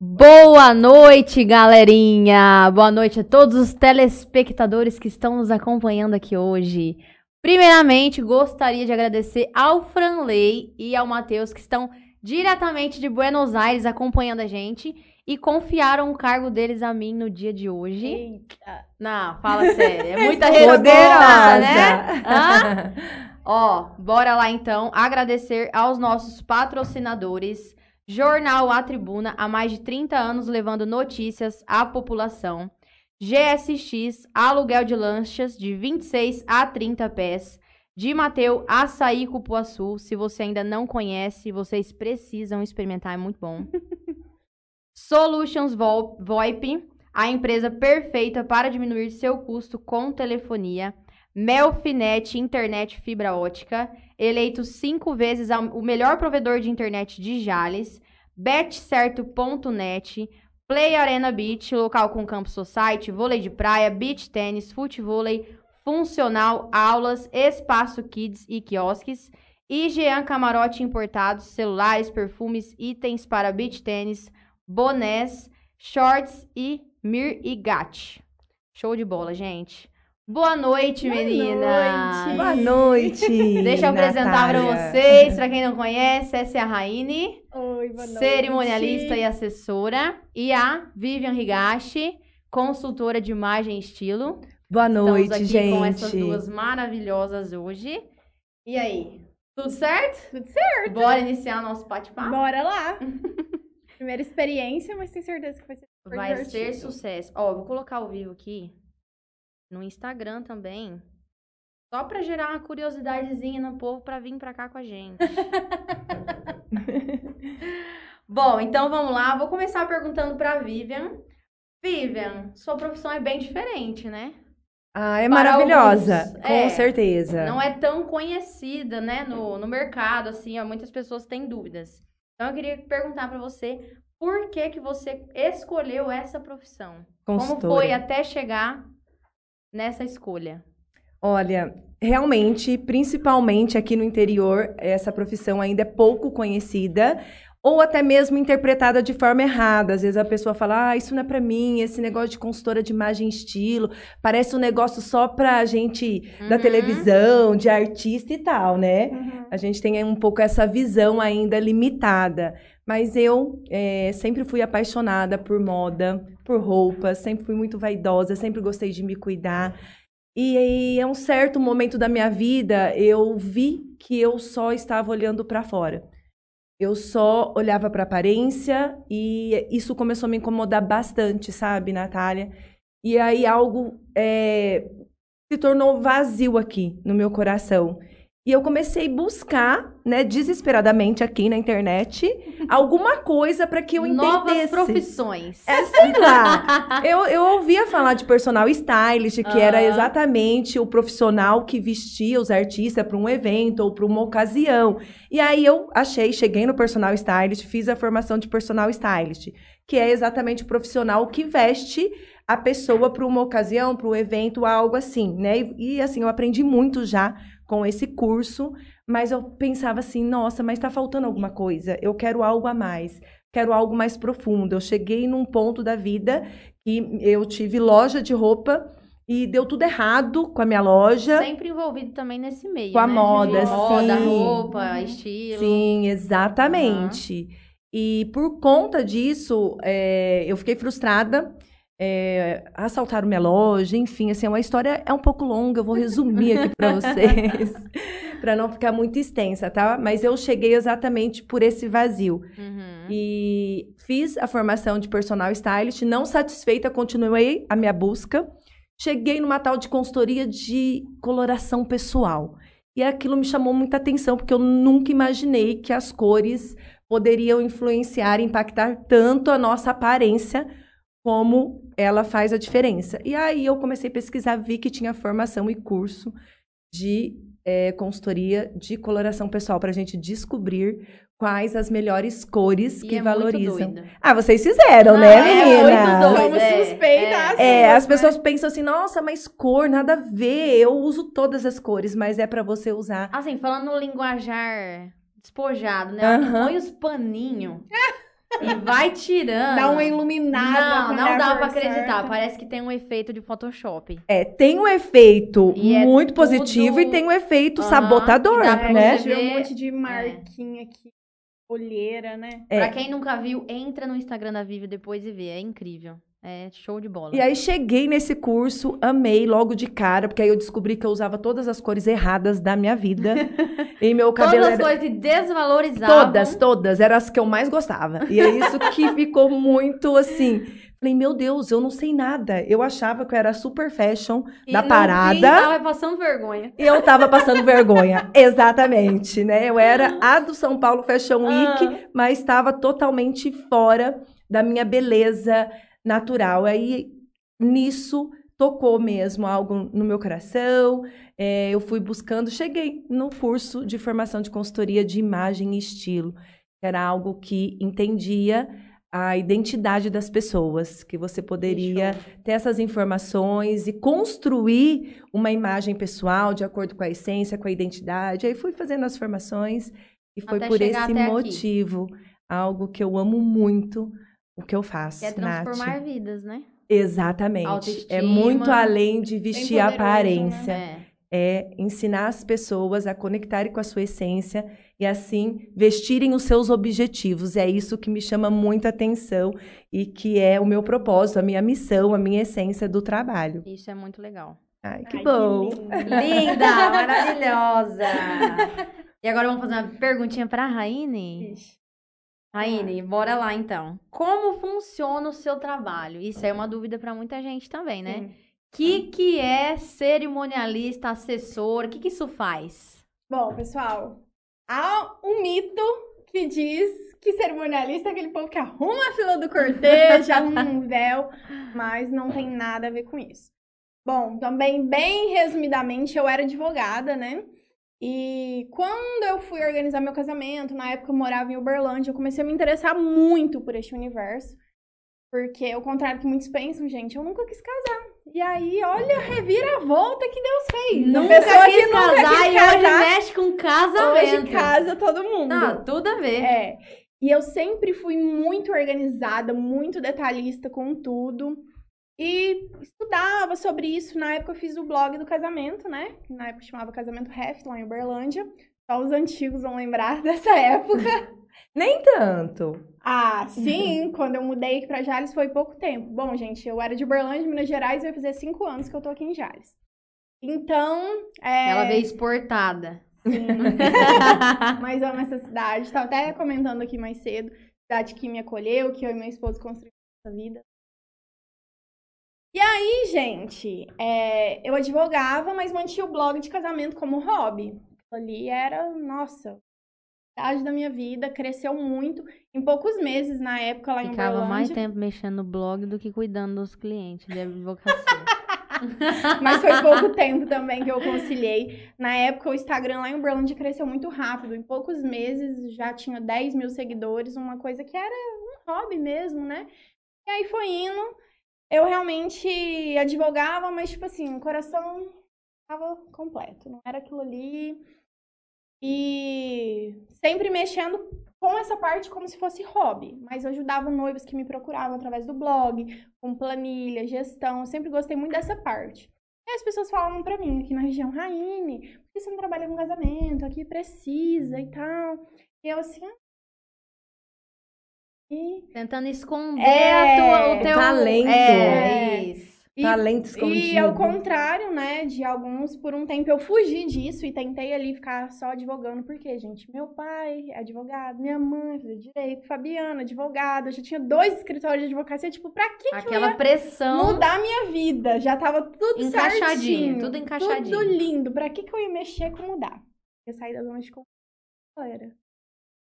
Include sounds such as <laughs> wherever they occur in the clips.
Boa noite, galerinha! Boa noite a todos os telespectadores que estão nos acompanhando aqui hoje. Primeiramente, gostaria de agradecer ao Franley e ao Matheus que estão diretamente de Buenos Aires acompanhando a gente e confiaram o cargo deles a mim no dia de hoje. Eita. Não, fala sério. É <laughs> muita resposta, né? Hã? Ó, bora lá então agradecer aos nossos patrocinadores. Jornal A Tribuna, há mais de 30 anos levando notícias à população. GSX, aluguel de lanchas de 26 a 30 pés. De Mateu, Açaí Cupuaçu. Se você ainda não conhece, vocês precisam experimentar, é muito bom. <laughs> Solutions VoIP, a empresa perfeita para diminuir seu custo com telefonia. Melfinet Internet Fibra Ótica, eleito cinco vezes o melhor provedor de internet de Jales. Betcerto.net, Play Arena Beach, local com campo society, vôlei de praia, beach tênis, futevôlei, funcional, aulas, espaço kids e quiosques. E Jean Camarote Importados, celulares, perfumes, itens para beach tênis, bonés, shorts e Mir e Gat. Show de bola, gente. Boa noite, Boa meninas. noite. Boa noite. Deixa eu apresentar pra Natália. vocês, pra quem não conhece, essa é a Raine, Oi, boa noite. cerimonialista e assessora, e a Vivian Higashi, consultora de imagem e estilo. Boa Estamos noite, aqui gente. com essas duas maravilhosas hoje. E aí, tudo certo? Tudo certo. Bora iniciar nosso bate-papo? Bora lá. <laughs> Primeira experiência, mas tenho certeza que vai ser super Vai ser divertido. sucesso. Ó, vou colocar ao vivo aqui no Instagram também. Só pra gerar uma curiosidadezinha no povo pra vir pra cá com a gente. <laughs> Bom, então vamos lá. Vou começar perguntando pra Vivian. Vivian, sua profissão é bem diferente, né? Ah, é Para maravilhosa, alguns, com é. certeza. Não é tão conhecida, né, no, no mercado, assim, ó, muitas pessoas têm dúvidas. Então eu queria perguntar pra você, por que que você escolheu essa profissão? Como Consultora. foi até chegar nessa escolha? Olha, realmente, principalmente aqui no interior, essa profissão ainda é pouco conhecida ou até mesmo interpretada de forma errada. Às vezes a pessoa fala: "Ah, isso não é pra mim, esse negócio de consultora de imagem e estilo, parece um negócio só pra gente da Uhum. televisão, de artista e tal, né?" Uhum. A gente tem um pouco essa visão ainda limitada. Mas eu eh, sempre fui apaixonada por moda, por roupas, sempre fui muito vaidosa, sempre gostei de me cuidar. E aí, a um certo momento da minha vida, eu vi que eu só estava olhando para fora. Eu só olhava para aparência e isso começou a me incomodar bastante, sabe, Natália? E aí algo eh, se tornou vazio aqui no meu coração. E eu comecei a buscar, né, desesperadamente aqui na internet, <laughs> alguma coisa para que eu Novas entendesse. profissões. É, sei lá. <laughs> eu, eu ouvia falar de personal stylist, que era Aham. exatamente o profissional que vestia os artistas para um evento ou para uma ocasião. E aí eu achei, cheguei no personal stylist, fiz a formação de personal stylist, que é exatamente o profissional que veste a pessoa para uma ocasião, para um evento, algo assim, né? E, e, assim, eu aprendi muito já com esse curso, mas eu pensava assim, nossa, mas tá faltando alguma coisa. Eu quero algo a mais quero algo mais profundo. Eu cheguei num ponto da vida que eu tive loja de roupa e deu tudo errado com a minha loja. Sempre envolvido também nesse meio, Com a né? moda, de moda, sim. roupa, estilo. Sim, exatamente. E por conta disso, é, eu fiquei frustrada. É, assaltaram minha loja, enfim, assim, é uma história é um pouco longa, eu vou resumir aqui para vocês, <laughs> para não ficar muito extensa, tá? Mas eu cheguei exatamente por esse vazio. Uhum. E fiz a formação de personal stylist, não satisfeita, continuei a minha busca. Cheguei numa tal de consultoria de coloração pessoal. E aquilo me chamou muita atenção, porque eu nunca imaginei que as cores poderiam influenciar, impactar tanto a nossa aparência como ela faz a diferença. E aí eu comecei a pesquisar, vi que tinha formação e curso de é, consultoria de coloração pessoal para a gente descobrir quais as melhores cores E que é valorizam. Ah, vocês fizeram, Não, né, é menina? muito doido. Somos é, suspeitas. É, as né? pessoas pensam assim, nossa, mas cor, nada a ver. Eu uso todas as cores, mas é para você usar. Assim, falando no linguajar despojado, né? Aham. Põe os paninhos. <laughs> e vai tirando. Dá uma iluminada. Não, não é dá pra acreditar. Parece que tem um efeito de Photoshop. É, tem um efeito E é muito positivo tudo- e tem um efeito Aham, sabotador, dá pra né? você Tirou um ver- monte de marquinha aqui. Olheira, né? É. Pra quem nunca viu, entra no Instagram da Vivi depois e vê. É incrível. É show de bola. E aí cheguei nesse curso, amei logo de cara, porque aí eu descobri que eu usava todas as cores erradas da minha vida. <laughs> e meu cabelo Todas as era... que desvalorizavam. Todas, todas, eram as que eu mais gostava. E é isso que <laughs> ficou muito assim. Falei, meu Deus, eu não sei nada. Eu achava que eu era super fashion E da parada. fim, tava passando vergonha. E eu tava passando vergonha. <laughs> Exatamente, né? Eu era a do São Paulo Fashion Week, Ah. mas estava totalmente fora da minha beleza natural. Aí, nisso, tocou mesmo algo no meu coração. É, eu fui buscando, cheguei no curso de formação de consultoria de imagem e estilo. Era algo que entendia a identidade das pessoas, que você poderia ter essas informações e construir uma imagem pessoal de acordo com a essência, com a identidade. Aí fui fazendo as formações e foi Até por esse até aqui. motivo, algo que eu amo muito o que eu faço, Que é transformar Nath. vidas, né? Exatamente. É Autoestima. muito além de vestir a poderoso, aparência. É. É ensinar as pessoas a conectarem com a sua essência e assim vestirem os seus objetivos. É isso que me chama muita atenção e que é o meu propósito, a minha missão, a minha essência do trabalho. Isso é muito legal. Ai, que Ai, bom. lindo. <laughs> Linda, maravilhosa. <laughs> E agora vamos fazer uma perguntinha pra Raine. Ixi. Raine, bora lá então. Como funciona o seu trabalho? Isso é uma dúvida pra muita gente também, né? Sim. O que, que é cerimonialista, assessor? O que, que isso faz? Bom, pessoal, há um mito que diz que cerimonialista é aquele povo que arruma a fila do cortejo, <laughs> arruma um véu, mas não tem nada a ver com isso. Bom, também, bem resumidamente, eu era advogada, né? E quando eu fui organizar meu casamento, na época eu morava em Uberlândia, eu comecei a me interessar muito por este universo. Porque, ao contrário do que muitos pensam, gente, eu nunca quis casar. E aí, olha a reviravolta que Deus fez. Nunca pessoa que quis nunca casar quis e hoje casar, mexe com casamento. Hoje casa todo mundo. Não, tudo a ver. É. E eu sempre fui muito organizada, muito detalhista com tudo. E estudava sobre isso. Na época eu fiz o blog do casamento, né? Que na época chamava Casamento Ref, lá em Uberlândia. Só os antigos vão lembrar <laughs> dessa época. Nem tanto. Ah, sim, <laughs> quando eu mudei pra Jales foi pouco tempo. Bom, gente, eu era de Uberlândia, Minas Gerais, e vai fazer cinco anos que eu tô aqui em Jales. Então, é... Ela veio exportada. Sim. <laughs> Mas amo essa cidade. Tava até comentando aqui mais cedo. Cidade que me acolheu, que eu e meu esposo construímos essa vida. E aí, gente, é, eu advogava, mas mantinha o blog de casamento como hobby. Ali era, nossa, cidade da minha vida, cresceu muito. Em poucos meses, na época, lá em Ficava mais tempo mexendo no blog do que cuidando dos clientes de advocacia. <laughs> Mas foi pouco tempo também que eu conciliei. Na época, o Instagram lá em Uberlândia cresceu muito rápido. Em poucos meses já tinha 10 mil seguidores, uma coisa que era um hobby mesmo, né? E aí foi indo. Eu realmente advogava, mas, tipo assim, o coração tava completo. Não era aquilo ali. E sempre mexendo com essa parte como se fosse hobby. Mas eu ajudava noivos que me procuravam através do blog, com planilha, gestão. Eu sempre gostei muito dessa parte. E as pessoas falavam pra mim aqui na região, Raine, por que você não trabalha com casamento? Aqui precisa e tal. E eu assim. ah. Tentando esconder É, a tua, o teu talento. É, isso. e, Talento escondido. e ao contrário, né, de alguns, por um tempo eu fugi disso e tentei ali ficar só advogando. Porque, gente, meu pai é advogado, minha mãe fazia direito, Fabiana, advogada. Eu já tinha dois escritórios de advocacia. Tipo, pra que, que eu Aquela ia pressão. mudar a minha vida. Já tava tudo Encaixadinho, certinho. tudo encaixadinho. Tudo lindo. Pra que, que eu ia mexer com mudar? Porque sair da zona de conforto era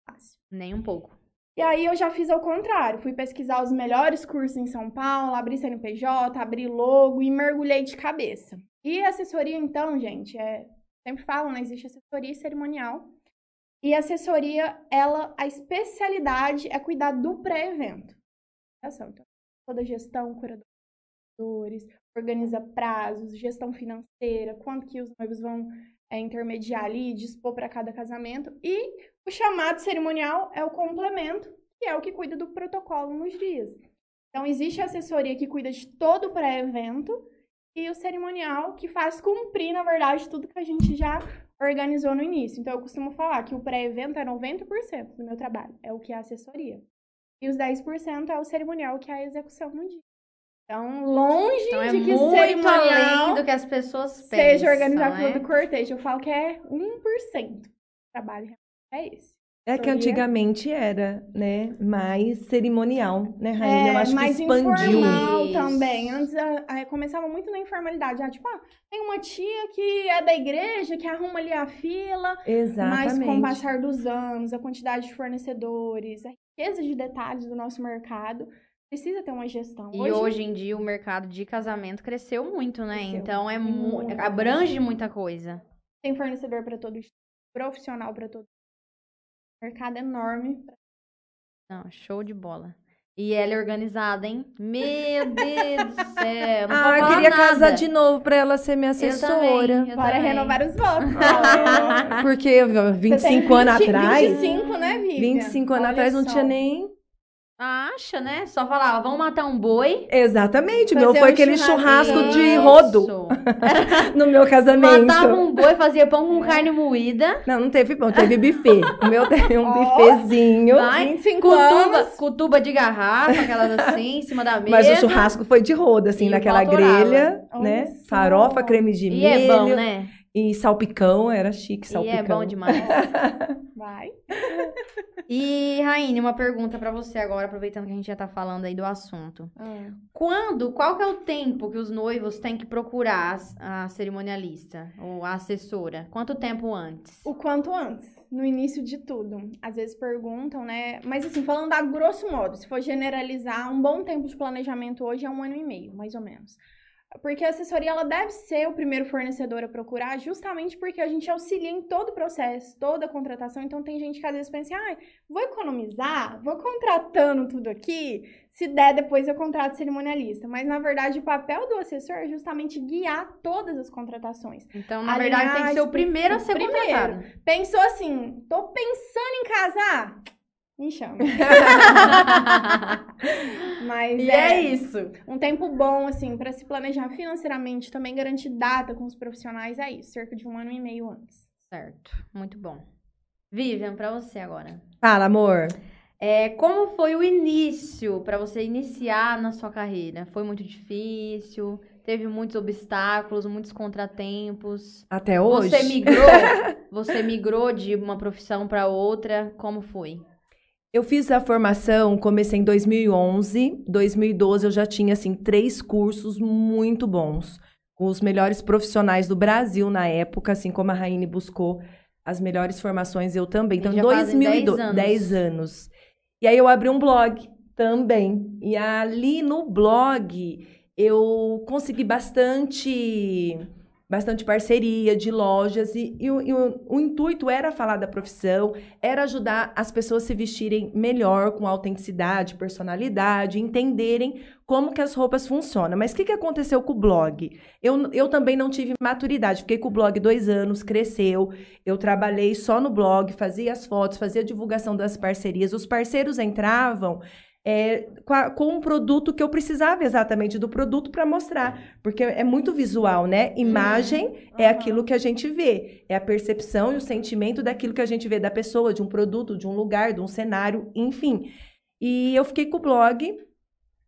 fácil. Nem um pouco. E aí eu já fiz ao contrário. Fui pesquisar os melhores cursos em São Paulo, abri CNPJ, abri logo e mergulhei de cabeça. E assessoria, então, gente, é... sempre falo, né? Existe assessoria cerimonial. E assessoria, ela, a especialidade é cuidar do pré-evento. Então, toda a gestão, curadores, organiza prazos, gestão financeira, quanto que os noivos vão é, intermediar ali, dispor para cada casamento. E o chamado cerimonial é o complemento, que é o que cuida do protocolo nos dias. Então, existe a assessoria que cuida de todo o pré-evento e o cerimonial que faz cumprir, na verdade, tudo que a gente já organizou no início. Então, eu costumo falar que o pré-evento é 90% do meu trabalho, é o que é a assessoria. E os 10% é o cerimonial, que é a execução no dia. Então, longe Então é de que muito além do que as pessoas pensam. seja organizar né? tudo do cortejo. Eu falo que é 1% do trabalho é esse. É que antigamente era, né, mais cerimonial, né, Rainha? Eu É, acho que mais expandiu. informal Isso. também. Antes a- a- começava muito na informalidade. Ah, tipo, ah, tem uma tia que é da igreja, que arruma ali a fila. Mas Exatamente. com o passar dos anos, a quantidade de fornecedores, a riqueza de detalhes do nosso mercado, precisa ter uma gestão. E hoje em dia o mercado de casamento cresceu muito, né? Cresceu. Então é mu- Muito. abrange muita coisa. tem fornecedor para todo profissional para todo mercado enorme. Não, show de bola. E ela é organizada, hein? Meu Deus do céu. Não Ah, eu queria nada. casar de novo pra ela ser minha Eu também, assessora. também. renovar os votos. <laughs> Porque Você 25 tem anos 20, atrás, 25, né, Vivian? 25 anos Olha atrás não só. tinha nem. Acha, né? Só falava, vamos matar um boi. Exatamente, Fazer meu foi um aquele churrasco. de rodo <laughs> no meu casamento. Matava um boi, fazia pão com carne moída. Não, não teve pão, teve buffet. O meu teve um <laughs> Ó. buffetzinho. Vai, 25 com tuba, anos. com tuba de garrafa, aquelas <laughs> assim, em cima da mesa. Mas o churrasco foi de rodo, assim, E naquela grelha, né? Farofa, creme de E milho. é bom, né? E salpicão, era chique E salpicão. é bom demais. <laughs> Vai. E, Raine, uma pergunta pra você agora, aproveitando que a gente já tá falando aí do assunto. Quando, qual que é o tempo que os noivos têm que procurar a, a cerimonialista ou a assessora? Quanto tempo antes? O quanto antes, no início de tudo. Às vezes perguntam, né? Mas assim, falando a grosso modo, se for generalizar, um bom tempo de planejamento hoje é um ano e meio, mais ou menos. Porque a assessoria ela deve ser o primeiro fornecedor a procurar, justamente porque a gente auxilia em todo o processo, toda a contratação. Então tem gente que às vezes pensa, ah, vou economizar, vou contratando tudo aqui, se der depois eu contrato cerimonialista. Mas na verdade o papel do assessor é justamente guiar todas as contratações. Então, na A verdade, tem que ser o primeiro a ser primeiro. contratado. Pensou assim, tô pensando em casar? Me chama. <laughs> Mas e é, é isso. um tempo bom, assim, pra se planejar financeiramente, também garantir data com os profissionais, é isso, cerca de um ano e meio antes. Certo, muito bom. Vivian, pra você agora. Fala, amor. É, como foi o início pra você iniciar na sua carreira? Foi muito difícil? Teve muitos obstáculos, muitos contratempos? Até hoje. Você migrou? <laughs> você migrou de uma profissão pra outra? Como foi? Eu fiz a formação, comecei em 2011. 2012 eu já tinha, assim, três cursos muito bons. Com os melhores profissionais do Brasil na época, assim como a Raine buscou as melhores formações, eu também. Então, E em já fazem 2012, 10 anos. 10 anos. E aí eu abri um blog também. E ali no blog eu consegui bastante bastante parceria de lojas e, e o, e o- o intuito era falar da profissão, era ajudar as pessoas a se vestirem melhor, com autenticidade, personalidade, entenderem como que as roupas funcionam. Mas o que, que aconteceu com o blog? Eu, eu também não tive maturidade, fiquei com o blog dois anos, cresceu, eu trabalhei só no blog, fazia as fotos, fazia a divulgação das parcerias, os parceiros entravam é, com, a- com um produto que eu precisava exatamente do produto para mostrar, porque é muito visual, né? Imagem é aquilo que a gente vê, é a percepção e o sentimento daquilo que a gente vê da pessoa, de um produto, de um lugar, de um cenário, enfim. E eu fiquei com o blog.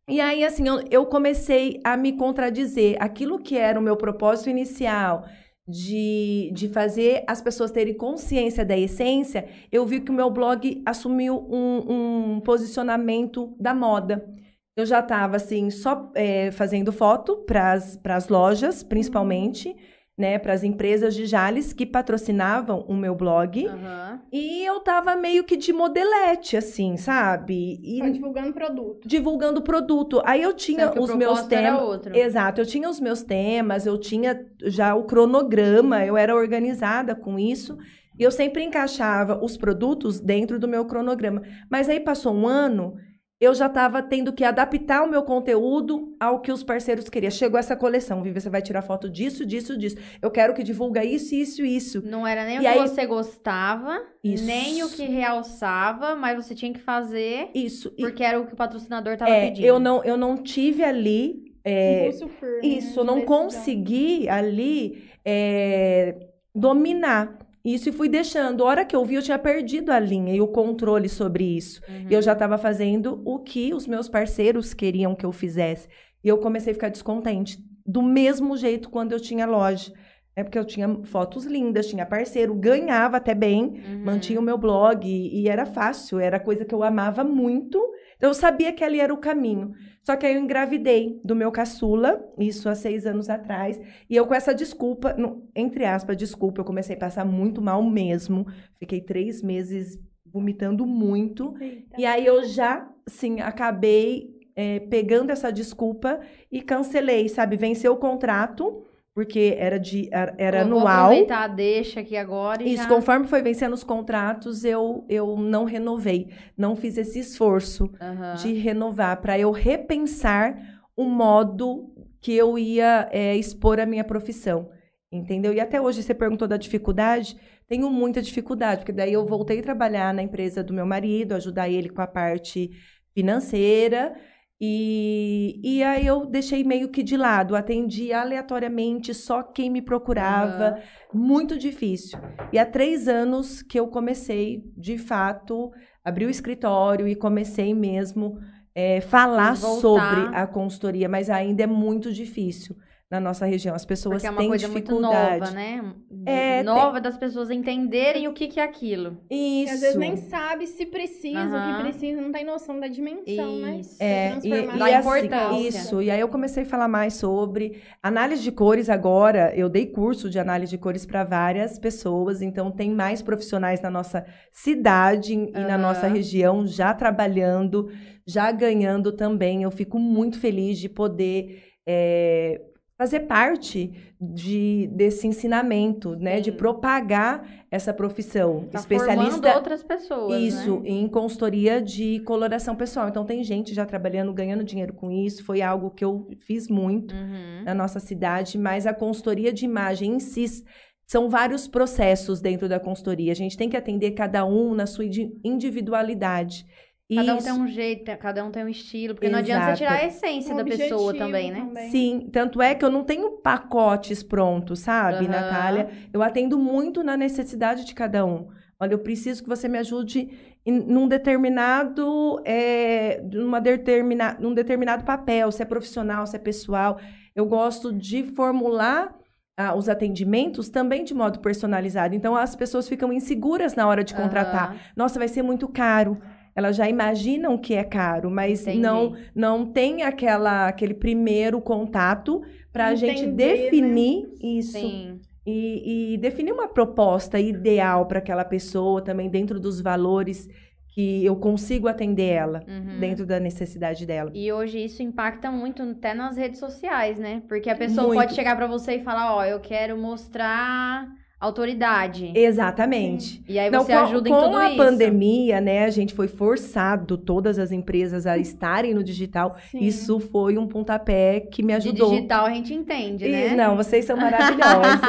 E aí, assim, eu, eu comecei a me contradizer. Aquilo que era o meu propósito inicial de, de fazer as pessoas terem consciência da essência, eu vi que o meu blog assumiu um, um posicionamento da moda. Eu já estava, assim, só é, fazendo foto para as lojas, principalmente, né, para as empresas de Jales que patrocinavam o meu blog. Aham. E eu tava meio que de modelete, assim, sabe? E divulgando produto. divulgando produto. Aí eu tinha os meus temas. Exato, eu tinha os meus temas, eu tinha já o cronograma, eu era organizada com isso. E eu sempre encaixava os produtos dentro do meu cronograma. Mas aí passou um ano eu já estava tendo que adaptar o meu conteúdo ao que os parceiros queriam. Chegou essa coleção, Vivi, você vai tirar foto disso, disso, disso. Eu quero que divulga isso, isso, isso. Não era nem E o que aí- você gostava, Isso. nem o que realçava, mas você tinha que fazer Isso. E, porque era o que o patrocinador tava é, pedindo. eu não, eu não tive ali. é, firme, isso, eu né, não consegui ali é, dominar. Isso e fui deixando. A hora que eu vi, eu tinha perdido a linha e o controle sobre isso. Uhum. E eu já estava fazendo o que os meus parceiros queriam que eu fizesse. E eu comecei a ficar descontente. Do mesmo jeito quando eu tinha loja. É porque eu tinha fotos lindas, tinha parceiro, ganhava até bem, Uhum. mantinha o meu blog e, e era fácil, era coisa que eu amava muito. Então eu sabia que ali era o caminho. Só que aí eu engravidei do meu caçula, isso há seis anos atrás, e eu com essa desculpa, no- entre aspas, desculpa, eu comecei a passar muito mal mesmo. Fiquei três meses vomitando muito. Eita. E aí eu já, sim, acabei é, pegando essa desculpa e cancelei, sabe? Venceu o contrato, porque era, de, era era Eu Vou anual. aproveitar, deixa aqui agora e Isso, já... conforme foi vencendo os contratos, eu, eu não renovei. Não fiz esse esforço Aham. de renovar para eu repensar o modo que eu ia é, expor a minha profissão. Entendeu? E até hoje você perguntou da dificuldade. Tenho muita dificuldade, porque daí eu voltei a trabalhar na empresa do meu marido, ajudar ele com a parte financeira. E, e aí eu deixei meio que de lado, atendi aleatoriamente só quem me procurava. Aham. Muito difícil. E há três anos que eu comecei, de fato, abri o escritório e comecei mesmo é, falar sobre a consultoria, mas ainda é muito difícil na nossa região. As pessoas Porque é uma têm coisa muito dificuldade. nova, né? É, nova das pessoas entenderem o que, que é aquilo. E Isso. às vezes nem sabe se precisa, o que precisa, não tem noção da dimensão, né? Isso. É, e, e Da assim, importância. isso. E aí eu comecei a falar mais sobre análise de cores agora. Eu dei curso de análise de cores para várias pessoas, então tem mais profissionais na nossa cidade e na nossa região já trabalhando, já ganhando também. Eu fico muito feliz de poder é, fazer parte de, desse ensinamento, né? De Sim. propagar essa profissão. Tá Especialista outras pessoas, isso, né? em consultoria de coloração pessoal. Então, tem gente já trabalhando, ganhando dinheiro com isso. Foi algo que eu fiz muito Uhum. na nossa cidade, mas a consultoria de imagem em si são vários processos dentro da consultoria. A gente tem que atender cada um na sua indi- individualidade. Cada um Isso- tem um jeito, cada um tem um estilo, porque não adianta Exato. você tirar a essência Um da pessoa também, né? também. Sim, tanto é que eu não tenho pacotes prontos, sabe, Aham. Natália? Eu atendo muito na necessidade de cada um. Olha, eu preciso que você me ajude em, num determinado, é, numa determina, num determinado papel, se é profissional, se é pessoal. Eu gosto de formular ah, os atendimentos também de modo personalizado. Então, as pessoas ficam inseguras na hora de contratar. Aham. Nossa, vai ser muito caro. Elas já imaginam que é caro, mas Entendi. não não tem aquela aquele primeiro contato para a gente né? definir isso Sim. e, e definir uma proposta ideal para aquela pessoa também dentro dos valores que eu consigo atender ela Uhum. dentro da necessidade dela. E hoje isso impacta muito até nas redes sociais, né? Porque a pessoa Muito. pode chegar pra você e falar, ó, eu quero mostrar autoridade. Exatamente. E aí Não, você com, ajuda em com tudo a isso. pandemia, né, a gente foi forçado todas as empresas a <laughs> estarem no digital. Sim. Isso foi um pontapé que me De ajudou. digital a gente entende, E- né? não, vocês são <laughs> maravilhosas.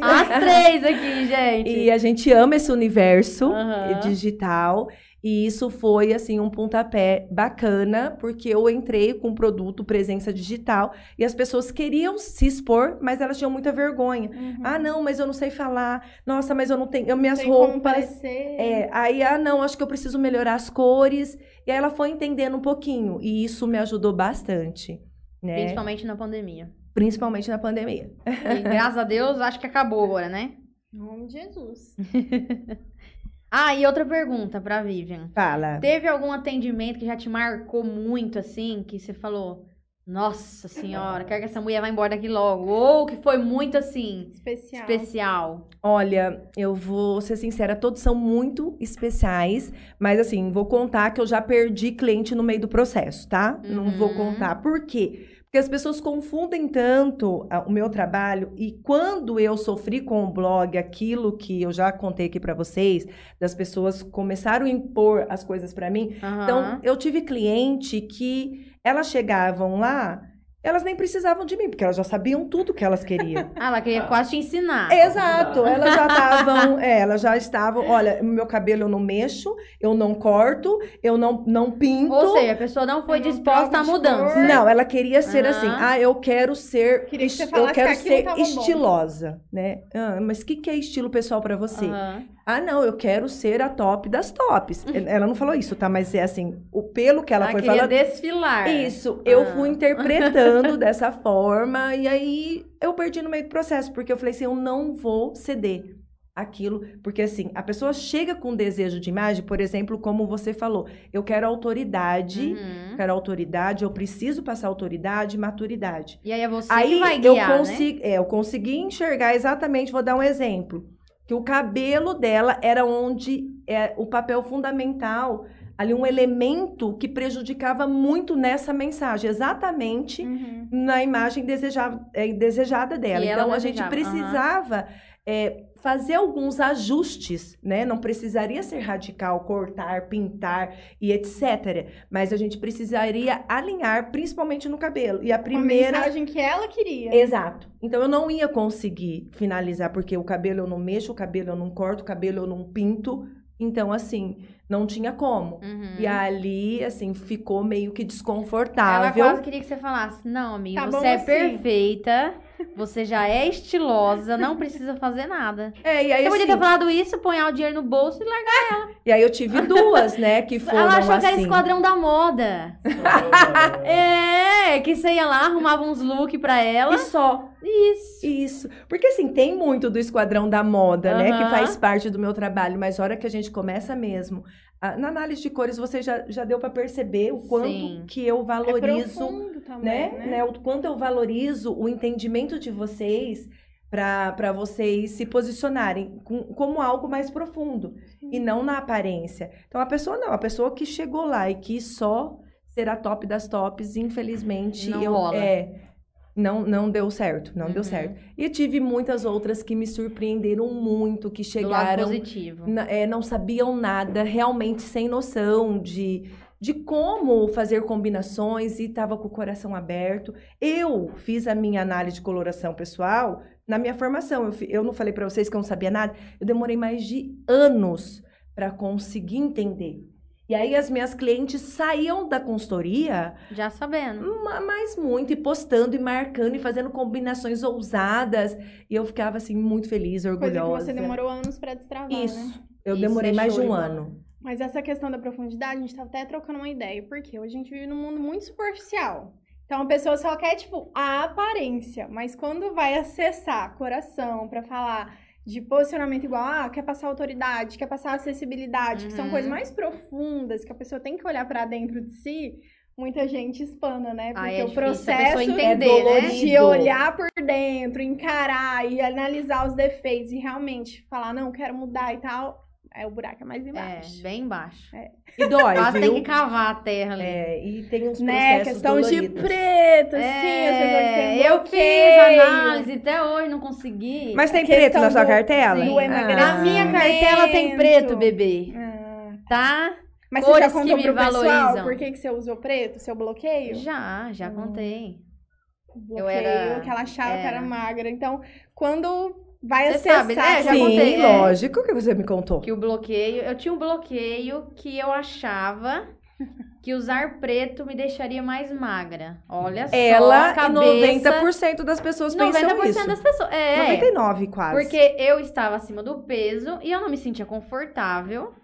As três aqui, gente. E a gente ama esse universo Aham. digital. E isso foi, assim, um pontapé bacana, porque eu entrei com um produto presença digital e as pessoas queriam se expor, mas elas tinham muita vergonha. Uhum. Ah, não, mas eu não sei falar. Nossa, mas eu não tenho. eu- minhas Tem como roupas. É, aí, ah, não, acho que eu preciso melhorar as cores. E aí ela foi entendendo um pouquinho. E isso me ajudou bastante. Né? Principalmente na pandemia. Principalmente na pandemia. E graças a Deus, acho que acabou agora, né? Em nome de Jesus. <laughs> Ah, e outra pergunta pra Vivian. Fala. Teve algum atendimento que já te marcou muito, assim, que você falou, nossa senhora, quero que essa mulher vá embora daqui logo. Ou que foi muito, assim, Especial. especial. Olha, eu vou ser sincera, todos são muito especiais, mas assim, vou contar que eu já perdi cliente no meio do processo, tá? Não vou Uhum. contar. Por quê? Porque as pessoas confundem tanto ah, o meu trabalho e quando eu sofri com o blog, aquilo que eu já contei aqui para vocês, das pessoas começaram a impor as coisas para mim. Então, Aham. eu tive cliente que elas chegavam lá, elas nem precisavam de mim, porque elas já sabiam tudo que elas queriam. <laughs> Ah, ela queria quase te ensinar. Exato, elas já estavam, é, elas já estavam, olha, meu cabelo eu não mexo, eu não corto, eu não, não pinto. Ou seja, a pessoa não foi Eu disposta à mudança. cor. Não, ela queria ser assim. Ah, eu quero ser. Queria que você eu quero que ser tava bom. estilosa, né? Ah, mas o que, que é estilo pessoal pra você? Aham. Ah, não, eu quero ser a top das tops. Ela não falou isso, tá? Mas é assim, o pelo que ela, Ela foi queria falando. desfilar. Isso, eu Ah. fui interpretando <laughs> dessa forma e aí eu perdi no meio do processo, porque eu falei assim, eu não vou ceder aquilo, porque assim, a pessoa chega com desejo de imagem, por exemplo, como você falou, eu quero autoridade, Uhum. quero autoridade, eu preciso passar autoridade e maturidade. E aí é você Aí que vai guiar, eu né? consegui, é, eu consegui enxergar exatamente, vou dar um exemplo, que o cabelo dela era onde é o papel fundamental, ali um elemento que prejudicava muito nessa mensagem, exatamente Uhum. na imagem desejava, é, desejada dela. Ela Então a gente desejava, precisava é, fazer alguns ajustes, né? Não precisaria ser radical, cortar, pintar e etc. Mas a gente precisaria alinhar, principalmente no cabelo. E a primeira mensagem que ela queria. Exato. Então eu não ia conseguir finalizar, porque o cabelo eu não mexo, o cabelo eu não corto, o cabelo eu não pinto. Então, assim, não tinha como. Uhum. E ali, assim, ficou meio que Ela desconfortável. quase queria que você falasse: Não, amiga, Tá você é assim." perfeita, você já é estilosa, não precisa fazer nada. É, e aí, Você podia assim, ter falado isso, ponhar o dinheiro no bolso e largar. e aí eu tive duas, né, que <laughs> foram Ela achou que era assim. esquadrão da moda. <laughs> É, que você ia lá, arrumava uns looks pra ela. E só. Isso. Isso. Porque, assim, tem muito do esquadrão da moda, né? Que faz parte do meu trabalho. Mas a hora que a gente começa mesmo... a- na análise de cores, você já, já deu para perceber o quanto Sim. que eu É valorizo... profundo também, né? né? né? O quanto eu valorizo o entendimento de vocês para vocês se posicionarem com- como algo mais profundo e não na aparência. Então a pessoa não, a pessoa que chegou lá e quis só ser a top das tops, infelizmente Não eu rola. é não, não deu certo, não deu Uhum. certo. E tive muitas outras que me surpreenderam muito, que Do lado chegaram positivo. é, não sabiam nada, realmente sem noção de, de como fazer combinações e estava com o coração aberto. Eu fiz a minha análise de coloração pessoal na minha formação. Eu, eu não falei para vocês que eu não sabia nada. Eu demorei mais de anos para conseguir entender. E aí as minhas clientes saíam da consultoria Já sabendo. Ma- Mas muito, e postando, e marcando, e fazendo combinações ousadas. E eu ficava, assim, muito feliz, Coisa que orgulhosa. você demorou anos pra destravar, né? Isso. Eu Isso demorei mais de um ano. Mas essa questão da profundidade, a gente tava até trocando uma ideia. Porque hoje a gente vive num mundo muito superficial. Então a pessoa só quer, tipo, a aparência. Mas quando vai acessar coração pra falar de posicionamento igual, ah, quer passar autoridade, quer passar acessibilidade, que são Uhum. coisas mais profundas, que a pessoa tem que olhar pra dentro de si, muita gente espana, né? Porque é o processo é entender, né? de olhar por dentro, encarar e analisar os defeitos e realmente falar, não, quero mudar e tal, é o buraco é mais É, embaixo. bem embaixo. E dói, Quase tem que cavar a terra ali. É, e tem uns Né? processos Questão de doloridos. preto, assim, É, eu bloqueio. fiz análise, até hoje não consegui. Mas tem preto questão na sua do- cartela? do Ah. Na minha cartela tem preto, bebê. Ah, Tá? Mas você já Cores que contou me pro pessoal valorizam. por que, que você usou preto, seu bloqueio? Já, já Hum. contei. bloqueio, era- que ela achava que era. era magra. Então, quando vai Você acessar... sabe, né? Já Sim, contei, é. lógico que você me contou. Que o bloqueio. Eu tinha um bloqueio que eu achava <laughs> que usar preto me deixaria mais magra. Olha só. Ela a e cabeça, 90% das pessoas pensam 90% isso. das pessoas. É. 99 quase. Porque eu estava acima do peso e eu não me sentia confortável.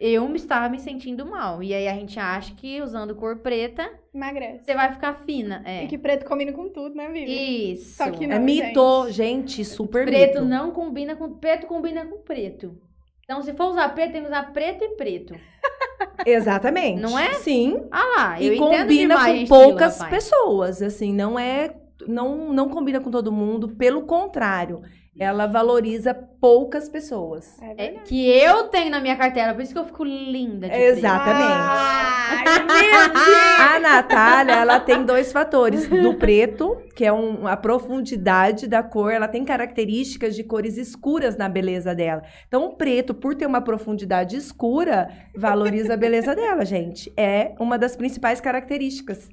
Eu me estava me sentindo mal. E aí a gente acha que usando cor preta, Emagrece. você vai ficar fina. É. E que preto combina com tudo, né, Vivi? Isso. Só que É não, mito, gente, super Preto mito. não combina com preto, combina com preto. Então, se for usar preto, tem que usar preto e preto. <laughs> Exatamente. Não é? Sim. Ah lá, eu e combina demais com estilo, poucas rapaz. pessoas, assim, não é não não combina com todo mundo, pelo contrário, ela valoriza poucas pessoas. É É verdade. que eu tenho na minha cartela, por isso que eu fico linda de preto. Exatamente. Ah, Ai! <laughs> A Natália, ela tem dois fatores. Do preto, que é um- a profundidade da cor, ela tem características de cores escuras na beleza dela. Então, o preto, por ter uma profundidade escura, valoriza a beleza dela, gente. É uma das principais características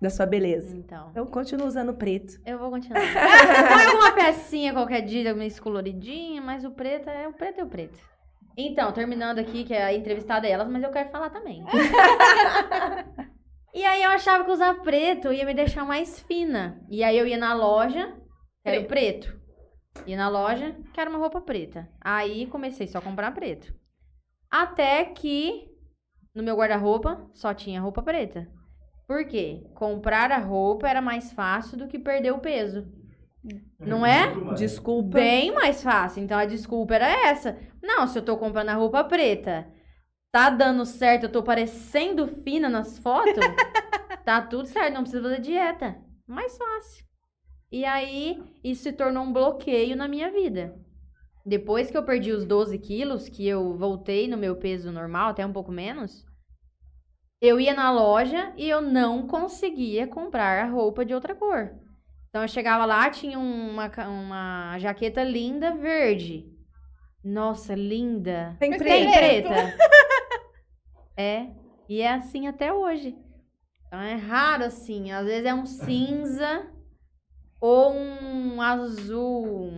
da sua beleza. Então, Então, continua usando preto. eu vou continuar. <laughs> Põe alguma pecinha qualquer dia, meio coloridinha, mas o preto é o preto é o preto. Então, terminando aqui, que a entrevistada é elas, mas eu quero falar também. <laughs> e aí eu achava que usar preto ia me deixar mais fina. E aí eu ia na loja, quero preto. Ia na loja, quero uma roupa preta. Aí comecei só a comprar preto. Até que no meu guarda-roupa só tinha roupa preta. Por quê? Comprar a roupa era mais fácil do que perder o peso. Não é? Desculpa. Bem mais fácil. Então a desculpa era essa. Não, se eu tô comprando a roupa preta, tá dando certo, eu tô parecendo fina nas fotos, <laughs> tá tudo certo, não precisa fazer dieta. Mais fácil. E aí, isso se tornou um bloqueio na minha vida. Depois que eu perdi os 12 quilos, que eu voltei no meu peso normal, até um pouco menos, eu ia na loja e eu não conseguia comprar a roupa de outra cor. Então eu chegava lá, tinha uma, uma jaqueta linda verde. Nossa, linda. Tem. Tem preto. preta. <laughs> <laughs> é. E é assim até hoje. Então é raro assim. Às vezes é um cinza ou um azul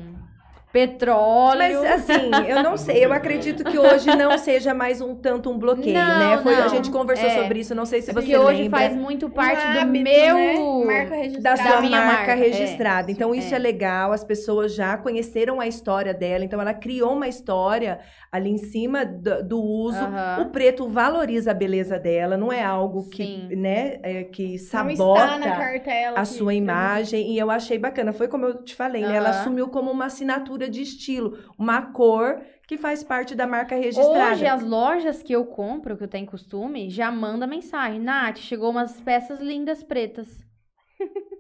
petróleo. Mas assim, eu não sei, eu acredito que hoje não seja mais um tanto um bloqueio, Não, né? Foi, a não. gente conversou É. sobre isso, não sei se Porque você hoje lembra. faz muito parte Um do hábito, meu. né? Marca da sua minha marca, marca, registrada. é. Então, isso é. É. legal, as pessoas já conheceram a história dela, então ela criou uma história ali em cima do, do uso. O preto valoriza a beleza dela, não é algo que, Sim. né, é, que Não está na sabota cartela. a que- sua imagem e eu achei bacana. Foi como eu te falei, né? Ela assumiu como uma assinatura de estilo, uma cor que faz parte da marca registrada. Hoje, as lojas que eu compro, que eu tenho costume, já manda mensagem. Nath, chegou umas peças lindas pretas. <laughs>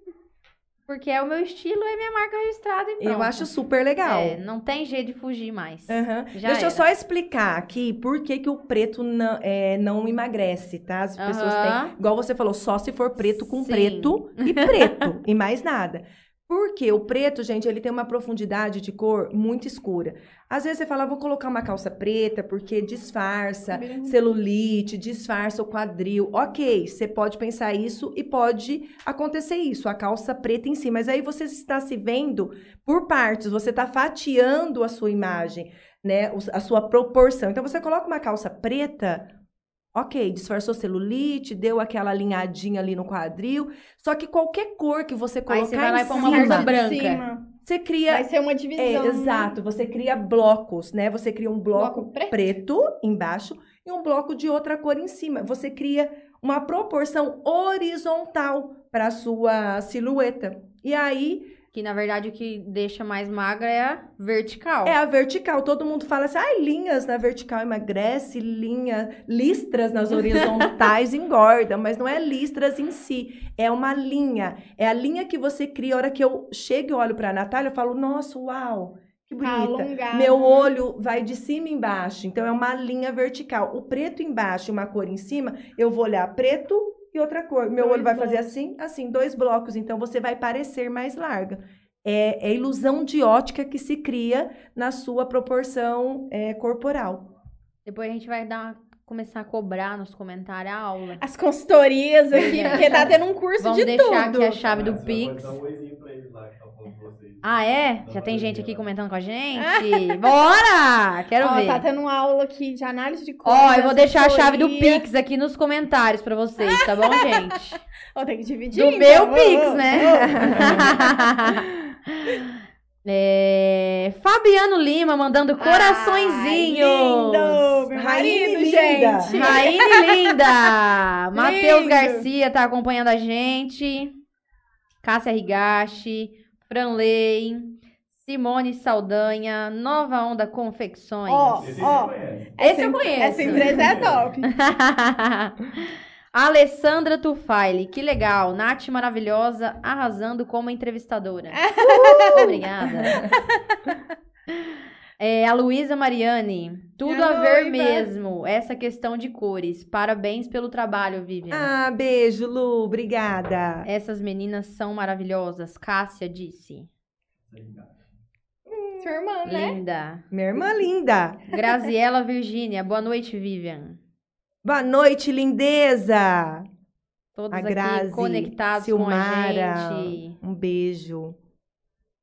Porque é o meu estilo, é minha marca registrada e pronto. Eu acho super legal. É, não tem jeito de fugir mais. Já Deixa eu era. só explicar aqui por que, que o preto não, é, não emagrece, tá? As pessoas Aham. têm. Igual você falou, só se for preto com Sim. preto e preto, <laughs> e mais nada. Porque o preto, gente, ele tem uma profundidade de cor muito escura. Às vezes você fala, "Ah, vou colocar uma calça preta porque disfarça Bem- celulite, disfarça o quadril. Ok, você pode pensar isso e pode acontecer isso, a calça preta em si. Mas aí você está se vendo por partes, você está fatiando a sua imagem, né? A sua proporção. Então você coloca uma calça preta. Ok, disfarçou celulite, deu aquela alinhadinha ali no quadril. Só que qualquer cor que você colocar você vai lá e põe uma blusa branca. cima. você cria Vai ser uma divisão. é, né? exato, você cria blocos, né? Você cria um bloco, Bloco preto. preto. embaixo e um bloco de outra cor em cima. Você cria uma proporção horizontal para a sua silhueta. E aí Que na verdade o que deixa mais magra é a vertical. é a vertical. Todo mundo fala assim: ai, linhas na vertical emagrece, linha, listras nas horizontais <laughs> engorda, mas não é listras em si, é uma linha. É a linha que você cria. A hora que eu chego e olho para a Natália, eu falo: nossa, uau, que Tá bonita. alongado. Meu olho vai de cima embaixo, então é uma linha vertical. O preto embaixo e uma cor em cima, eu vou olhar preto e outra cor. Meu Dois olho vai fazer blocos. assim, assim, dois blocos. Então você vai parecer mais larga. É, é ilusão de ótica que se cria na sua proporção é, corporal. Depois a gente vai dar, começar a cobrar nos comentários a aula. As consultorias aqui, É. porque tá tendo um curso Vamos de deixar tudo. aqui a chave do Ah, Pix. Pode dar um oizinho pra eles lá que tá vocês. Ah, é? Já tem gente aqui comentando com a <laughs> gente? Bora! Quero Ó, ver. tá tendo uma aula aqui de análise de cor. Ó, eu vou deixar a chave do. Pix aqui nos comentários pra vocês, tá bom, gente? <laughs> Ó, tem que dividir. Do então. meu Pix, né? <laughs> É, Fabiano Lima mandando coraçõezinhos. Ai, lindo! Meu Raine marido, linda. gente. Raine <laughs> linda! Matheus. Garcia tá acompanhando a gente. Cássia Rigachi, Franley, Simone Saldanha, Nova Onda Confecções. Ó, Esse ó. você conhece. Esse eu conheço. Essa empresa é top. <laughs> Alessandra Tufaile, que legal. Nath maravilhosa, arrasando como entrevistadora. Uh, obrigada. <laughs> É, a Luísa Mariani, tudo a ver noiva. mesmo, essa questão de cores. Parabéns pelo trabalho, Vivian. Ah, beijo, Lu. Obrigada. Essas meninas são maravilhosas, Cássia disse. Sua irmã, né? Linda. Minha irmã linda. Graziela Virgínia, boa noite, Vivian. Boa noite, lindeza. Todos A aqui Grazi, conectados Silmara. com a gente. Um beijo.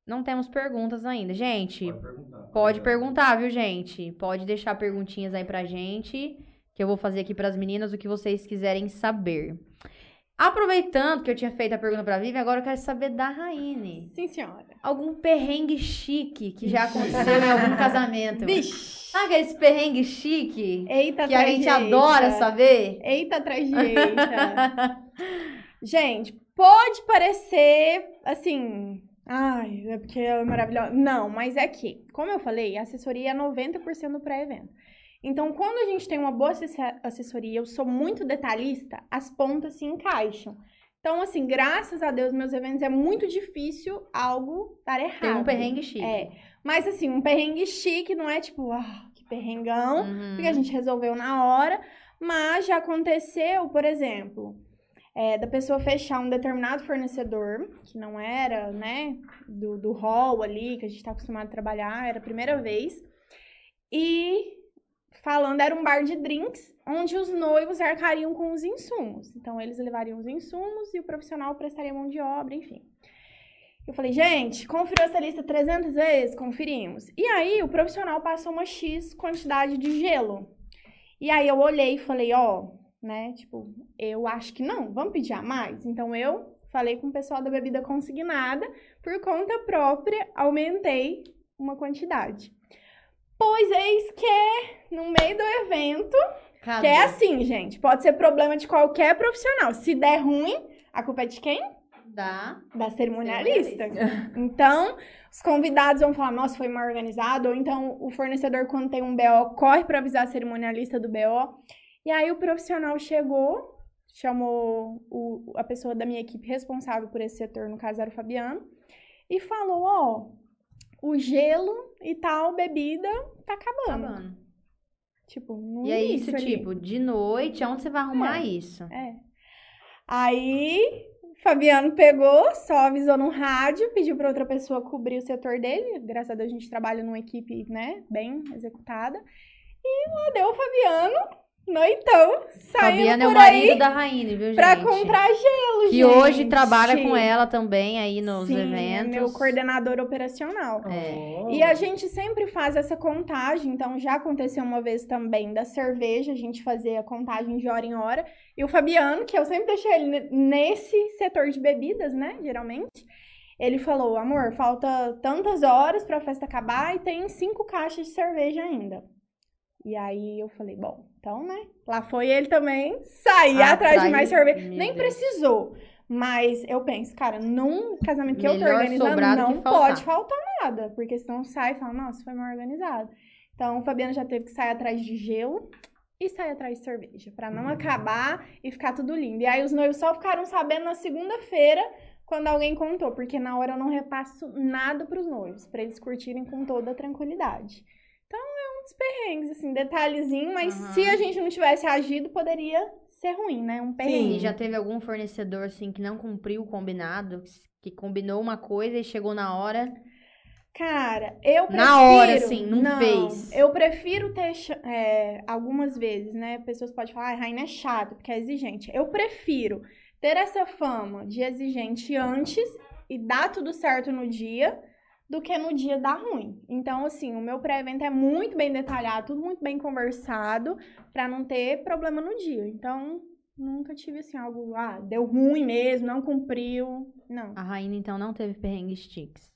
Não temos perguntas ainda, gente. Pode perguntar. Pode perguntar, viu, gente? Pode deixar perguntinhas aí pra gente, que eu vou fazer aqui pras meninas o que vocês quiserem saber. Aproveitando que eu tinha feito a pergunta pra Vivian, agora eu quero saber da Raine. Sim, senhora. Algum perrengue chique que já aconteceu em algum casamento? Vixe. Sabe aqueles perrengue chique Eita, que a gente adora saber? Eita atrás de eita. Gente, pode parecer assim. Ai, é porque ela é maravilhosa. Não, mas é que, como eu falei, a assessoria é 90% do pré-evento. Então, quando a gente tem uma boa assess- assessoria, eu sou muito detalhista, as pontas se encaixam. Então, assim, graças a Deus, meus eventos é muito difícil algo dar errado. Tem um perrengue chique. É. Mas, assim, um perrengue chique não é tipo, ah, que perrengão Uhum. porque a gente resolveu na hora, mas já aconteceu, por exemplo, é, da pessoa fechar um determinado fornecedor, que não era, né, do, do hall ali, que a gente tá acostumado a trabalhar, era a primeira vez, e falando, era um bar de drinks, onde os noivos arcariam com os insumos. Então, eles levariam os insumos e o profissional prestaria mão de obra, enfim. Eu falei, gente, conferiu essa lista 300 vezes? Conferimos. E aí, o profissional passou uma X quantidade de gelo. E aí, eu olhei e falei, ó, né, tipo, eu acho que não, vamos pedir a mais? Então, eu falei com o pessoal da bebida consignada, por conta própria, aumentei uma quantidade. Pois eis que, no meio do evento, Cadê? que é assim, gente, pode ser problema de qualquer profissional. Se der ruim, a culpa é de quem? Dá. da cerimonialista. Então, os convidados vão falar, nossa, foi mal organizado. Ou então, o fornecedor, quando tem um BO, corre para avisar a cerimonialista do BO. E aí, o profissional chegou, chamou o- a pessoa da minha equipe responsável por esse setor, no caso era o Fabiano, e falou, ó, o gelo e tal, bebida, tá acabando. Acabando. Tipo, E é isso, ali. tipo, de noite, onde você vai arrumar isso? É. Aí, Fabiano pegou, só avisou no rádio, pediu para outra pessoa cobrir o setor dele. Graças a Deus a gente trabalha numa equipe, né, bem executada. E lá deu o Fabiano, noitão, saindo Fabiano é o por aí marido da Raine, viu, gente? pra comprar gelo, Que gente. hoje trabalha com ela também aí nos Sim, eventos. é meu coordenador operacional. É. Oh. E a gente sempre faz essa contagem, então já aconteceu uma vez também da cerveja, a gente fazer a contagem de hora em hora. E o Fabiano, que eu sempre deixei ele ne- nesse setor de bebidas, né, geralmente, ele falou: amor, falta tantas horas pra festa acabar e tem cinco caixas de cerveja ainda. E aí eu falei: bom, então, né, lá foi ele também sair Ah, atrás de mais cerveja. meu Nem Deus. precisou. Mas eu penso, cara, num casamento que eu tô Melhor organizando, não pode faltar nada, porque senão sai e fala, nossa, foi mal organizado. Então, o Fabiano já teve que sair atrás de gelo e sair atrás de cerveja, pra não acabar e ficar tudo lindo. E aí os noivos só ficaram sabendo na segunda-feira, quando alguém contou, porque na hora eu não repasso nada pros noivos, pra eles curtirem com toda a tranquilidade. Dos perrengues, assim, detalhezinho, mas Aham. se a gente não tivesse agido, poderia ser ruim, né? Um perrengue. E já teve algum fornecedor, assim, que não cumpriu o combinado? Que combinou uma coisa e chegou na hora. Cara, eu prefiro... Na hora, assim, não fez. Eu prefiro ter, é, algumas vezes, né? Pessoas podem falar, ah, Rainha é chata, porque é exigente. Eu prefiro ter essa fama de exigente antes e dar tudo certo no dia, do que no dia dar ruim. Então, assim, o meu pré-evento é muito bem detalhado, tudo muito bem conversado, pra não ter problema no dia. Então, nunca tive, assim, algo, ah, deu ruim mesmo, não cumpriu. Não. A Rainha, então, não teve perrengue sticks.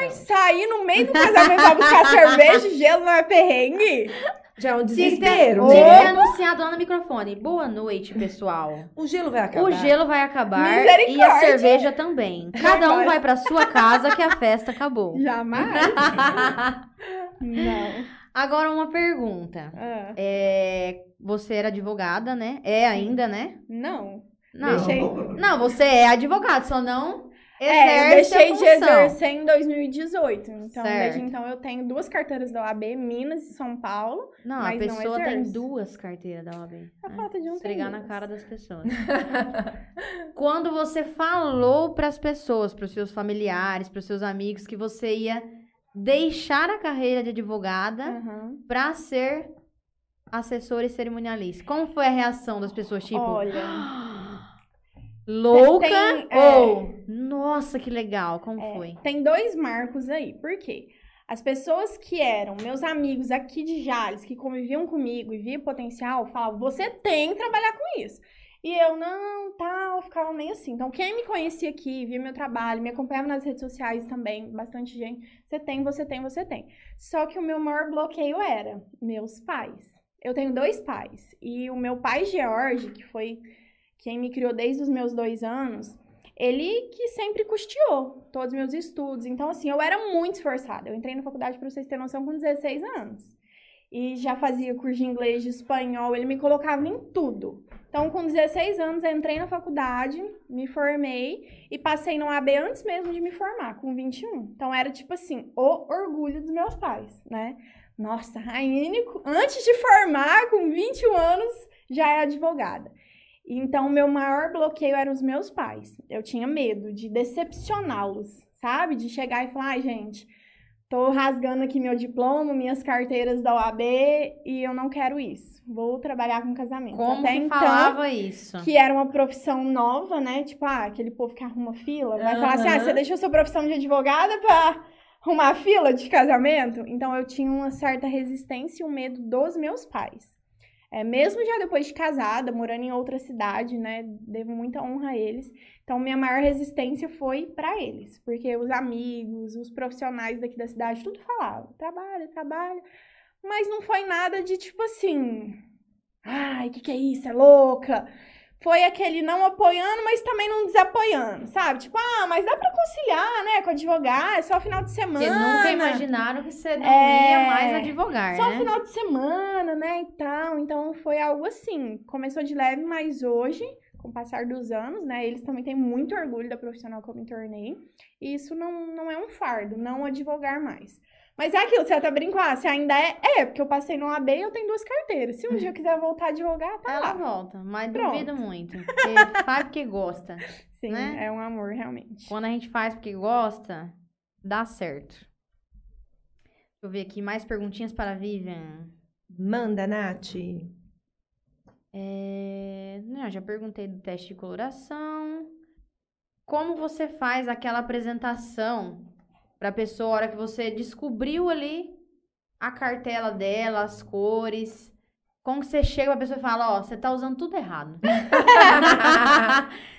Ai, sair no meio do casamento pra buscar <laughs> cerveja e gelo não é perrengue? Já é um desespero, ter né? anunciado lá no microfone. Boa noite, pessoal. O gelo vai acabar. O gelo vai acabar e a cerveja também. Cada um vai. pra sua <laughs> casa que a festa acabou. Jamais. <laughs> não. Agora uma pergunta. Ah, É, você era advogada, né? É ainda, né? não. Não. Deixei. Não, você é advogado, só não É, eu exerce a deixei de função. exercer em 2018. Então, desde Certo. então, eu tenho duas carteiras da OAB, Minas e São Paulo. Não, a mas não pessoa tem duas carteiras da OAB. A né? falta de um tem Esfregar na cara das pessoas. <laughs> Quando você falou para as pessoas, para os seus familiares, para os seus amigos, que você ia deixar a carreira de advogada Aham. para ser assessora e cerimonialista, como foi a reação das pessoas? Tipo, Olha, <gasps> louca tem- é. ou nossa, que legal? Como É, foi? Tem dois marcos aí. Por quê? As pessoas que eram meus amigos aqui de Jales, que conviviam comigo e via potencial, falavam: você tem que trabalhar com isso. E eu, não, tal, ficava meio assim. Então, quem me conhecia aqui, via meu trabalho, me acompanhava nas redes sociais também, bastante gente, você tem, você tem, você tem. Só que o meu maior bloqueio era meus pais. Eu tenho dois pais. E o meu pai, George, que foi quem me criou desde os meus dois anos, ele que sempre custeou todos os meus estudos. Então, assim, eu era muito esforçada. Eu entrei na faculdade, pra vocês terem noção, com 16 anos. E já fazia curso de inglês, de espanhol, ele me colocava em tudo. Então, com 16 anos, entrei na faculdade, me formei e passei no AB antes mesmo de me formar, com 21. Então, era tipo assim, o orgulho dos meus pais, né? Nossa, Raine, antes de formar, com 21 anos, já é advogada. Então, meu maior bloqueio eram os meus pais. Eu tinha medo de decepcioná-los, sabe? De chegar e falar, ai, gente, tô rasgando aqui meu diploma, minhas carteiras da OAB e eu não quero isso. Vou trabalhar com casamento. Como Até que então, falava isso? que era uma profissão nova, né? Tipo, ah, aquele povo que arruma fila, vai falar assim: ah, você deixou sua profissão de advogada pra arrumar fila de casamento? Então eu tinha uma certa resistência e um medo dos meus pais. É, mesmo já depois de casada, morando em outra cidade, né? Devo muita honra a eles. Então, minha maior resistência foi pra eles, porque os amigos, os profissionais daqui da cidade, tudo falavam: trabalha, trabalha. Mas não foi nada de tipo assim. Ai, que, que é isso? É louca? Foi aquele não apoiando, mas também não desapoiando, sabe? Tipo, ah, mas dá pra conciliar, né? Com advogar, é só final de semana. Porque nunca imaginaram que você não É, ia mais advogar, Só né? final de semana, né? E tal. Então foi algo assim. Começou de leve, mas hoje, com o passar dos anos, né? Eles também têm muito orgulho da profissional que eu me tornei. E isso não, não é um fardo, não advogar mais. Mas é aquilo, você até brincou, ah, se ainda é. É, porque eu passei no AB e eu tenho duas carteiras. Se um dia eu quiser voltar a advogar, tá Ela lá. volta, mas Pronto. duvido muito. <laughs> Porque faz porque gosta. Sim, né? é um amor, realmente. Quando a gente faz porque gosta, dá certo. Deixa eu ver aqui, mais perguntinhas para a Vivian. Manda, Nath. É... Não, já perguntei do teste de coloração. Como você faz aquela apresentação para a pessoa, a hora que você descobriu ali a cartela dela, as cores? Como que você chega pra pessoa e fala, ó, você tá usando tudo errado. <laughs>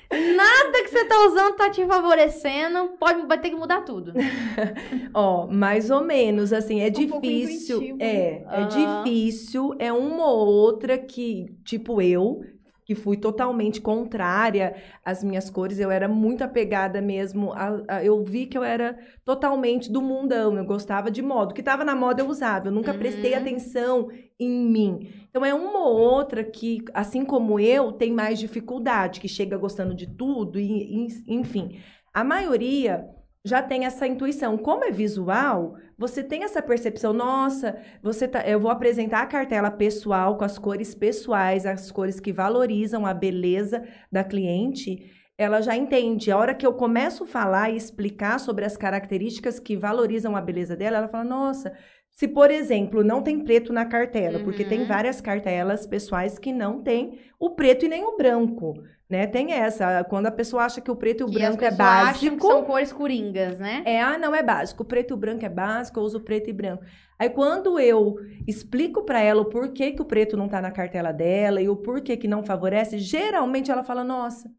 Nada que você tá usando tá te favorecendo, pode, vai ter que mudar tudo. <laughs> Ó, mais ou menos, assim, é Um difícil. intuitivo, É, é Aham. difícil. É uma ou outra que, tipo eu, que fui totalmente contrária às minhas cores, eu era muito apegada mesmo. A, a- eu vi que eu era totalmente do mundão, eu gostava de moda. O que tava na moda eu usava, eu nunca prestei Uhum. atenção em mim. Então é uma ou outra que, assim como eu, tem mais dificuldade, que chega gostando de tudo, e, e- enfim. A maioria já tem essa intuição. Como é visual, você tem essa percepção, nossa, você tá, eu vou apresentar a cartela pessoal com as cores pessoais, as cores que valorizam a beleza da cliente. Ela já entende. A hora que eu começo a falar e explicar sobre as características que valorizam a beleza dela, ela fala: nossa, se, por exemplo, não tem preto na cartela, porque tem Uhum. várias cartelas pessoais que não tem o preto e nem o branco, né? Tem essa. Quando a pessoa acha que o preto e o Que branco é básico. são cores coringas, né? É, ah, não é básico. O preto e o branco é básico, eu uso preto e branco. Aí quando eu explico pra ela o porquê que o preto não tá na cartela dela e o porquê que não favorece, geralmente ela fala: "Nossa,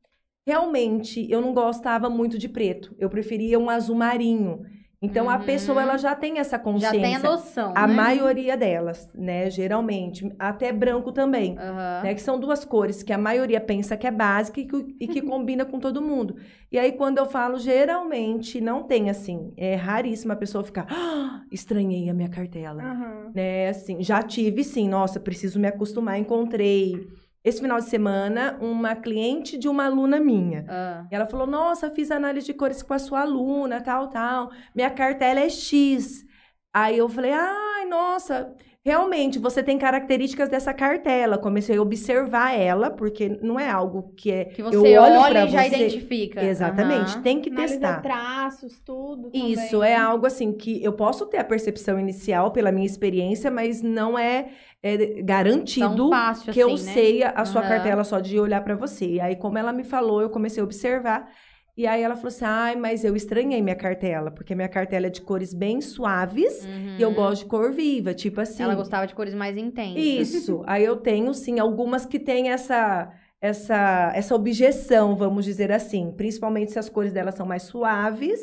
realmente eu não gostava muito de preto. Eu preferia um azul marinho". Então a Uhum. pessoa ela já tem essa Já consciência. tem a noção, A né? maioria delas, né, geralmente, até branco também. Aham. Né, que são duas cores que a maioria pensa que é básica e que, e que <laughs> combina com todo mundo. E aí, quando eu falo, geralmente não tem assim. É raríssima a pessoa ficar, "Ah, estranhei a minha cartela. Aham. Né, assim, já tive sim, nossa, preciso me acostumar, encontrei esse final de semana, uma cliente de uma aluna minha. Ah, E ela falou: Nossa, fiz análise de cores com a sua aluna, tal, tal. Minha cartela é X. Aí eu falei: Ai, nossa, realmente você tem características dessa cartela. Comecei a observar ela, porque não é algo que é. que eu você olho olha pra e já você- identifica. Exatamente, Aham. tem que Analisa testar. traços, tudo. Isso também. é algo assim que eu posso ter a percepção inicial pela minha experiência, mas não é, é garantido fácil que eu assim, né? sei a sua Aham. cartela só de olhar pra você. E aí, como ela me falou, eu comecei a observar. E aí ela falou assim: ai, mas eu estranhei minha cartela, porque minha cartela é de cores bem suaves e eu Uhum. gosto de cor viva, tipo assim. Ela gostava de cores mais intensas. Isso. <laughs> Aí eu tenho, sim, algumas que têm essa, essa, essa objeção, vamos dizer assim. Principalmente se as cores delas são mais suaves.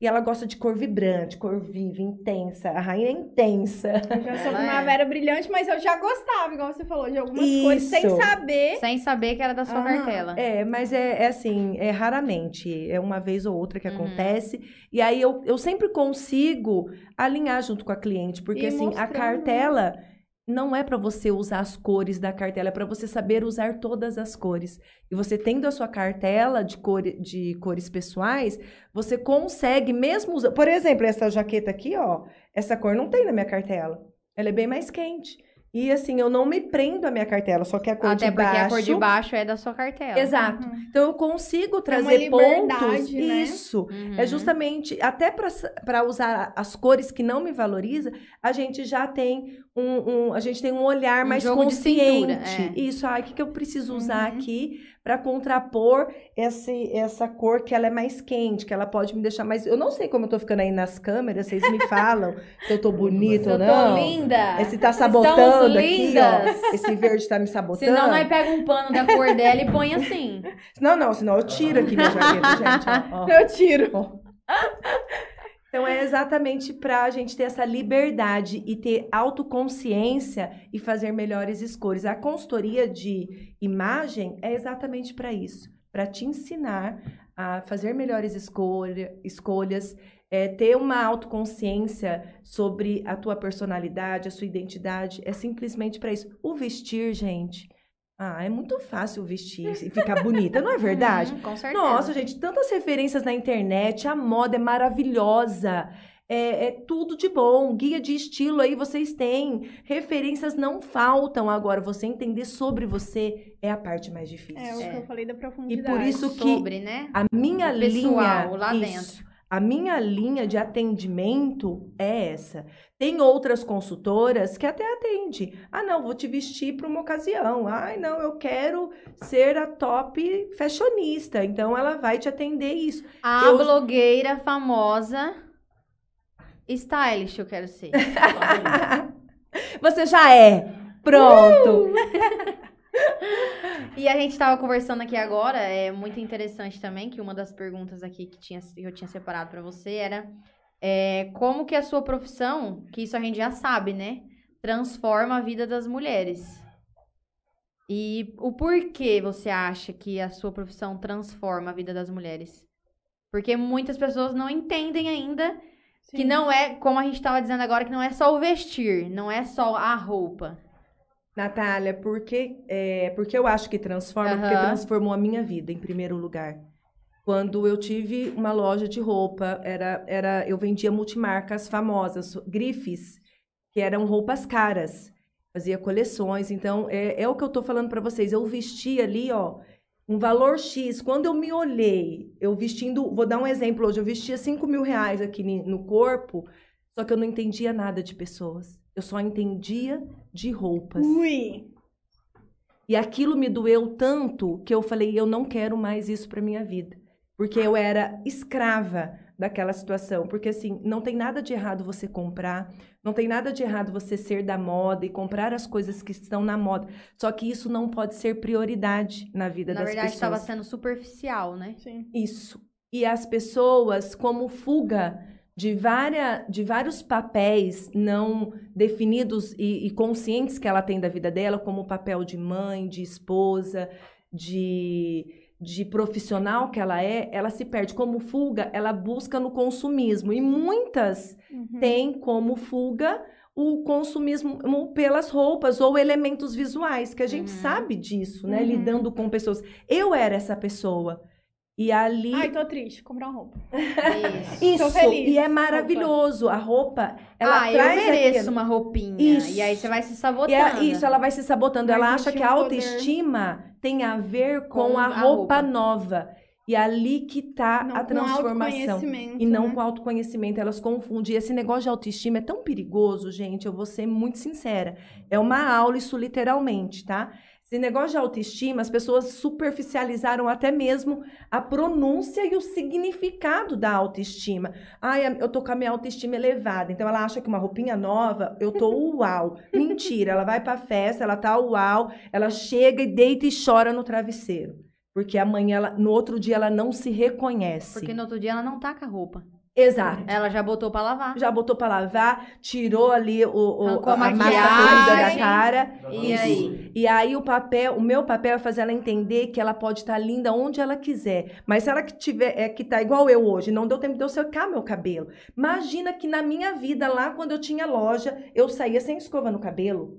E ela gosta de cor vibrante, cor viva, intensa. A rainha é intensa. Eu já sou é. primavera brilhante, mas eu já gostava, igual você falou, de algumas cores, sem Isso. saber. Sem saber que era da sua Ah, cartela. É, mas é, é assim, é raramente. É uma vez ou outra que Uhum. acontece. E aí eu, eu sempre consigo alinhar junto com a cliente. Porque, E assim, a mostrando, né? cartela não é para você usar as cores da cartela, é para você saber usar todas as cores. E você tendo a sua cartela de, cor, de cores pessoais, você consegue mesmo usar. Por exemplo, essa jaqueta aqui, ó, essa cor não tem na minha cartela. Ela é bem mais quente. E assim, eu não me prendo à minha cartela, só que a cor Até de porque baixo. a cor de baixo é da sua cartela. Exato. Uhum. Então eu consigo trazer liberdade, pontos. né? Isso. Uhum. É justamente, até para usar as cores que não me valoriza, a gente já tem um, um- a gente tem um olhar Um mais jogo de cintura, consciente. é. Isso, ai, o que, que eu preciso usar Uhum. aqui para contrapor esse, essa cor que ela é mais quente, que ela pode me deixar mais. Eu não sei como eu tô ficando aí nas câmeras, vocês me falam <laughs> se eu tô bonita ou Eu não. tô linda. Esse tá sabotando aqui, ó. Esse verde tá me sabotando. Senão nós pega um pano da cor dela e põe assim. Não, não, senão eu tiro aqui minha jaqueta, gente. ó, ó. Eu tiro. Então é exatamente para a gente ter essa liberdade e ter autoconsciência e fazer melhores escolhas. A consultoria de imagem é exatamente para isso, para te ensinar a fazer melhores escolha, escolhas, é, ter uma autoconsciência sobre a tua personalidade, a sua identidade. É simplesmente para isso. O vestir, gente. Ah, é muito fácil vestir e ficar bonita, não é <laughs> verdade? Uhum, com certeza. Nossa, gente, tantas referências na internet, a moda é maravilhosa. É, é tudo de bom, guia de estilo aí vocês têm. Referências não faltam. Agora, você entender sobre você é a parte mais difícil. É o É. que eu falei da profundidade. E por isso que Sobre, né? a minha O pessoal, linha. lá isso, A minha linha de atendimento é essa. Tem outras consultoras que até atende. Ah, não, vou te vestir para uma ocasião. Ai, não, eu quero ser a top fashionista. Então ela vai te atender isso. A Eu- blogueira famosa stylish, eu quero ser. <laughs> Você já é. Pronto. <laughs> E a gente tava conversando aqui agora, é muito interessante também, que uma das perguntas aqui que, tinha, que eu tinha separado pra você era é, como que a sua profissão, que isso a gente já sabe, né? Transforma a vida das mulheres. E o porquê você acha que a sua profissão transforma a vida das mulheres? Porque muitas pessoas não entendem ainda que Sim. não é, como a gente tava dizendo agora, que não é só o vestir, não é só a roupa. Natália, porque, é, porque eu acho que transforma, porque Aham. transformou a minha vida, em primeiro lugar. Quando eu tive uma loja de roupa, era, era, eu vendia multimarcas famosas, grifes, que eram roupas caras. Fazia coleções, então é, é o que eu tô falando para vocês. Eu vesti ali, ó, um valor X. Quando eu me olhei, eu vestindo, vou dar um exemplo hoje, eu vestia 5 mil reais aqui no corpo, só que eu não entendia nada de pessoas. Eu só entendia de roupas. Ui. E aquilo me doeu tanto que eu falei, eu não quero mais isso para minha vida. Porque eu era escrava daquela situação. Porque assim, não tem nada de errado você comprar, não tem nada de errado você ser da moda e comprar as coisas que estão na moda. Só que isso não pode ser prioridade na vida Na das verdade, estava pessoas. sendo superficial, né? Sim. Isso. E as pessoas, como fuga de, várias, de vários papéis não definidos e, e conscientes que ela tem da vida dela, como o papel de mãe, de esposa, de, de profissional que ela é, ela se perde. Como fuga, ela busca no consumismo. E muitas Uhum. têm como fuga o consumismo pelas roupas ou elementos visuais, que a gente Uhum. sabe disso, né? Uhum. Lidando com pessoas. Eu era essa pessoa. E ali. Ai, tô triste, comprar uma roupa. Isso. isso, tô feliz. e é maravilhoso. A roupa, ela ah, traz eu mereço aquilo. uma roupinha. Isso. E aí você vai se E sabotando. é, isso, ela vai se sabotando. Vai ela acha que a poder. autoestima tem a ver com, Com a, a roupa, roupa. nova. E ali que tá Não a com transformação. autoconhecimento, E não né? com autoconhecimento. Elas confundem. E esse negócio de autoestima é tão perigoso, gente. Eu vou ser muito sincera. É uma aula, isso literalmente, tá? Esse negócio de autoestima, as pessoas superficializaram até mesmo a pronúncia e o significado da autoestima. Ai, eu tô com a minha autoestima elevada. Então ela acha que uma roupinha nova, eu tô <laughs> uau. Mentira, ela vai pra festa, ela tá uau, ela chega e deita e chora no travesseiro. Porque amanhã, ela, no outro dia, ela não se reconhece. Porque no outro dia ela não tá com a roupa. Exato. Ela já botou pra lavar. Já botou pra lavar, tirou ali o, o- Arrancou a massa da cara. E Isso. aí? E aí o papel, o meu papel é fazer ela entender que ela pode estar linda onde ela quiser. Mas se ela que tiver, é que tá igual eu hoje, não deu tempo de eu secar meu cabelo. Imagina que na minha vida lá quando eu tinha loja, eu saía sem escova no cabelo.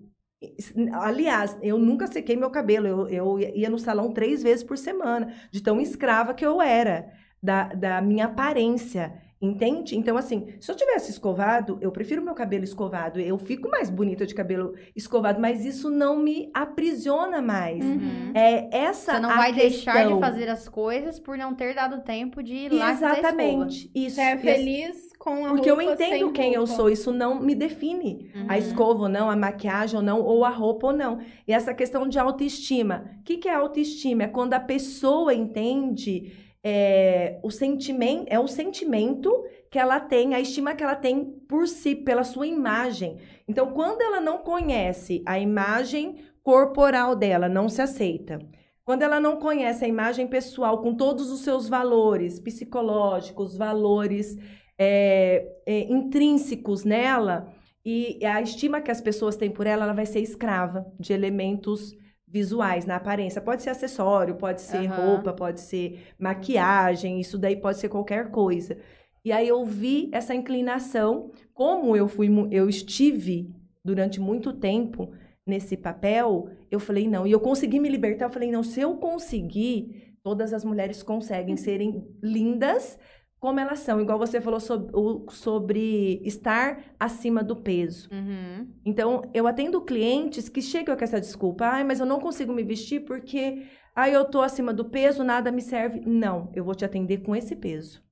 Aliás, eu nunca sequei meu cabelo. Eu, eu ia no salão três vezes por semana, de tão escrava que eu era da, da minha aparência. Entende? Então, assim, se eu tivesse escovado, eu prefiro meu cabelo escovado. Eu fico mais bonita de cabelo escovado, mas isso não me aprisiona mais. Uhum. É essa Você não a vai deixar de questão. fazer as coisas por não ter dado tempo de ir lá fazer a escova. Exatamente. Isso. Você é feliz com a Porque eu entendo sem quem eu roupa. sou, isso não me define. Uhum. A escova ou não, a maquiagem ou não, ou a roupa ou não. E essa questão de autoestima. O que, que é autoestima? É quando a pessoa entende é, o sentimento, é o sentimento que ela tem, a estima que ela tem por si, pela sua imagem. Então, quando ela não conhece a imagem corporal dela, não se aceita. Quando ela não conhece a imagem pessoal com todos os seus valores psicológicos, valores é, é, intrínsecos nela, e a estima que as pessoas têm por ela, ela vai ser escrava de elementos visuais na aparência. Pode ser acessório, pode ser Aham. roupa, pode ser maquiagem, isso daí pode ser qualquer coisa. E aí eu vi essa inclinação, como eu fui, eu estive durante muito tempo nesse papel, eu falei não, e eu consegui me libertar, eu falei não, se eu conseguir, todas as mulheres conseguem serem lindas como elas são, igual você falou sobre, sobre estar acima do peso. Uhum. Então, eu atendo clientes que chegam com essa desculpa. Ai, mas eu não consigo me vestir porque ai, eu tô acima do peso, nada me serve. Não, eu vou te atender com esse peso.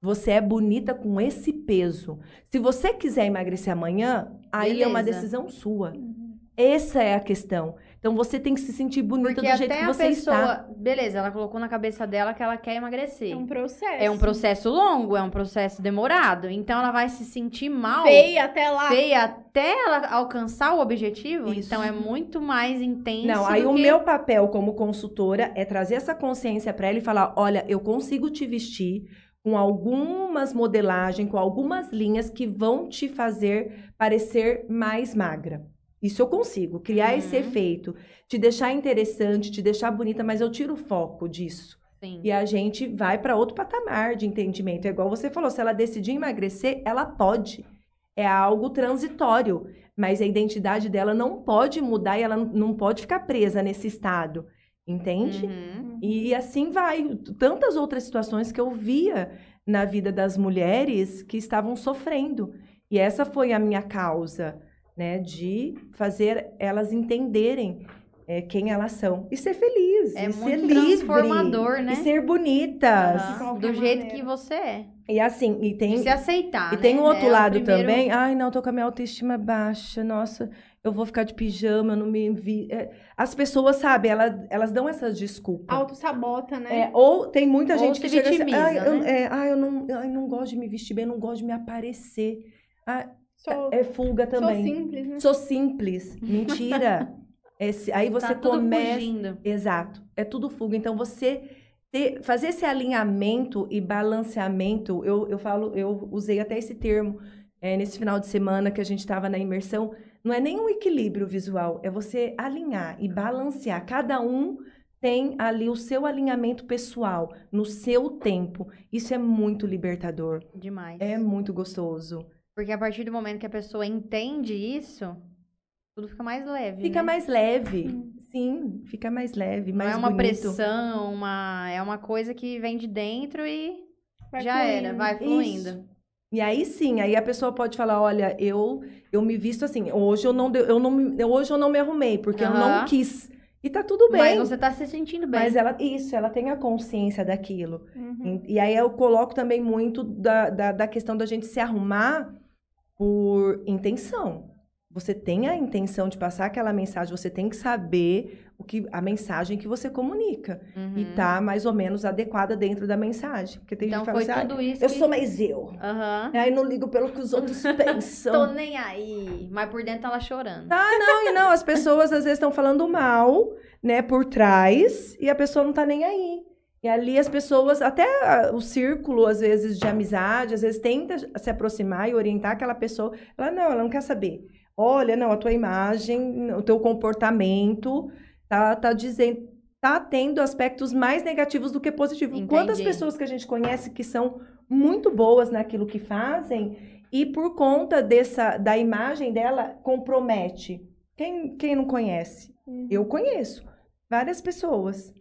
Você é bonita com esse peso. Se você quiser emagrecer amanhã, aí é uma Beleza. decisão sua. Essa é a questão. Então, você tem que se sentir bonita Porque do jeito que a você pessoa. está. Beleza, ela colocou na cabeça dela que ela quer emagrecer. É um processo. É um processo longo, é um processo demorado. Então ela vai se sentir mal. Feia até lá. feia até ela alcançar o objetivo. Isso. Então é muito mais intenso. Não, aí do o que- meu papel como consultora é trazer essa consciência para ela e falar: olha, eu consigo te vestir com algumas modelagens, com algumas linhas que vão te fazer parecer mais magra. Isso eu consigo, criar esse Uhum. efeito, te deixar interessante, te deixar bonita, mas eu tiro o foco disso. Sim. E a gente vai para outro patamar de entendimento. É igual você falou, se ela decidir emagrecer, ela pode. É algo transitório, mas a identidade dela não pode mudar e ela não pode ficar presa nesse estado, entende? Uhum. E assim vai. Tantas outras situações que eu via na vida das mulheres que estavam sofrendo. E essa foi a minha causa, né? De fazer elas entenderem é, quem elas são. E ser feliz. É e ser muito livre, transformador, né? E ser bonitas. Qualquer Do jeito maneira. que você é. E assim, e tem. E se aceitar. E tem né? um outro É o lado primeiro- também. Ai, não, tô com a minha autoestima baixa. Nossa, eu vou ficar de pijama, eu não me vi. É, As pessoas, sabe, elas, elas dão essas desculpas. Auto-sabota, né? É, ou tem muita Ou gente se que chega assim, ai, eu, né? é, ai, eu não, ai, não gosto de me vestir bem, eu não gosto de me aparecer. Ah, Sou, é fuga sou também. simples, né? Sou simples. <laughs> Mentira. Esse- aí você tá começa. fugindo. Exato. É tudo fuga. Então, você ter- fazer esse alinhamento e balanceamento, eu, eu falo, eu usei até esse termo é, nesse final de semana que a gente estava na imersão. Não é nem um equilíbrio visual, é você alinhar e balancear. Cada um tem ali o seu alinhamento pessoal, no seu tempo. Isso é muito libertador. Demais. É muito gostoso. Porque a partir do momento que a pessoa entende isso, tudo fica mais leve. Fica né? mais leve. Sim, fica mais leve, Não mais é uma bonito. pressão, uma... é uma coisa que vem de dentro e Vai já era, fluindo. vai fluindo. E aí sim, aí a pessoa pode falar, olha, eu eu me visto assim, hoje eu não deu- eu não me- hoje eu não me arrumei porque eu não quis. E tá tudo bem. Mas você tá se sentindo bem. Mas ela isso, ela tem a consciência daquilo. Uhum. E, e aí eu coloco também muito da, da, da questão da gente se arrumar por intenção. Você tem a intenção de passar aquela mensagem, você tem que saber o que a mensagem que você comunica. Uhum. E tá mais ou menos adequada dentro da mensagem. Porque tem Então gente que fala assim, tudo "Ah, isso eu que... sou mais eu. Aham. Aí não ligo pelo que os outros <laughs> Tô pensam. nem aí. Mas por dentro ela chorando. Tá, não, e não, as pessoas às vezes estão falando mal, né, por trás, e a pessoa não tá nem aí. E ali as pessoas, até ah, o círculo, às vezes, de amizade, às vezes tenta se aproximar e orientar aquela pessoa. Ela não, ela não quer saber. Olha, não, a tua imagem, o teu comportamento tá, tá dizendo, tá tendo aspectos mais negativos do que positivos. Quantas Entendi. pessoas que a gente conhece que são muito boas naquilo que fazem e por conta dessa da imagem dela compromete. Quem, quem não conhece? Uhum. Eu conheço várias pessoas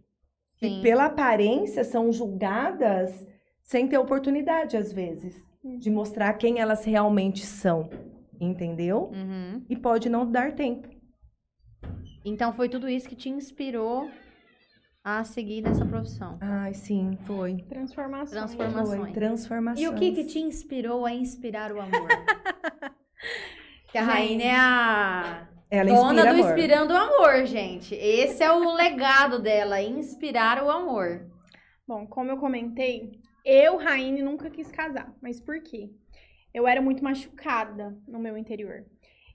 Sim. que pela aparência são julgadas sem ter oportunidade às vezes de mostrar quem elas realmente são, entendeu? Uhum. E pode não dar tempo. Então foi tudo isso que te inspirou a seguir nessa profissão. Ai, sim, foi. Transformação. Transforma- Foi transformação. E o que que te inspirou a inspirar o amor? <laughs> que a. Rainha é a Ela dona inspira do amor. Inspirando o Amor, gente. Esse é o <laughs> legado dela, inspirar o amor. Bom, como eu comentei, eu, Raine, nunca quis casar. Mas por quê? Eu era muito machucada no meu interior.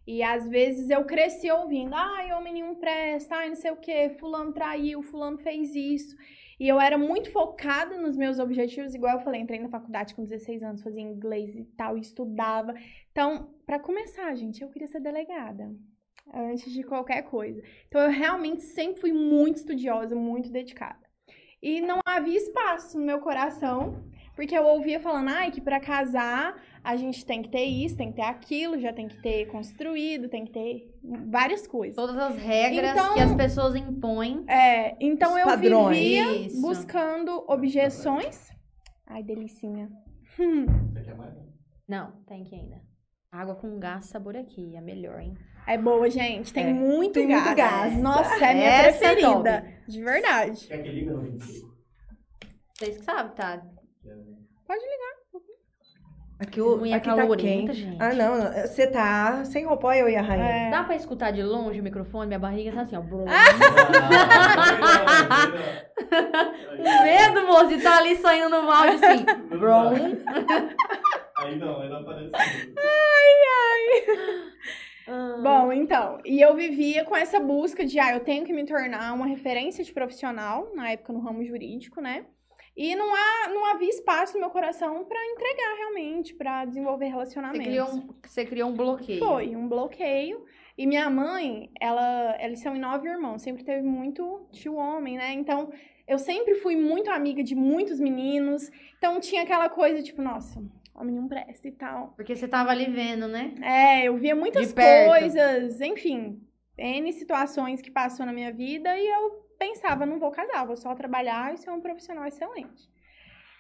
E às vezes eu cresci ouvindo, ai, homem nenhum presta, ai, não sei o quê, fulano traiu, fulano fez isso. E eu era muito focada nos meus objetivos, igual eu falei, entrei na faculdade com 16 anos, fazia inglês e tal, e estudava. Então, pra começar, gente, eu queria ser delegada. Antes de qualquer coisa. Então, eu realmente sempre fui muito estudiosa, muito dedicada. E não havia espaço no meu coração, porque eu ouvia falando, ai, que pra casar a gente tem que ter isso, tem que ter aquilo, já tem que ter construído, tem que ter várias coisas. Todas as regras Então- que as pessoas impõem. É, então Os eu padrões. vivia Isso. buscando objeções. Ai, delicinha. <laughs> Você quer mais? Não, tem que ainda. Água com gás sabor aqui, é melhor, hein? É boa, gente. Tem É, muito tem gás. muito gás. Nossa, é a minha Essa é preferida. de verdade. Quer que liga no 25? Vocês que sabem, tá? Pode ligar. Aqui, o, aqui tá calorenta, quente. gente. Ah, não, não. Você tá sem roupa, eu e a rainha. É. Dá pra escutar de longe o microfone? Minha barriga tá assim, ó. <laughs> Brum. Medo, moço, de tá ali saindo no áudio assim. Brum. Aí não, aí não aparece. Bom, então, e eu vivia com essa busca de, ah, eu tenho que me tornar uma referência de profissional, na época no ramo jurídico, né? E não, há, não havia espaço no meu coração pra entregar realmente, pra desenvolver Você relacionamentos. criou, um, você criou um bloqueio. Foi, um bloqueio. E minha mãe, ela, eles são em nove irmãos, sempre teve muito tio homem, né? Então, eu sempre fui muito amiga de muitos meninos. Então, tinha aquela coisa, tipo, nossa, homem não presta e tal. Porque você tava ali vendo, né? É, eu via muitas coisas, enfim, N situações que passou na minha vida e eu pensava, não vou casar, vou só trabalhar e ser um profissional excelente.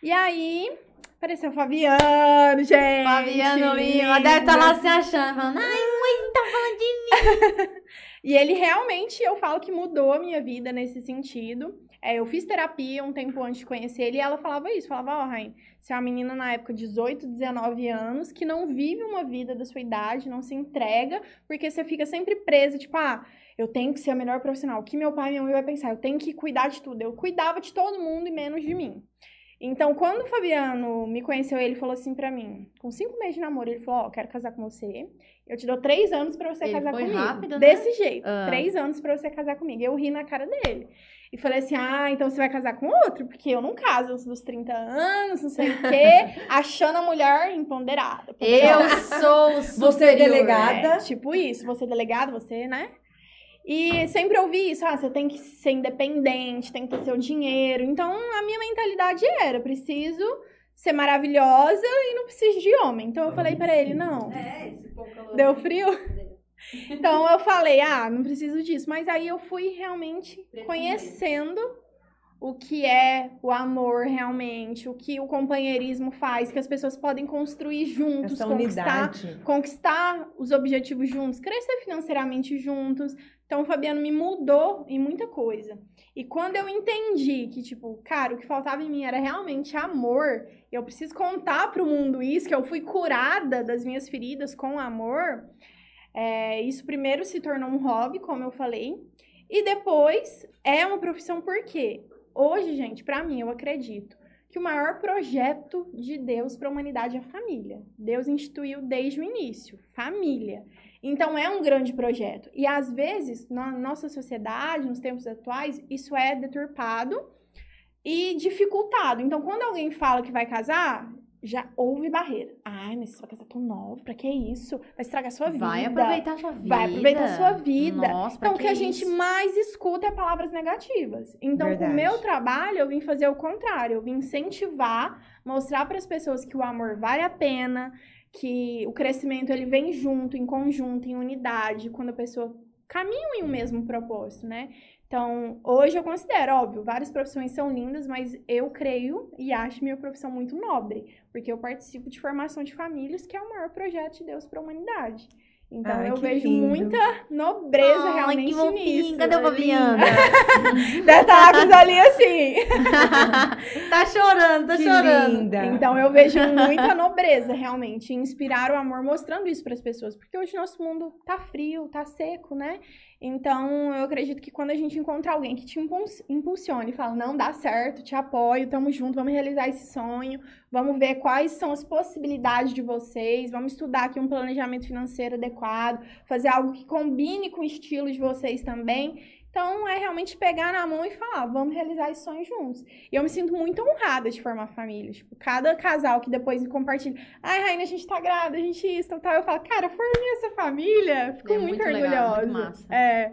E aí, apareceu o Fabiano, gente. Fabiano Lima deve estar lá se achando, falando, ai, mãe, tá falando de <laughs> E ele realmente, eu falo que mudou a minha vida nesse sentido. É, eu fiz terapia um tempo antes de conhecer ele e ela falava isso. Falava, ó, Rain, você é uma menina na época de 18, 19 anos que não vive uma vida da sua idade, não se entrega, porque você fica sempre presa, tipo, ah, eu tenho que ser a melhor profissional. O que meu pai e minha mãe vai pensar? Eu tenho que cuidar de tudo. Eu cuidava de todo mundo e menos de mim. Então, quando o Fabiano me conheceu, ele falou assim pra mim, com cinco meses de namoro, ele falou, ó, quero casar com você. Eu te dou três anos pra você Ele casar foi comigo. rápido, né? Desse jeito. Ah. Três anos pra você casar comigo. Eu ri na cara dele. E falei assim, ah, então você vai casar com outro? Porque eu não caso antes dos 30 anos, não sei o <laughs> quê. achando a mulher empoderada. Eu sou o <laughs> Você é superior. delegada. É, tipo isso, você é delegado, você, né? E sempre ouvi isso, ah, você tem que ser independente, tem que ter seu dinheiro. Então, a minha mentalidade era, preciso ser maravilhosa e não preciso de homem. Então eu falei pra ele, não. É, esse pouco calor. Deu frio? <laughs> Então eu falei, ah, não preciso disso. Mas aí eu fui realmente conhecendo o que é o amor realmente, o que o companheirismo faz, que as pessoas podem construir juntos, Essa conquistar, unidade. conquistar os objetivos juntos, crescer financeiramente juntos. Então o Fabiano me mudou em muita coisa. E quando eu entendi que, tipo, cara, o que faltava em mim era realmente amor, e eu preciso contar pro mundo isso, que eu fui curada das minhas feridas com amor, é, isso primeiro se tornou um hobby, como eu falei, e depois é uma profissão por quê? Hoje, gente, pra mim, eu acredito que o maior projeto de Deus para a humanidade é a família. Deus instituiu desde o início, família. Então é um grande projeto. E às vezes, na nossa sociedade, nos tempos atuais, isso é deturpado e dificultado. Então, quando alguém fala que vai casar, já houve barreira. Ai, mas você vai casar tão novo, pra que isso? Vai estragar sua vida. Vai aproveitar a sua vida. Vai aproveitar a sua vida. Nossa, Então, o que a isso? gente mais escuta é palavras negativas. Então, Verdade. com o meu trabalho, eu vim fazer o contrário. Eu vim incentivar, mostrar para as pessoas que o amor vale a pena, que o crescimento ele vem junto, em conjunto, em unidade, quando a pessoa caminha em um mesmo propósito, né? Então, hoje eu considero, óbvio, várias profissões são lindas, mas eu creio e acho minha profissão muito nobre, porque eu participo de formação de famílias, que é o maior projeto de Deus para a humanidade. Então, Ai, eu vejo lindo. muita nobreza Ai, realmente que fofinho. nisso. Cadê o Fabiano? Deve estar com os olhinhos assim. <laughs> tá chorando, tá Que chorando. linda. Então eu vejo muita nobreza realmente em inspirar o amor mostrando isso para as pessoas, porque hoje nosso mundo tá frio, tá seco, né? Então eu acredito que quando a gente encontra alguém que te impuls- impulsione fala, não dá certo, te apoio, tamo junto, vamos realizar esse sonho, vamos ver quais são as possibilidades de vocês, vamos estudar aqui um planejamento financeiro adequado, fazer algo que combine com o estilo de vocês também. Então, é realmente pegar na mão e falar, vamos realizar esse sonho juntos. E eu me sinto muito honrada de formar família. Tipo, cada casal que depois compartilha, ai, Raina, a gente tá grávida, a gente isso, tal, tal. Eu falo, cara, formei essa família. Fico É muito, muito legal, orgulhosa. muito massa. É.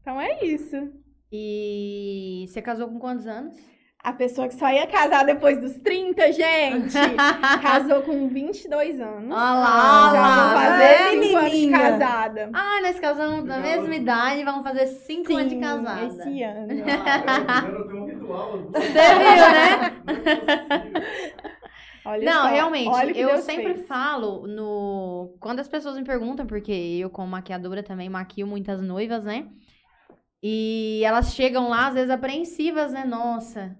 Então é isso. E você casou com quantos anos? A pessoa que só ia casar depois dos 30, gente, <laughs> casou com 22 anos. Olha lá, Já olha lá. fazer É, 5 anos de menina. casada. Ah, nós casamos na mesma idade vamos fazer cinco anos de casada. esse ano. Ah, eu tenho um ritual. Você viu, né? <laughs> Olha Não, só, realmente, olha eu Deus sempre fez. falo no. Quando as pessoas me perguntam, porque eu, como maquiadora, também maquio muitas noivas, né? E elas chegam lá, às vezes, apreensivas, né? Nossa,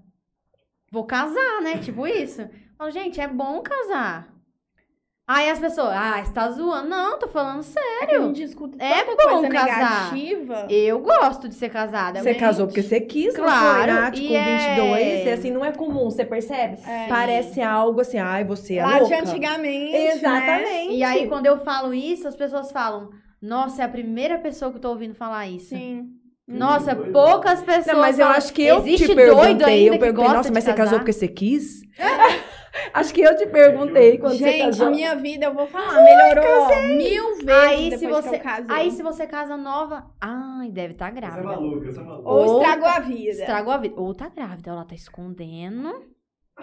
vou casar, né? Tipo isso. Eu falo, gente, é bom casar. Aí as pessoas, ah, você tá zoando. Não, tô falando sério. É que a gente escuta É tanta bom coisa casar. negativa. Eu gosto de ser casada. Você mas- casou porque você quis, Claro, claro, Nath, e com é- 22, e assim, não é comum, você percebe? É. Parece algo assim, ai, você é Lá louca. de antigamente, né? Exatamente. E aí, quando eu falo isso, as pessoas falam, nossa, é a primeira pessoa que eu tô ouvindo falar isso. Sim. Nossa, Doido. poucas pessoas. Não, mas eu falam, acho que eu te doido perguntei, ainda eu perguntei, nossa, mas você casou casar?" porque você quis? <laughs> acho que eu te perguntei quando você Gente, casou. minha vida, eu vou falar, melhorou mil vezes Aí se, depois que você, aí se você casa nova, ai, deve estar Você é grávida. maluca, você é maluca. Ou Ou estragou a vida. Estragou a vida. Ou tá grávida, ela tá escondendo.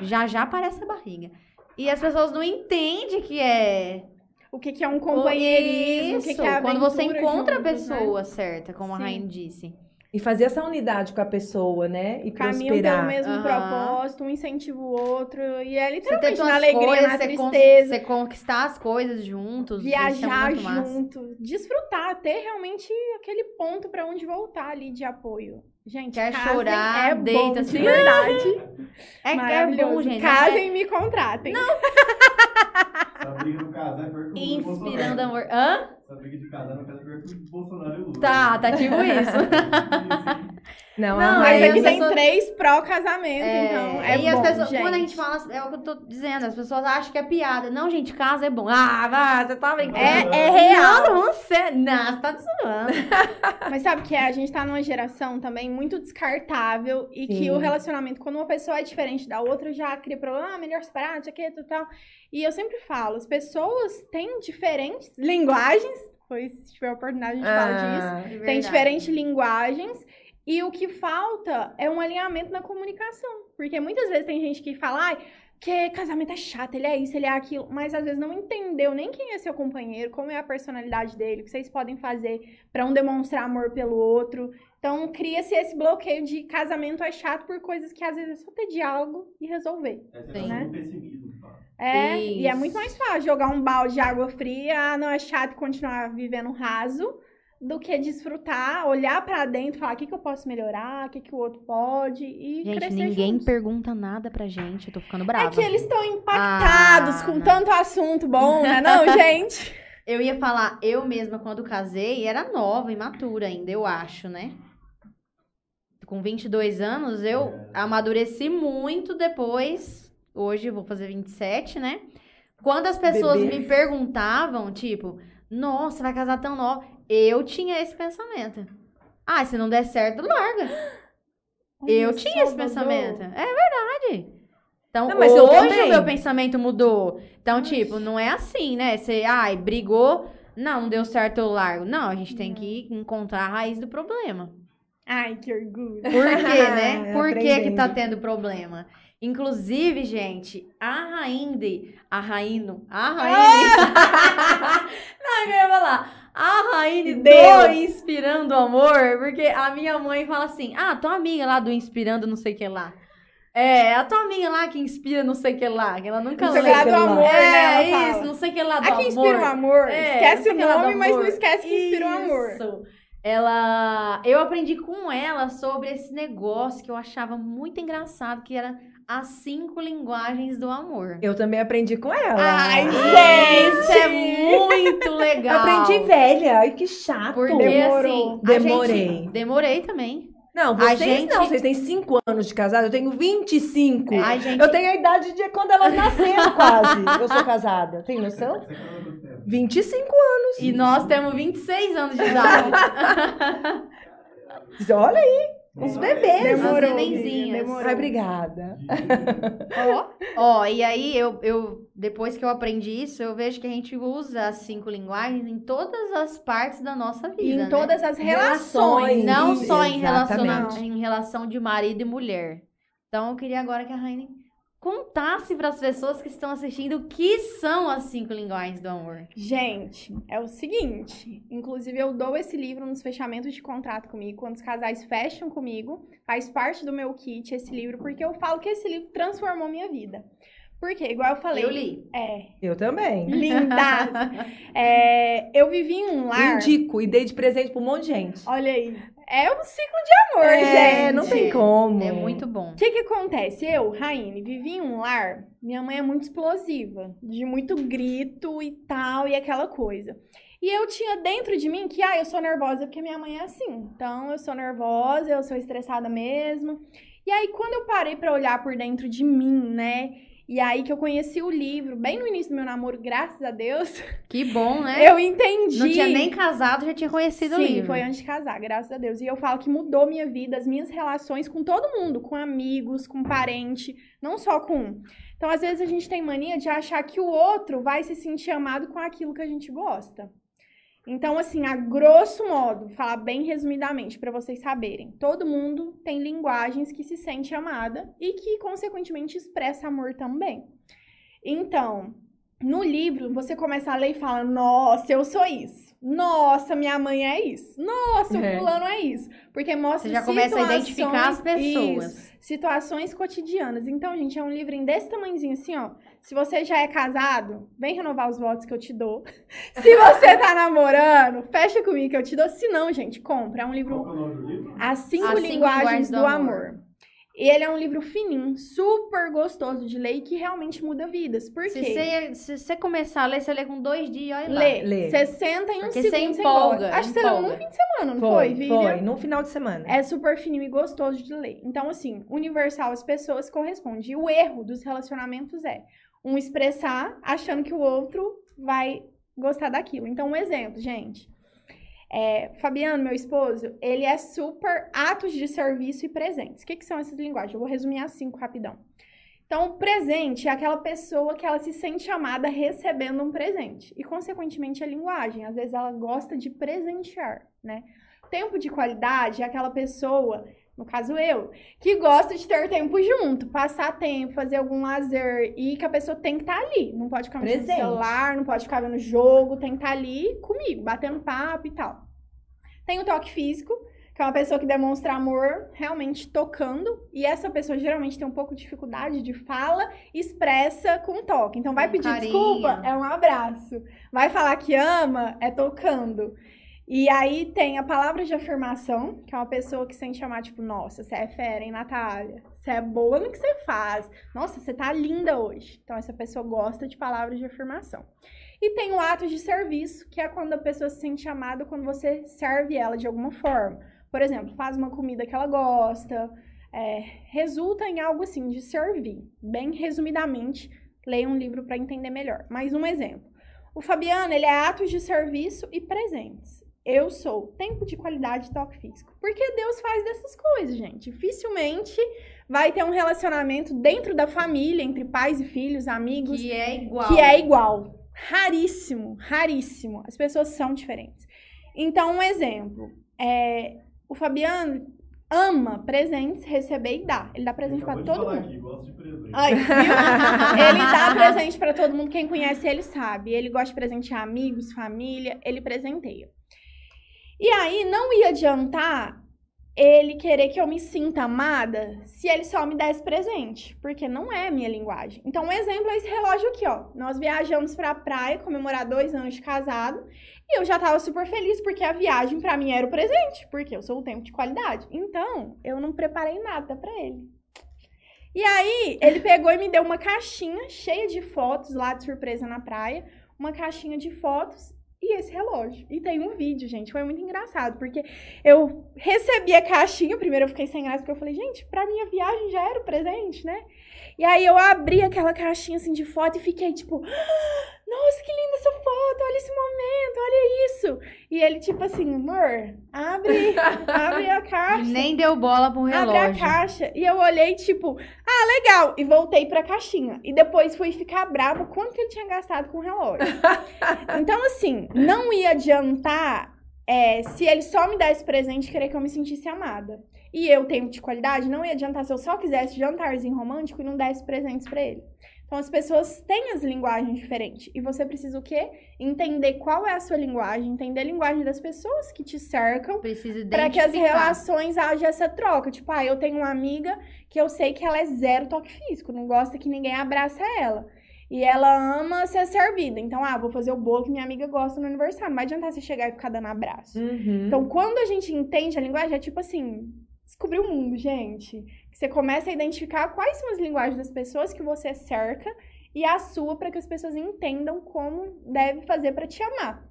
Já já aparece a barriga. E as pessoas não entendem que é O que, que é um companheirismo, o isso. que, que é quando você encontra a juntos, né? pessoa certa, como a Sim. Raine disse. E fazer essa unidade com a pessoa, né? E Caminham prosperar. pelo mesmo Aham. propósito, um incentiva o outro. E é literalmente na alegria, coisas, na tristeza. você conquistar as coisas juntos. é Viajar muito massa. junto, desfrutar, ter realmente aquele ponto pra onde voltar ali de apoio. Gente, Quer casem, chorar, é bom, deita, de se- verdade. É, é Maravilhoso. bom, gente. Casem e me contratem. <laughs> Essa briga do casar é pior que o Lula o Inspirando amor. Hã? Essa briga de casar não é pior que o Bolsonaro e o Lula. Tá, tá tipo <laughs> isso. Não, Não, a Mas aqui tem pessoas- três pró-casamento, então é e bom, as pessoas, gente. quando a gente fala, é o que eu tô dizendo, as pessoas acham que é piada. Não, gente, casa é bom. Ah, vai, você tá brincando. É, é real. Não, não sei. Não, você tá zoando. <laughs> <laughs> Mas sabe o que é? A gente tá numa geração também muito descartável e que Sim. o relacionamento, quando uma pessoa é diferente da outra, já cria problema, ah, melhor separar, não sei o que, tal. E eu sempre falo, as pessoas têm diferentes linguagens, pois se tiver oportunidade de falar disso. Ah, Tem diferentes linguagens E o que falta é um alinhamento na comunicação. Porque muitas vezes tem gente que fala, ai, que casamento é chato, ele é isso, ele é aquilo, mas às vezes não entendeu nem quem é seu companheiro, como é a personalidade dele, o que vocês podem fazer para um demonstrar amor pelo outro. Então cria-se esse bloqueio de casamento é chato por coisas que às vezes é só ter diálogo e resolver. Essa Sim. é o pessimismo, É, e é Isso. muito mais fácil jogar um balde de água fria, não é chato continuar vivendo raso, do que desfrutar, olhar pra dentro, falar o que, que eu posso melhorar, o que, que o outro pode e Gente, crescer ninguém juntos. pergunta nada pra gente. Eu tô ficando É brava. que eles estão impactados Ah, com não. tanto assunto bom, né não, <laughs> gente? Eu ia falar, eu mesma, quando casei, era nova, imatura ainda, eu acho, né? Com 22 anos, eu É. amadureci muito depois. Hoje eu vou fazer 27, né? Quando as pessoas Bebê. me perguntavam, tipo, nossa, vai casar tão nova. Eu tinha esse pensamento. Ah, se não der certo, larga. <gasps> Eu tinha esse pensamento. É verdade. Então, Não, mas hoje o meu pensamento mudou. Então, tipo, não é assim, né? Você, ai, brigou, não, não deu certo, eu largo. Não, a gente tem que encontrar a raiz do problema. Ai, que orgulho. Por quê, né? <laughs> Por que que tá tendo problema? Inclusive, gente, a Rainde, a Raino, a Raine... <laughs> não, eu ia falar. A Raine do. Inspirando Amor, porque a minha mãe fala assim, ah, tua amiga lá do Inspirando não sei o que lá. É, a tua amiga lá que inspira não sei o que lá, que ela nunca Não lê. sei o que do lá. amor, é, né? isso, não sei o que lá do A que inspira o amor. É, esquece o lá nome, mas não amor. esquece que inspira o amor. Isso. Ela, eu aprendi com ela sobre esse negócio que eu achava muito engraçado, que era as cinco linguagens do amor. Eu também aprendi com ela. Ai, Isso é gente! muito legal. aprendi velha. Ai, que chato. Porque Demorou. assim, Demorei. gente- demorei também. Não, vocês gente- não. Vocês têm 5 anos de casado. Eu tenho 25. A gente Eu tenho a idade de quando elas nasceram, <laughs> quase. Eu sou casada. Tem noção? Você casou há quanto tempo? 25 anos. e nós temos 26 anos de idade. <laughs> Olha aí, uns bebês. Demorou. Vivi, demorou. Ai, obrigada. Ó, Ó, e aí eu, eu depois que eu aprendi isso, eu vejo que a gente usa as cinco linguagens em todas as partes da nossa vida. e em né? todas as relações. Relações. Não só em, relaciona- em relação de marido e mulher. Então eu queria agora que a Raine contasse para as pessoas que estão assistindo o que são as cinco linguagens do amor. Gente, é o seguinte. Inclusive, eu dou esse livro nos fechamentos de contrato comigo. Quando os casais fecham comigo, faz parte do meu kit esse livro, porque eu falo que esse livro transformou minha vida. Porque, igual eu falei. Eu li. É, Eu também. linda! <laughs> É, eu vivi em um lar. Indico e dei de presente pra um monte de gente. Olha aí. É um ciclo de amor, é, gente. não tem como. É muito bom. O que que acontece? Eu, Raine, vivi em um lar, minha mãe é muito explosiva, de muito grito e tal, e aquela coisa. E eu tinha dentro de mim que, ah, eu sou nervosa porque minha mãe é assim. Então, eu sou nervosa, eu sou estressada mesmo. E aí, quando eu parei pra olhar por dentro de mim, né? E aí que eu conheci o livro, bem no início do meu namoro, graças a Deus, <laughs> Que bom, né? eu entendi. Não tinha nem casado, já tinha conhecido Sim, o livro. foi antes de casar, graças a Deus. E eu falo que mudou minha vida, as minhas relações com todo mundo, com amigos, com parente, não só com um. Então, às vezes, a gente tem mania de achar que o outro vai se sentir amado com aquilo que a gente gosta. Então, assim, a grosso modo, falar bem resumidamente para vocês saberem, todo mundo tem linguagens que se sente amada e que, consequentemente, expressa amor também. Então, no livro, você começa a ler e fala: Nossa, eu sou isso. Nossa, minha mãe é isso. Nossa, o É. fulano é isso. Porque mostra Você já começa a identificar as situações- pessoas. Isso, situações cotidianas. Então, gente, é um livrinho desse tamanhozinho assim, ó. Se você já é casado, vem renovar os votos que eu te dou. <laughs> Se você tá namorando, fecha comigo que eu te dou. Se não, gente, compra. É um livro Qual é o nome do livro? as cinco As linguagens Linguagens do, do amor. Amor. E ele é um livro fininho, super gostoso de ler e que realmente muda vidas. Por Se quê? você, se você começar a ler, você lê com dois dias, olha lá. Lê. Lê. Você senta em um Porque segundo, você empolga. Acho que você leu num fim de semana, não foi, Foi, Vivian? foi, num final de semana. É super fininho e gostoso de ler. Então, assim, universal as pessoas corresponde. E o erro dos relacionamentos é um expressar achando que o outro vai gostar daquilo. Então, um exemplo, gente. É, Fabiano, meu esposo, ele é super atos de serviço e presentes. O que, que são essas linguagens? Eu vou resumir as cinco rapidão. Então, o presente é aquela pessoa que ela se sente amada recebendo um presente. E, consequentemente, a linguagem. Às vezes ela gosta de presentear, né? Tempo de qualidade é aquela pessoa, no caso eu, que gosta de ter tempo junto, passar tempo, fazer algum lazer e que a pessoa tem que estar ali. Não pode ficar mexendo no Presente. celular, não pode ficar vendo jogo, tem que estar ali comigo, batendo papo e tal. Tem o toque físico, que é uma pessoa que demonstra amor realmente tocando, e essa pessoa geralmente tem um pouco de dificuldade de fala, expressa com toque. Então vai Com pedir carinho. desculpa, é um abraço. Vai falar que ama, é tocando. E aí tem a palavra de afirmação, que é uma pessoa que sente amar, tipo, nossa, você é fera, hein, Natália? Você é boa no que você faz. Nossa, você tá linda hoje. Então, essa pessoa gosta de palavras de afirmação. E tem o ato de serviço, que é quando a pessoa se sente amada quando você serve ela de alguma forma. Por exemplo, faz uma comida que ela gosta, é, resulta em algo assim, de servir. Bem resumidamente, leia um livro para entender melhor. Mais um exemplo. O Fabiano, ele é atos de serviço e presentes. Eu sou tempo de qualidade e toque físico. Porque Deus faz dessas coisas, gente. Dificilmente vai ter um relacionamento dentro da família, entre pais e filhos, amigos, Que é igual. que é igual. Raríssimo, raríssimo. As pessoas são diferentes. Então, um exemplo. É, o Fabiano ama presentes, receber e dar. Ele dá presente de todo falar mundo. Aqui, gosto de presente. Ai, viu? ele dá presente pra todo mundo. Quem conhece ele sabe. Ele gosta de presentear amigos, família. Ele presenteia. E aí, não ia adiantar ele querer que eu me sinta amada se ele só me desse presente. Porque não é a minha linguagem. Então, um exemplo é esse relógio aqui, ó. Nós viajamos pra praia comemorar dois anos de casado. E eu já tava super feliz porque a viagem pra mim era o presente. Porque eu sou o tempo de qualidade. Então, eu não preparei nada pra ele. E aí, ele pegou e me deu uma caixinha cheia de fotos lá de surpresa na praia. Uma caixinha de fotos e esse relógio. E tem um vídeo, gente. Foi muito engraçado, porque eu recebi a caixinha. Primeiro eu fiquei sem graça, porque eu falei, gente, pra minha viagem já era o presente, né? E aí eu abri aquela caixinha assim de foto e fiquei tipo, "Ah, nossa, que linda essa foto, olha esse momento, olha isso. E ele, tipo assim, amor, abre, <laughs> abre a caixa. Nem deu bola pro Abre a relógio. caixa. E eu olhei, tipo, ah, legal. E voltei pra caixinha. E depois fui ficar brava quanto que ele tinha gastado com o relógio. <laughs> então, assim, não ia adiantar é, se ele só me desse presente querer que eu me sentisse amada. E eu tenho de qualidade, não ia adiantar se eu só quisesse jantarzinho romântico e não desse presentes pra ele. Então as pessoas têm as linguagens diferentes. E você precisa o quê? Entender qual é a sua linguagem, entender a linguagem das pessoas que te cercam Pra que as relações haja essa troca. Tipo, ah, eu tenho uma amiga que eu sei que ela é zero toque físico, não gosta que ninguém abraça ela. E ela ama ser servida. Então, ah, vou fazer o bolo que minha amiga gosta no aniversário. Não vai adiantar você chegar e ficar dando abraço. Uhum. Então, quando a gente entende a linguagem, é tipo assim, descobrir o mundo, gente. Que você começa a identificar quais são as linguagens das pessoas que você cerca e a sua para que as pessoas entendam como deve fazer pra te amar.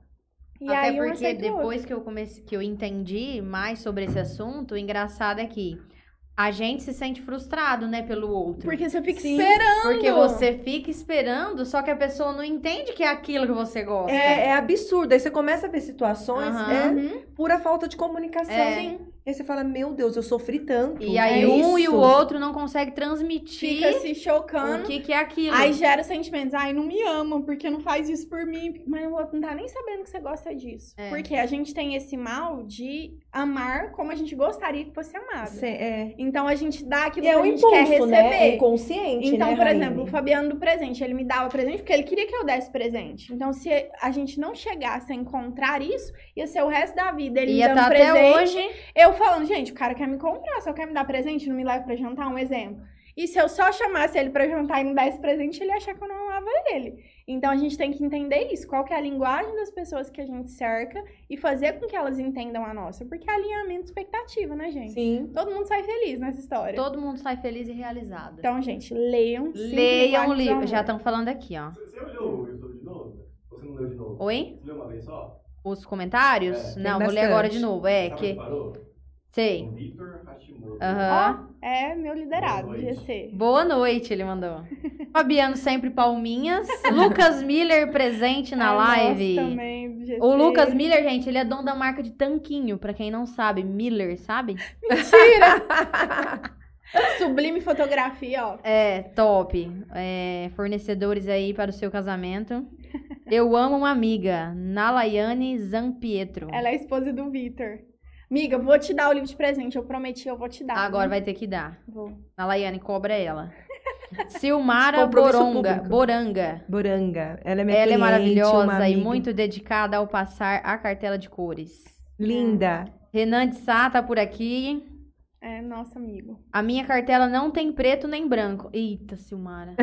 E Até aí, porque depois que eu comecei, que eu entendi mais sobre esse assunto, o engraçado é que a gente se sente frustrado, né, pelo outro. Porque você fica Sim, esperando. Porque você fica esperando, só que a pessoa não entende que é aquilo que você gosta. É, é absurdo. Aí você começa a ver situações, é Uhum. pura falta de comunicação. É. E aí você fala, meu Deus, eu sofri tanto. E aí É um e o isso. outro não consegue transmitir Fica se o chocando. que, que é aquilo. Aí gera sentimentos. Ai, não me ama, porque não faz isso por mim. Mas o outro não tá nem sabendo que você gosta disso. É. Porque a gente tem esse mal de amar como a gente gostaria que fosse amado. Cê- é. Então a gente dá aquilo E é que um a gente quer impulso, receber. né? É inconsciente, Então, né, por Raine? exemplo, o Fabiano do presente, ele me dava presente porque ele queria que eu desse presente. Então, se a gente não chegasse a encontrar isso, ia ser o resto da vida ele Ia me tá dando até presente. hoje. Eu falando, gente, o cara quer me comprar, só quer me dar presente, não me leva pra jantar, um exemplo. E se eu só chamasse ele pra jantar e não desse presente, ele ia achar que eu não amava ele. Então a gente tem que entender isso, qual que é a linguagem das pessoas que a gente cerca e fazer com que elas entendam a nossa. Porque é alinhamento de expectativa, né, gente? Sim. Todo mundo sai feliz nessa história. Todo mundo sai feliz e realizado. Então, gente, leiam. Leiam o livro. Já estão falando aqui, ó. Você, você olhou o YouTube de novo? Ou você não leu de novo? Oi? Você leu uma vez só? Os comentários? É, não, vou ler agora de novo. É, que. parou? Sei. Com Vitor Hashimoto. Aham. Ó, é meu liderado, Boa. GC. Boa noite, ele mandou. <laughs> Fabiano sempre palminhas. Lucas Miller presente na Ah, live. nossa, também, GC. O Lucas Miller, gente, ele é dono da marca de tanquinho, pra quem não sabe, Miller, sabe? <laughs> Sublime fotografia, ó. É, top. É, fornecedores aí para o seu casamento. Eu amo uma amiga, Nalayane Zampietro. Ela é a esposa do Vitor. Amiga, eu vou te dar o livro de presente. Eu prometi, eu vou te dar. Agora vai ter que dar. Vou. A Laiane cobra ela. <laughs> Silmara Boronga. Boranga. Boranga. Ela é minha Ela é cliente, uma maravilhosa e muito dedicada ao passar a cartela de cores. linda. Renan de Sá tá por aqui. É, nosso amigo. A minha cartela não tem preto nem branco. Eita, Silmara. <laughs>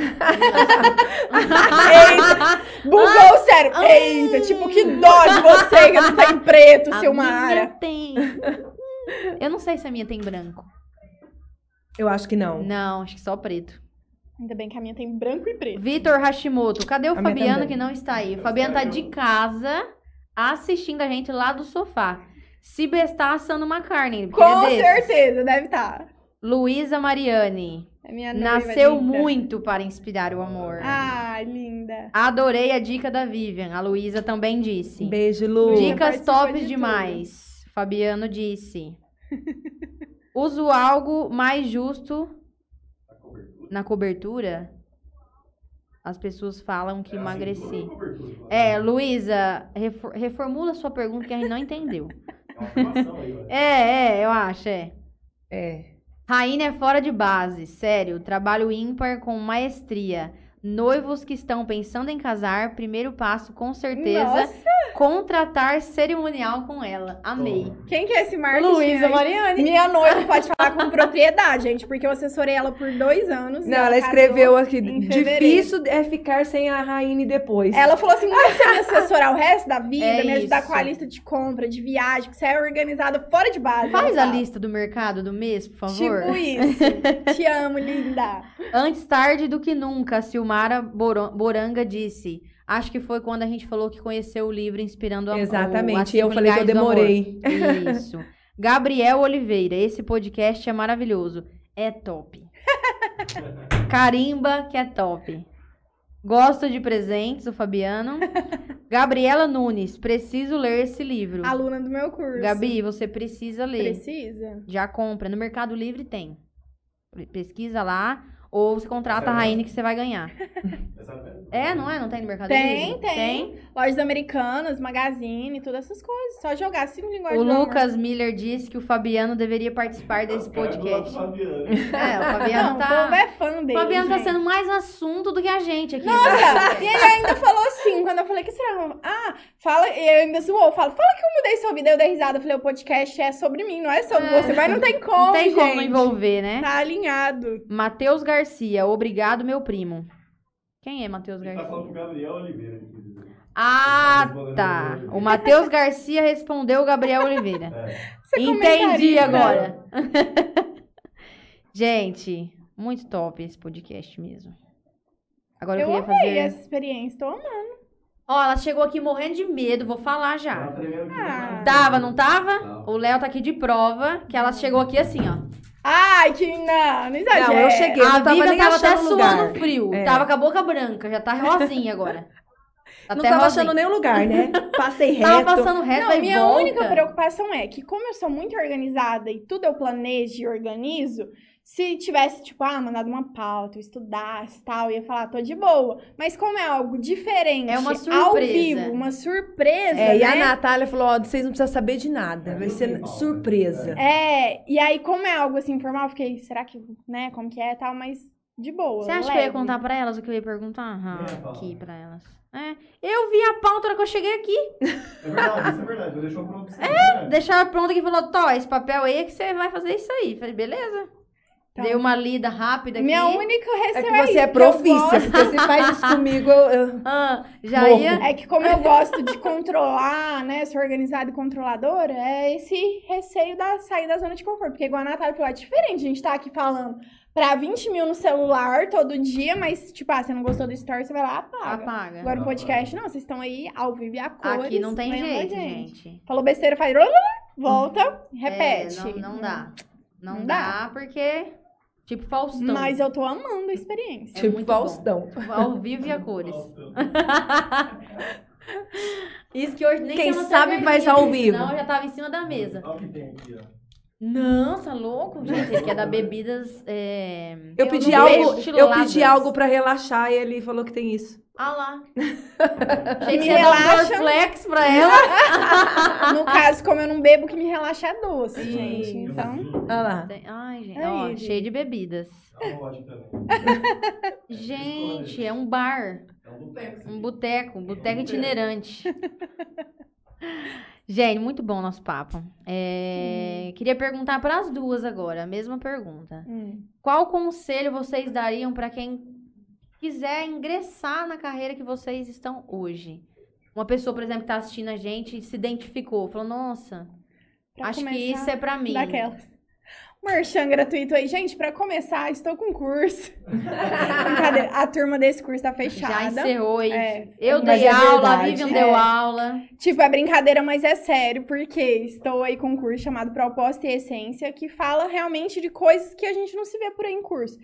Eita! <laughs> Bugou o cérebro. Eita, tipo, que dó de você que não tem preto, A Silmara. minha tem. Eu não sei se a minha tem branco. Eu acho que não. Não, acho que só preto. Ainda bem que a minha tem branco e preto. Vitor Hashimoto, cadê o A Fabiano que não está aí? O Fabiano tá de casa assistindo a gente lá do sofá. Se bestar assando uma carne. Com é certeza, deve estar. Luísa Mariani. É minha Nasceu linda. muito para inspirar o amor. Ai, linda. Adorei a dica da Vivian. A Luísa também disse. Beijo, Lu. Dica- Dicas tops de demais. Fabiano disse. Uso algo mais justo A cobertura. na cobertura. As pessoas falam que É assim, emagreci. cobertura. É, Luísa, refor- reformula sua pergunta que a gente não entendeu. É. É, é, eu acho, é. É. Rainha é fora de base, sério. Trabalho ímpar com maestria. Noivos que estão pensando em casar, primeiro passo, com certeza, Nossa, contratar cerimonial com ela. Amei. quem que é esse marketing? Luísa? Mariani. Minha noiva pode <laughs> falar com propriedade, gente, porque eu assessorei ela por dois anos. e Não, ela casou escreveu aqui. Difícil é ficar sem a Raine depois. Ela falou assim: não você me assessorar o resto da vida, É me ajudar isso. com a lista de compra, de viagem, que você é organizada fora de base. Faz ela a fala. lista do mercado do mês, por favor. Tipo isso. <laughs> Te amo, linda. Antes tarde do que nunca, Silmara Boro- Boranga disse. Acho que foi quando a gente falou que conheceu o livro Inspirando a Exatamente. o eu falei que eu demorei. Isso. <laughs> Gabriel Oliveira, esse podcast é maravilhoso. É top. <laughs> Carimba, que é top. Gosto de presentes, o Fabiano. <laughs> Gabriela Nunes, preciso ler esse livro. Aluna do meu curso. Gabi, você precisa ler. Precisa. Já compra. No Mercado Livre tem. Pesquisa lá. Ou você contrata a Raine que você vai ganhar. É, não é? Não tem no Mercado Tem, Livre? tem. Lojas americanas, magazine, todas essas coisas. Só jogar cinco linguagens O do amor. Lucas Miller disse que o Fabiano deveria participar desse podcast. <laughs> É, o Fabiano Não, o tá. povo é fã O dele. Fabiano tá gente. sendo mais assunto do que a gente aqui. Nossa! <laughs> e ele ainda falou assim, quando eu falei, que será? Ah, fala, e eu ainda zoou, fala, fala que eu mudei sua vida, eu dei risada. Eu falei, o podcast é sobre mim, não é sobre É. você, mas não tem como, Não tem como gente. envolver, né? Tá alinhado. Matheus Garcia, obrigado, meu primo. Quem é Matheus Ele tá Garcia? falando pro Gabriel Oliveira. dizer. Ah, tá. O Matheus Garcia respondeu o Gabriel Oliveira. É. Entendi agora. <laughs> Gente, muito top esse podcast mesmo. Agora eu, Eu queria amei fazer. essa experiência, tô amando. Ó, ela chegou aqui morrendo de medo, vou falar já. Ah. Tava, não tava? Tava. O Léo tá aqui de prova que ela chegou aqui assim, ó. Ai, que não, não exagera. Não, eu cheguei. Eu a não tava Vivian tava até achando suando lugar. frio. É. Tava com a boca branca, já tá rosinha agora. <laughs> Tá Não até tava rosinha. achando nem o lugar, né? <laughs> Passei reto. Tava passando reto, Não, aí minha volta. única preocupação é que, como eu sou muito organizada e tudo eu planejo e organizo, se tivesse, tipo, ah, mandado uma pauta, eu estudasse e tal, eu ia falar, tô de boa. Mas como é algo diferente, É uma ao surpresa. vivo, uma surpresa, É, e a né? Natália falou, ó, vocês não precisam saber de nada. Vai ser surpresa. É, e aí, como é algo assim informal, eu fiquei, será que, né, como que é e tal, mas de boa. Você acha que eu ia leve. contar pra elas o que eu ia perguntar? Ah, É, fala. aqui pra elas. É. Eu vi a pauta na hora que eu cheguei aqui. É verdade, isso é verdade. Eu deixou pronto você. É, Deixaram pronto aqui e falou: Tó, esse papel aí é que você vai fazer isso aí. Falei, beleza. Então, Dei uma lida rápida aqui. Minha única É receio que você é eu profícia, porque se faz isso <laughs> comigo, eu... eu- Ah, já Morro. ia. É que como eu gosto de controlar, né, ser organizada e controladora, é esse receio da sair da zona de conforto. Porque igual a Natália falou, é diferente a gente tá aqui falando pra 20 mil no celular todo dia, mas, tipo, ah, você não gostou do story, você vai lá, apaga. Apaga. Agora o podcast, não, vocês estão aí ao vivo e a cores. Aqui não tem jeito, gente. Falou besteira, faz... Volta, repete. É, não, não dá. Não, Não dá, porque. Tipo Faustão. Mas eu tô amando a experiência. É tipo Faustão. Ao vivo e a cores. <laughs> Isso que hoje nem Quem sabe faz ao vivo. Eu já tava em cima da mesa. Olha o que tem aqui, ó. Nossa, louco, gente. Ele quer dar bebidas. É... Eu, Eu pedi não algo, eu pedi algo pra relaxar e ele falou que tem isso. Ah lá. <laughs> Achei que Me dar um relaxa. Dorflex pra <laughs> ela. No caso, como eu não bebo, que me relaxa é doce, Sim. gente. Então, Olha lá. Ai, gente. É Ó, isso. cheio de bebidas. É ótimo também. Gente, é um bar. É um boteco. Um boteco, um boteco itinerante. <laughs> Gente, muito bom nosso papo. É, queria perguntar para as duas agora, a mesma pergunta. hum. Qual conselho vocês dariam para quem quiser ingressar na carreira que vocês estão hoje? Uma pessoa, por exemplo, que está assistindo a gente e se identificou, falou: Nossa, Pra acho que isso é para mim. Daquelas. Merchan gratuito aí. Gente, pra começar, estou com curso. <laughs> Brincadeira. A turma desse curso tá Já fechada. encerrou aí. É, Eu dei é aula, a verdade. Vivian É. deu aula. Tipo, é brincadeira, mas é sério, porque estou aí com um curso chamado Proposta e Essência, que fala realmente de coisas que a gente não se vê por aí em curso.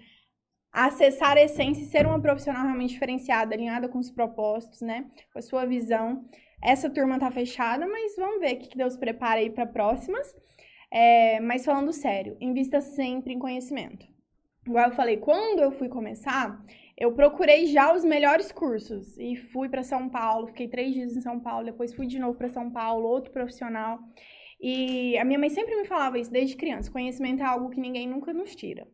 Acessar a essência e ser uma profissional realmente diferenciada, alinhada com os propósitos, né? Com a sua visão. Essa turma tá fechada, mas vamos ver o que que Deus prepara aí para próximas. É, mas falando sério, invista sempre em conhecimento. Igual eu falei, quando eu fui começar, eu procurei já os melhores cursos e fui para São Paulo, fiquei três dias em São Paulo, depois fui de novo para São Paulo, outro profissional. E a minha mãe sempre me falava isso desde criança: conhecimento é algo que ninguém nunca nos tira.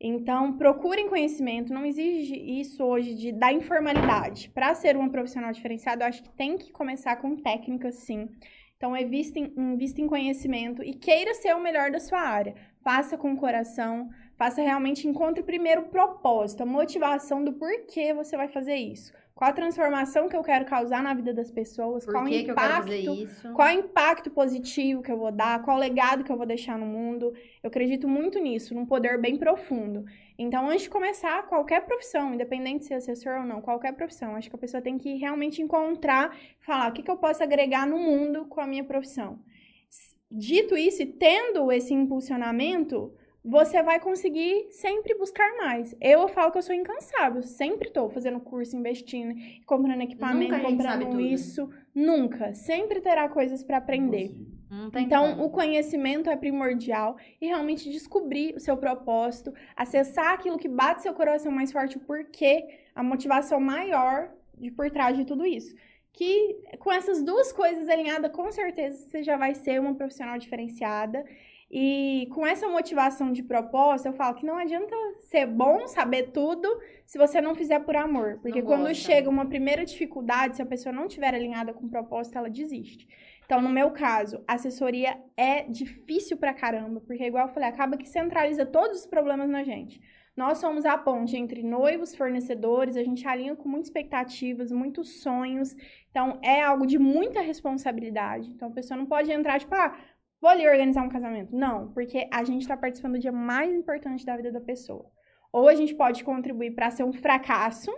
Então, procurem conhecimento, não exige isso hoje de da informalidade. Para ser uma profissional diferenciada, eu acho que tem que começar com técnica, sim. Então, invista em, invista em conhecimento e queira ser o melhor da sua área. Faça com o coração, faça realmente, encontre primeiro o propósito, a motivação do porquê você vai fazer isso. Qual a transformação que eu quero causar na vida das pessoas, Por qual o impacto qual é o impacto positivo que eu vou dar, qual o legado que eu vou deixar no mundo. Eu acredito muito nisso, num poder bem profundo. Então, antes de começar qualquer profissão, independente de ser assessor ou não, qualquer profissão, acho que a pessoa tem que realmente encontrar, falar o que, que eu posso agregar no mundo com a minha profissão. Dito isso, e tendo esse impulsionamento, você vai conseguir sempre buscar mais. Eu, falo que eu sou incansável, sempre estou fazendo curso, investindo, comprando equipamento, comprando tudo. isso. Nunca. Sempre terá coisas para aprender. Então, como. o conhecimento é primordial e realmente descobrir o seu propósito, acessar aquilo que bate seu coração mais forte, o porquê, a motivação maior de por trás de tudo isso. Que com essas duas coisas alinhadas, com certeza você já vai ser uma profissional diferenciada. E com essa motivação de propósito, eu falo que não adianta ser bom, saber tudo, se você não fizer por amor. Porque Não quando gosta. chega uma primeira dificuldade, se a pessoa não estiver alinhada com o propósito, ela desiste. Então, no meu caso, assessoria é difícil pra caramba, porque, igual eu falei, acaba que centraliza todos os problemas na gente. Nós somos a ponte entre noivos, fornecedores, a gente alinha com muitas expectativas, muitos sonhos. Então, é algo de muita responsabilidade. Então, a pessoa não pode entrar, tipo, ah, vou ali organizar um casamento. Não, porque a gente está participando do dia mais importante da vida da pessoa. Ou a gente pode contribuir para ser um fracasso,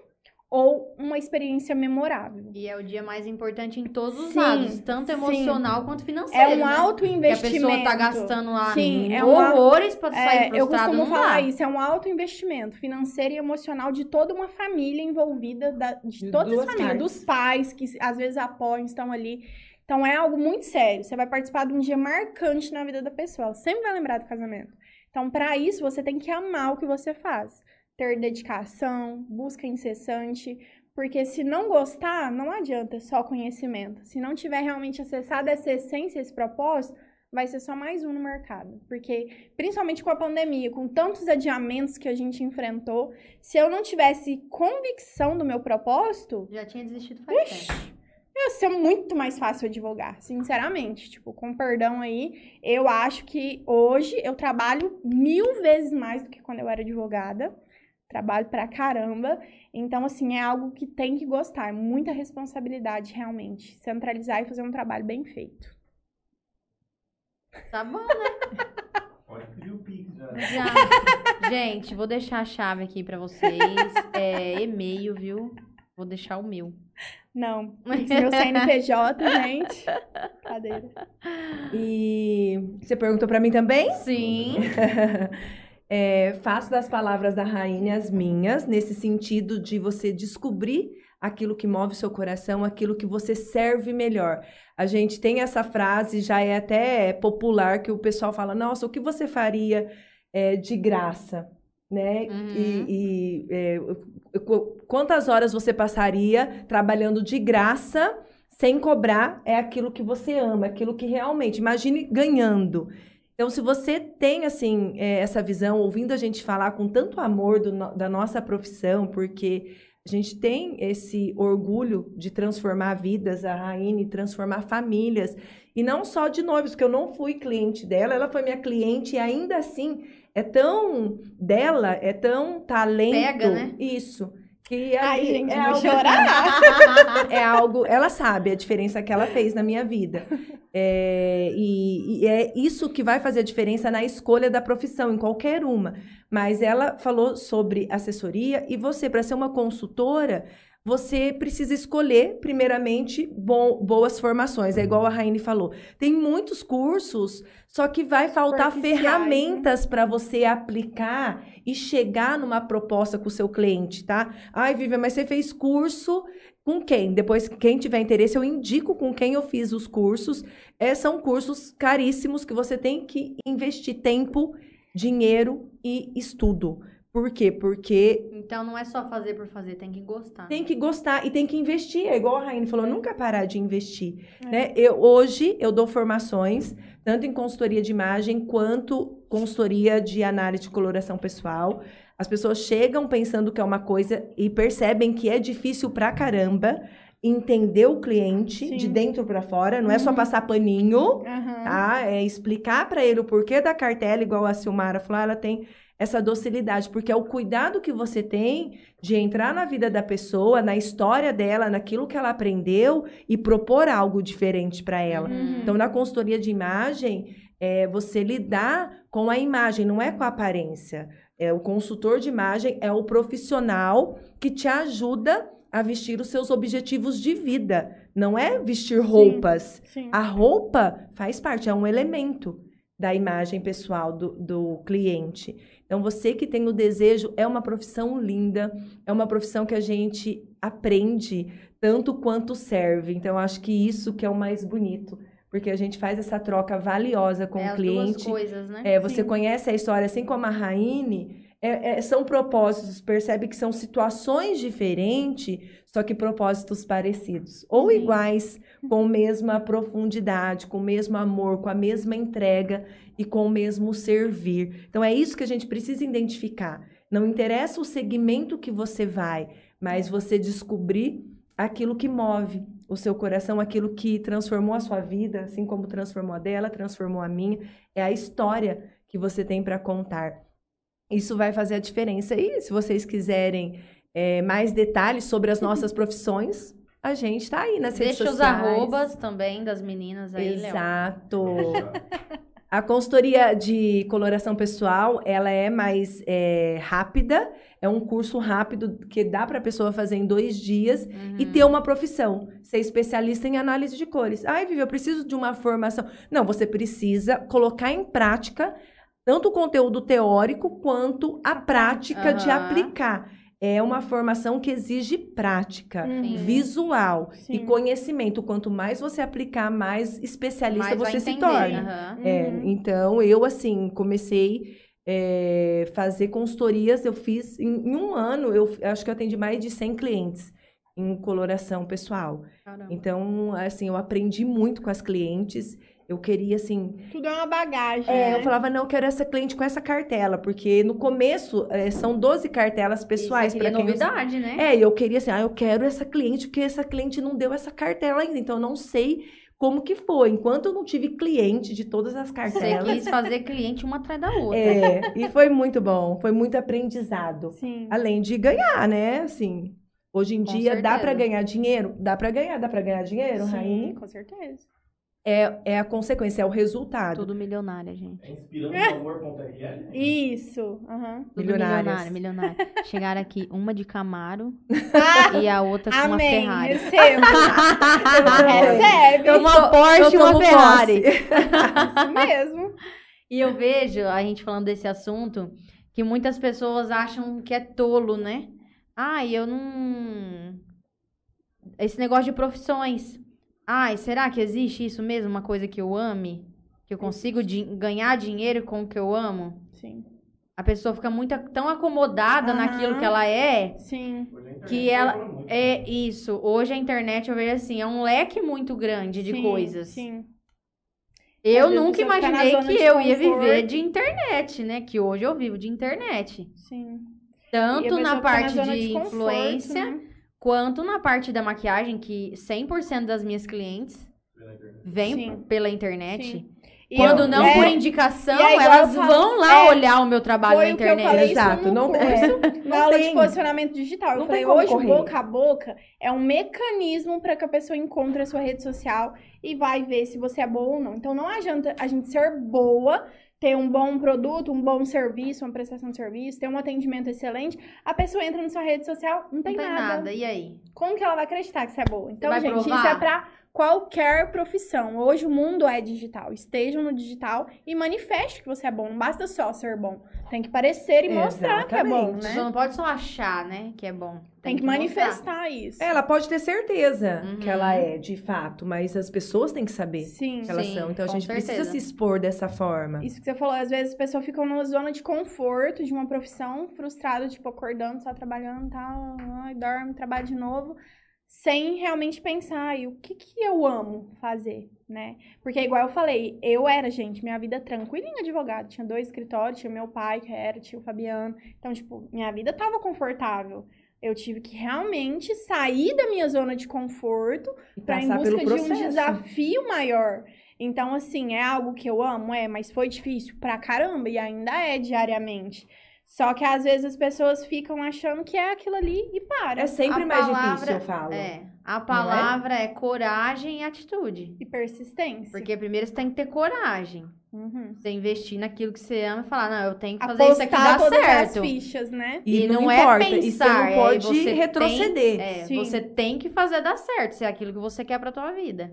ou uma experiência memorável. E é o dia mais importante em todos os Sim, lados, tanto sim. emocional quanto financeiro. É um né? alto Que a investimento. pessoa tá gastando lá Sim, é um horrores pra sair É, eu frustrado, costumo não falar dá. isso, é um alto investimento financeiro e emocional de toda uma família envolvida, da- de, De todas as famílias, partes. dos pais que às vezes apoiam, estão ali. Então é algo muito sério. Você vai participar de um dia marcante na vida da pessoa. Ela sempre vai lembrar do casamento. Então, para isso, você tem que amar o que você faz. Ter dedicação, busca incessante. Porque se não gostar, não adianta só conhecimento. Se não tiver realmente acessado essa essência, esse propósito, vai ser só mais um no mercado. Porque, principalmente com a pandemia, com tantos adiamentos que a gente enfrentou, se eu não tivesse convicção do meu propósito, Já tinha desistido faz tempo. ia ser muito mais fácil advogar, sinceramente. Tipo, com perdão aí, eu acho que hoje eu trabalho mil vezes mais do que quando eu era advogada. Trabalho pra caramba. Então, assim, é algo que tem que gostar. É muita responsabilidade, realmente. Centralizar e fazer um trabalho bem feito. Tá bom, né? <laughs> Pode pedir o Pix já. né? Já. Gente, vou deixar a chave aqui pra vocês. É e-mail, viu? Vou deixar o meu. Não, <laughs> meu CNPJ, gente. Cadeira. E você perguntou pra mim também? Sim. <laughs> É, faço das palavras da rainha as minhas, nesse sentido de você descobrir aquilo que move seu coração, aquilo que você serve melhor. A gente tem essa frase, já é até popular, que o pessoal fala: Nossa, o que você faria é, de graça? né? Uhum. E, e, é, qu- quantas horas você passaria trabalhando de graça, sem cobrar, é aquilo que você ama, aquilo que realmente. Imagine ganhando. Então, se você tem, assim, é, essa visão, ouvindo a gente falar com tanto amor do da nossa profissão, porque a gente tem esse orgulho de transformar vidas, a Raine transformar famílias, e não só de noivos, porque eu não fui cliente dela, ela foi minha cliente, e ainda assim, é tão dela, é tão talento. Pega, né? Isso. Que Ai, gente, é algo chorar. <laughs> é algo. Ela sabe a diferença que ela fez na minha vida. É, e, e é isso que vai fazer a diferença na escolha da profissão, em qualquer uma. Mas ela falou sobre assessoria, e você, para ser uma consultora, você precisa escolher, primeiramente, boas formações. É igual a Raine falou. Tem muitos cursos, só que vai faltar Superficiais, ferramentas para você aplicar e chegar numa proposta com o seu cliente, tá? Ai, Vivian, mas você fez curso com quem? Depois, quem tiver interesse, eu indico com quem eu fiz os cursos. É, são cursos caríssimos que você tem que investir tempo, dinheiro e estudo. Por quê? Porque Então não é só fazer por fazer, tem que gostar. tem que gostar e tem que investir. É igual a Raine falou, nunca parar de investir. É. Né? Eu, hoje eu dou formações, tanto em consultoria de imagem quanto consultoria de análise de coloração pessoal. As pessoas chegam pensando que é uma coisa e percebem que é difícil pra caramba entender o cliente Sim. de dentro pra fora. Não é só Uhum. passar paninho, Aham. tá? É explicar pra ele o porquê da cartela, igual a Silmara falou, ela tem essa docilidade, porque é o cuidado que você tem de entrar na vida da pessoa, na história dela, naquilo que ela aprendeu e propor algo diferente para ela. Uhum. Então, na consultoria de imagem, é você lidar com a imagem, não é com a aparência. É, o consultor de imagem é o profissional que te ajuda a vestir os seus objetivos de vida. Não é vestir roupas. Sim. A roupa faz parte, é um elemento da imagem pessoal do, do cliente. Então, você que tem o desejo, é uma profissão linda, é uma profissão que a gente aprende tanto quanto serve. Então, eu acho que isso que é o mais bonito, porque a gente faz essa troca valiosa com é o as cliente. duas coisas, né? É, você Sim. conhece a história, assim como a Raine, é- é- são propósitos, percebe que são situações diferentes, só que propósitos parecidos. Ou iguais, com a mesma profundidade, com o mesmo amor, com a mesma entrega e com o mesmo servir. Então é isso que a gente precisa identificar. Não interessa o segmento que você vai, mas você descobrir aquilo que move o seu coração, aquilo que transformou a sua vida, assim como transformou a dela, transformou a minha. É a história que você tem para contar. Isso vai fazer a diferença. E se vocês quiserem é, mais detalhes sobre as nossas profissões, a gente está aí nas redes Deixa os sociais. arrobas também das meninas aí, Léo. Exato. A consultoria de coloração pessoal, ela é mais é, rápida, é um curso rápido que dá para a pessoa fazer em dois dias e Uhum. ter uma profissão, ser especialista em análise de cores. Ai, Vivi, eu preciso de uma formação. Não, você precisa colocar em prática tanto o conteúdo teórico quanto a prática de Aham. aplicar. É uma formação que exige prática, Uhum. visual e Sim. conhecimento. Quanto mais você aplicar, mais especialista vai você se torna. É, Uhum. então, eu, assim, comecei é, fazer consultorias. Eu fiz, em, em um ano, eu f- acho que eu atendi mais de 100 clientes em coloração pessoal. Caramba. Então, assim, eu aprendi muito com as clientes. Eu queria, assim... Tudo é uma bagagem, é, né? eu falava, não, eu quero essa cliente com essa cartela. Porque no começo, é, são 12 cartelas pessoais. Para é quem sabe. novidade, né? É, e eu queria assim, ah, eu quero essa cliente, porque essa cliente não deu essa cartela ainda, então eu não sei como que foi. Enquanto eu não tive cliente de todas as Você cartelas. quis <laughs> fazer cliente uma atrás da outra. É, e foi muito bom, foi muito aprendizado. Sim. Além de ganhar, né? Assim, hoje em Com dia dá certeza. pra ganhar dinheiro? Dá pra ganhar, dá pra ganhar dinheiro, Sim, Raine? com certeza. É, é a consequência, é o resultado. Tudo milionária, gente. É inspirando o amor.rl. <laughs> Isso. Tudo Milionárias. milionária, milionária. Chegaram aqui uma de Camaro Ah, <laughs> e a outra com uma amém. Ferrari. Receba. também. <laughs> Recebe. Eu- Uma to- Porsche e uma Ferrari. Isso mesmo. E eu vejo, a gente falando desse assunto, que muitas pessoas acham que é tolo, né? Ai, eu não. Esse negócio de profissões. Ai, será que existe isso mesmo? Uma coisa que eu ame? Que eu consigo di- ganhar dinheiro com o que eu amo? Sim. A pessoa fica muito tão acomodada Aham. naquilo que ela é, Sim. que ela é isso. Hoje a internet eu vejo assim, é um leque muito grande de sim, coisas. Sim. Eu nunca imaginei que de eu ia conforto. viver de internet, né? Que hoje eu vivo de internet. Sim. Tanto na parte zona de conforto, influência, né? Quanto na parte da maquiagem, que 100% das minhas clientes vêm Sim. pela internet. Sim. E Quando eu- não é, por indicação, elas eu falo- vão lá é, olhar o meu trabalho Foi na o que eu internet. falei Exato, não- curso, é, na aula de tem. posicionamento digital. Eu Não falei, tem como hoje correr. boca a boca é um mecanismo para que a pessoa encontre a sua rede social e vai ver se você é boa ou não. Então não adianta a gente ser boa, ter um bom produto, um bom serviço, uma prestação de serviço, ter um atendimento excelente, a pessoa entra na sua rede social, não tem, não tem nada. nada. E aí? Como que ela vai acreditar que você é boa? Então, gente, provar? isso é pra qualquer profissão. Hoje o mundo é digital. Estejam no digital e manifeste que você é bom. Não basta só ser bom. Tem que parecer e mostrar que é bom, Exatamente. Você né? só não pode só achar, né, que é bom. Tem que mostrar. manifestar isso. Ela pode ter certeza Uhum. que ela é, de fato, mas as pessoas têm que saber Sim. que elas Sim, são. Então a gente precisa certeza. se expor dessa forma. Isso que você falou, às vezes as pessoas ficam numa zona de conforto de uma profissão, frustrada, tipo, acordando, só trabalhando e tal, ai, dorme, trabalha de novo, sem realmente pensar, e o que que eu amo fazer, né? Porque, igual eu falei, eu era, gente, minha vida tranquilinha advogado, tinha dois escritórios, tinha meu pai, que era, tinha o Fabiano, então, tipo, minha vida tava confortável. Eu tive que realmente sair da minha zona de conforto para em busca de um desafio maior. Então, assim, é algo que eu amo, é, mas foi difícil pra caramba e ainda é diariamente. Só que às vezes as pessoas ficam achando que é aquilo ali e para. É sempre A mais palavra- difícil, eu falo. É. A palavra é? coragem e atitude. E persistência. Porque primeiro você tem que ter coragem. Uhum. Você investir naquilo que você ama e falar, não, eu tenho que fazer isso aqui Apostar dar todas as certo. fichas, né? E, E não, não é importa. e você pensar, não é pode você tem- retroceder. É, Sim. você tem que fazer dar certo, se é aquilo que você quer pra tua vida.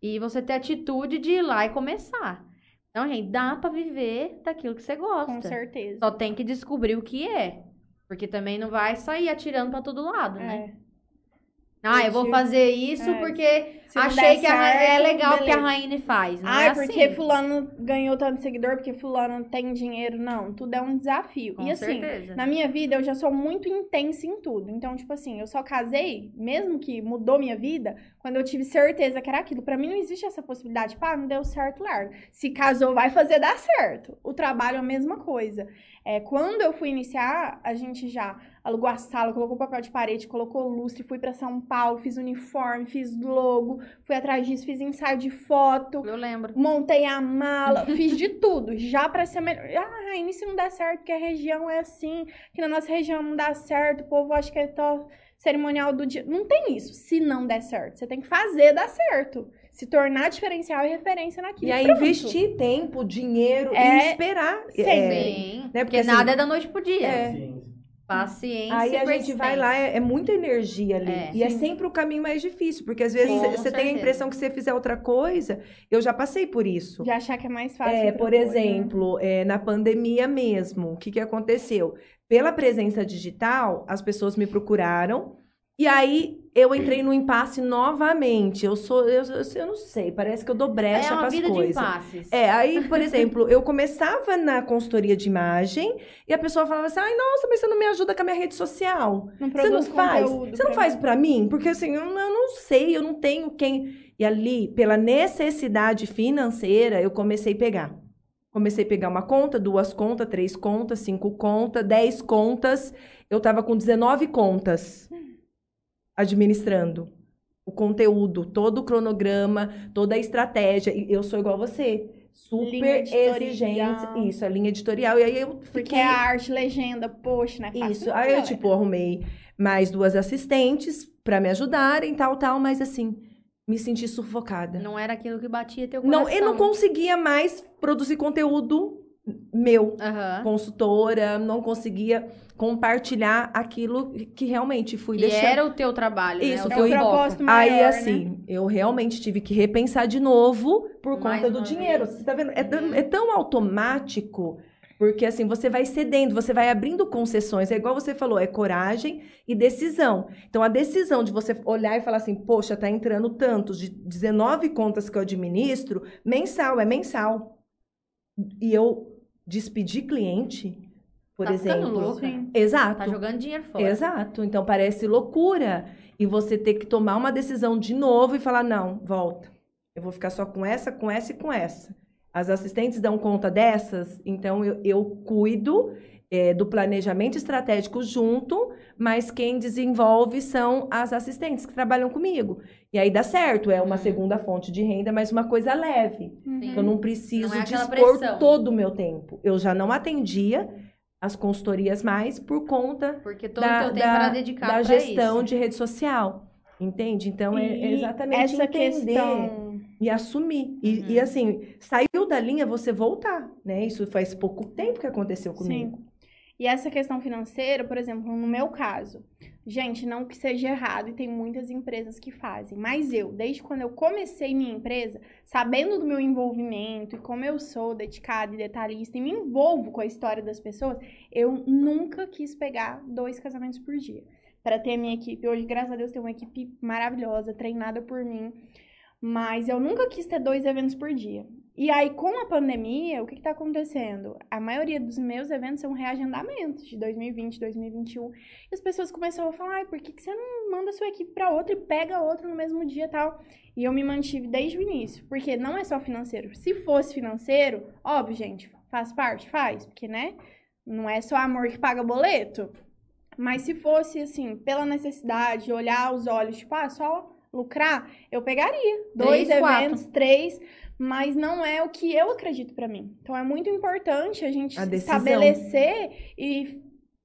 E você ter atitude de ir lá e começar. Então, gente, dá pra viver daquilo que você gosta. Com certeza. Só tem que descobrir o que é. Porque também não vai sair atirando pra todo lado, né? É. Ah, eu vou fazer isso é. porque Se achei que Ra- é certo, legal que a beleza. Raine faz. Não Ai, é porque assim. fulano ganhou tanto seguidor, porque fulano tem dinheiro. Não, tudo é um desafio. Com e assim, certeza. Na minha vida, eu já sou muito intensa em tudo. Então, tipo assim, eu só casei, mesmo que mudou minha vida, quando eu tive certeza que era aquilo. Pra mim, não existe essa possibilidade. Pá, não deu certo, larga. Se casou, vai fazer dar certo. O trabalho é a mesma coisa. É, quando eu fui iniciar, a gente já alugou a sala, colocou papel de parede, colocou lustre, fui pra São Paulo, fiz uniforme, fiz logo, fui atrás disso, fiz ensaio de foto Eu lembro. montei a mala, <laughs> fiz de tudo, já pra ser melhor. Ah, Raine, se não der certo, porque a região é assim, que na nossa região não dá certo, o povo acha que é tó cerimonial do dia. Não tem isso, se não der certo. Você tem que fazer dar certo. Se tornar diferencial e referência naquilo. E aí Pronto. investir tempo, dinheiro É, e esperar. sim. É, Sim. né, Porque, porque, assim, nada é da noite pro dia. É. Sim. Paciência Aí a gente vai lá, é, é muita energia ali. É. e é Sim. sempre o caminho mais difícil, porque às vezes você tem a impressão que se você fizer outra coisa, eu já passei por isso. De achar que é mais fácil. É, por coisa, exemplo, é, na pandemia mesmo, o que, que aconteceu? Pela presença digital, as pessoas me procuraram e aí eu entrei no impasse novamente. Eu sou, eu, eu, eu não sei, parece que eu dou brecha É uma vida de coisas. impasses. É, aí, por exemplo, eu começava na consultoria de imagem e a pessoa falava assim: ai, nossa, mas você não me ajuda com a minha rede social. Não Você não faz? Você não faz pra mim? Porque assim, eu, não- eu não sei, eu não tenho quem. E ali, pela necessidade financeira, eu comecei a pegar. Comecei a pegar uma conta, duas contas, três contas, cinco contas, dez contas. Eu tava com 19 contas administrando o conteúdo, todo o cronograma, toda a estratégia. E eu sou igual a você. Super exigente. Isso, a linha editorial. E aí eu Porque fiquei... é a arte, legenda, poxa, né? Fácil Isso. Aí eu, tipo, arrumei mais duas assistentes pra me ajudarem, tal, tal, mas assim, me senti sufocada. Não era aquilo que batia teu coração. Não, eu não conseguia mais produzir conteúdo meu, Aham. consultora, não conseguia compartilhar aquilo que realmente fui Que deixando. era o teu trabalho, Isso, né? O foco. propósito maior, Aí, né? assim, eu realmente tive que repensar de novo por Mais conta do dinheiro. vez. Você tá vendo? É, tão- Uhum. é tão automático, porque assim, você vai cedendo, você vai abrindo concessões. É igual você falou, é coragem e decisão. Então, a decisão de você olhar e falar assim, poxa, tá entrando tantos, de 19 contas que eu administro, mensal, é mensal. E eu despedi cliente por tá exemplo. louca. Sim. Exato. Tá jogando dinheiro fora. Exato. Então parece loucura. E você ter que tomar uma decisão de novo e falar: não, volta. Eu vou ficar só com essa, com essa e com essa. As assistentes dão conta dessas, então eu, eu cuido é, do planejamento estratégico junto, mas quem desenvolve são as assistentes que trabalham comigo. E aí dá certo, é uma Uhum. segunda fonte de renda, mas uma coisa leve. Sim. Eu não preciso Não é dispor pressão. todo o meu tempo. Eu já não atendia as consultorias mais por conta Porque todo da, o teu tempo da- era dedicado da gestão isso. de rede social. Entende? Então, é, é E exatamente essa entender questão. e assumir. E, Uhum. e, assim, saiu da linha, você voltar, né? Isso faz pouco tempo que aconteceu comigo. Sim. E essa questão financeira, por exemplo, no meu caso, gente, não que seja errado e tem muitas empresas que fazem, mas eu, desde quando eu comecei minha empresa, sabendo do meu envolvimento e como eu sou dedicada e detalhista e me envolvo com a história das pessoas, eu nunca quis pegar dois casamentos por dia. Para ter a minha equipe. Hoje, graças a Deus, tem uma equipe maravilhosa, treinada por mim. Mas eu nunca quis ter dois eventos por dia. E aí, com a pandemia, o que, que tá acontecendo? A maioria dos meus eventos são reagendamentos de 2020, 2021. E as pessoas começaram a falar, ai, por que, que você não manda sua equipe para outra e pega outra no mesmo dia e tal? E eu me mantive desde o início, porque não é só financeiro. Se fosse financeiro, óbvio, gente, faz parte? Faz, porque, né? Não é só amor que paga boleto. Mas se fosse, assim, pela necessidade, olhar os olhos, tipo, ah, só lucrar, eu pegaria dois Três, quatro. eventos, três, mas não é o que eu acredito pra mim. Então é muito importante a gente A estabelecer e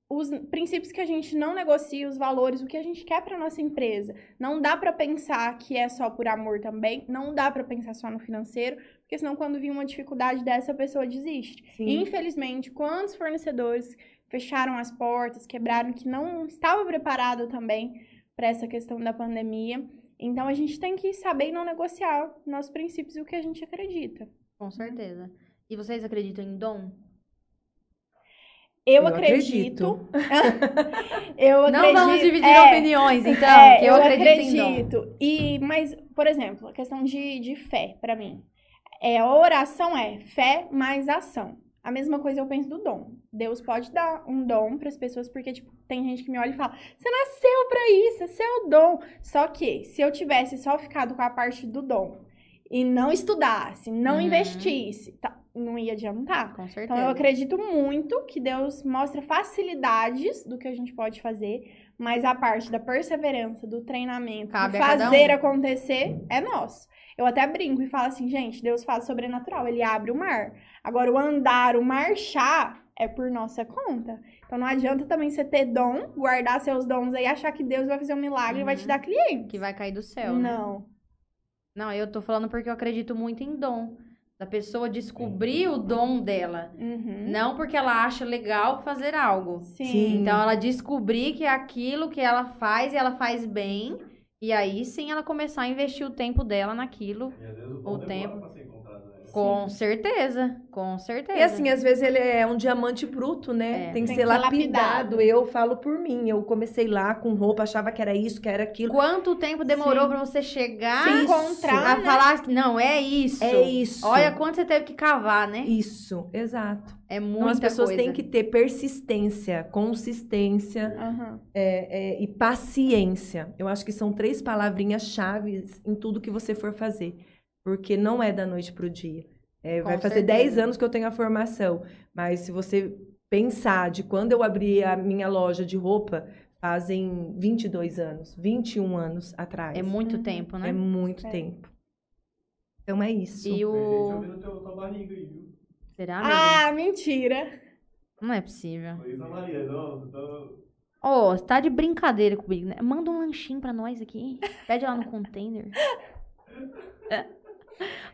os princípios que a gente não negocia, os valores, o que a gente quer pra nossa empresa. Não dá pra pensar que é só por amor também, não dá pra pensar só no financeiro, porque senão quando vir uma dificuldade dessa, a pessoa desiste. Sim. E, infelizmente, quantos fornecedores fecharam as portas, quebraram, que não estava preparado também para essa questão da pandemia. Então a gente tem que saber e não negociar nossos princípios e o que a gente acredita. Com certeza. E vocês acreditam em dom? Eu, Eu acredito. <laughs> eu acredito. Não vamos dividir é, opiniões, então, é, que eu, acredito, em dom. acredito. E, mas, por exemplo, a questão de, de fé, pra mim. É, a oração é fé mais ação. A mesma coisa eu penso do dom. Deus pode dar um dom para as pessoas, porque, tipo, tem gente que me olha e fala: você nasceu pra isso, esse é o dom. Só que, se eu tivesse só ficado com a parte do dom e não estudasse, não Uhum. investisse, tá, não ia adiantar. Com certeza. Então, eu acredito muito que Deus mostra facilidades do que a gente pode fazer, mas a parte da perseverança, do treinamento, Cabe fazer um. acontecer, é nosso. Eu até brinco e falo assim, gente, Deus faz sobrenatural, ele abre o mar. Agora, o andar, o marchar, é por nossa conta. Então, não adianta também você ter dom, guardar seus dons aí, achar que Deus vai fazer um milagre e vai te Uhum. dar cliente. Que vai cair do céu. né? Não. Não, eu tô falando porque eu acredito muito em dom. Da pessoa descobrir o dom dela. Uhum. Não porque ela acha legal fazer algo. Sim. Então ela descobrir que é aquilo que ela faz e ela faz bem. E aí sim ela começar a investir o tempo dela naquilo. E às vezes o, O tempo. Né? Com certeza. Com certeza. E assim, às vezes ele é um diamante bruto, É. né? Tem que Tem ser que ser lapidado. lapidado. Eu falo por mim. Eu comecei lá com roupa, achava que era isso, que era aquilo. Quanto tempo demorou Sim. pra você chegar Se Isso. encontrar, a né? falar, não, é isso. É isso. Olha quanto você teve que cavar, né? Isso, exato. É Então muita as pessoas coisa. têm que ter persistência, consistência Aham. é, é, e paciência. Eu acho que são três palavrinhas chaves em tudo que você for fazer. Porque não é da noite pro dia. É, vai fazer certeza. 10 anos que eu tenho a formação. Mas se você pensar de quando eu abri a minha loja de roupa, fazem 22 anos, 21 anos atrás. É muito Uhum. tempo, né? É muito É. tempo. Então é isso. E Tem gente o. ouvindo teu, tua barriga aí, viu? Será? Ah, mentira. Não é possível. Foi isso, a Maria. Não, tô... Ô, você tá de brincadeira comigo, né? Manda um lanchinho pra nós aqui. Pede lá no container. É. <laughs>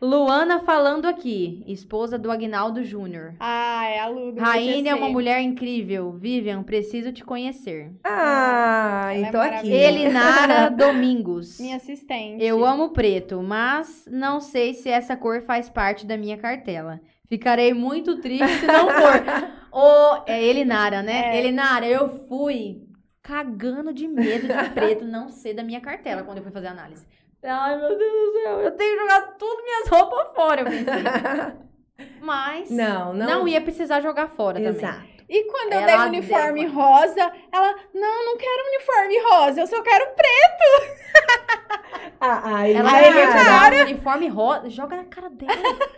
Luana falando aqui, esposa do Agnaldo Júnior. Ah, é a Lu Raine é uma mulher incrível. Vivian, preciso te conhecer. Ah, Ela é então aqui. maravilhosa. Elinara <laughs> Domingos. Minha assistente. Eu amo preto, mas não sei se essa cor faz parte da minha cartela. Ficarei muito triste se não for. <laughs> Ô, é Elinara, né? É. Elinara, eu fui cagando de medo de preto não ser da minha cartela quando eu fui fazer a análise. Ai, meu Deus do céu, eu tenho que jogar tudo minhas roupas fora, eu pensei. <laughs> Mas Não, não. não ia precisar jogar fora também. Exato. E quando eu Ela dei o uniforme adequa. rosa, ela, não, não quero uniforme rosa, eu só quero preto. <laughs> Ah, aí, Ela Aí, cara. um uniforme rosa. Joga na cara dela. <laughs>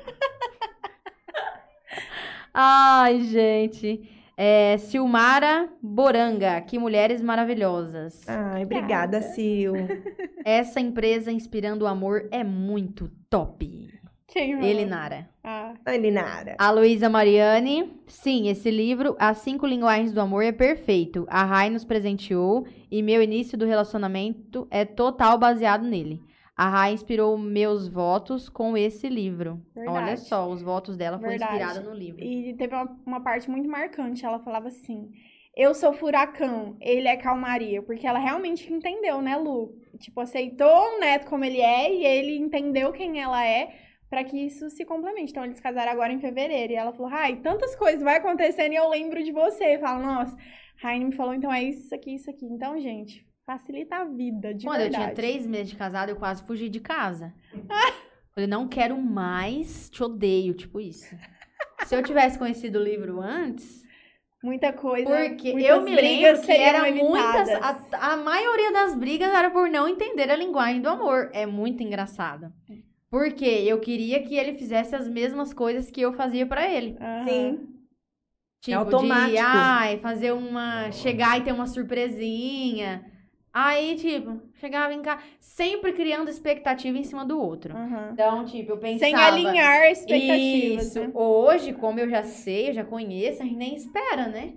Ai, gente. É, Silmara Boranga, que mulheres maravilhosas. Ai, obrigada, Sil. <laughs> Essa empresa inspirando o amor é muito top. Quem falou? Ele, Nara. Ah, Oi, Linara. A Luísa Mariani. Sim, esse livro, As Cinco Linguagens do Amor, é perfeito. A Rai nos presenteou e meu início do relacionamento é total baseado nele. A Rai inspirou meus votos com esse livro. Verdade. Olha só, os votos dela foram inspirados no livro. E teve uma, uma parte muito marcante. Ela falava assim: Eu sou furacão, ele é calmaria. Porque ela realmente entendeu, né, Lu? Tipo, aceitou o neto como ele é e ele entendeu quem ela é pra que isso se complemente. Então, eles casaram agora em fevereiro. E ela falou: Ai, tantas coisas vai acontecendo e eu lembro de você. Fala, nossa, Raine me falou, então é isso aqui, isso aqui. Então, gente, facilita a vida, de Quando eu verdade. tinha três meses de casada, eu quase fugi de casa. <laughs> Falei, não quero mais, te odeio, tipo isso. Se eu tivesse conhecido o livro antes, Muita coisa. Porque muitas eu me brigas lembro que era muitas. A, a maioria das brigas era por não entender a linguagem do amor. É muito engraçado. Porque eu queria que ele fizesse as mesmas coisas que eu fazia pra ele. Sim. Tipo, automático. de ai, fazer uma. Chegar e ter uma surpresinha. Aí, tipo, chegava em casa, sempre criando expectativa em cima do outro. Aham. Então, tipo, eu pensava. Sem alinhar expectativas. Isso. né? Hoje, como eu já sei, eu já conheço, a gente nem espera, né?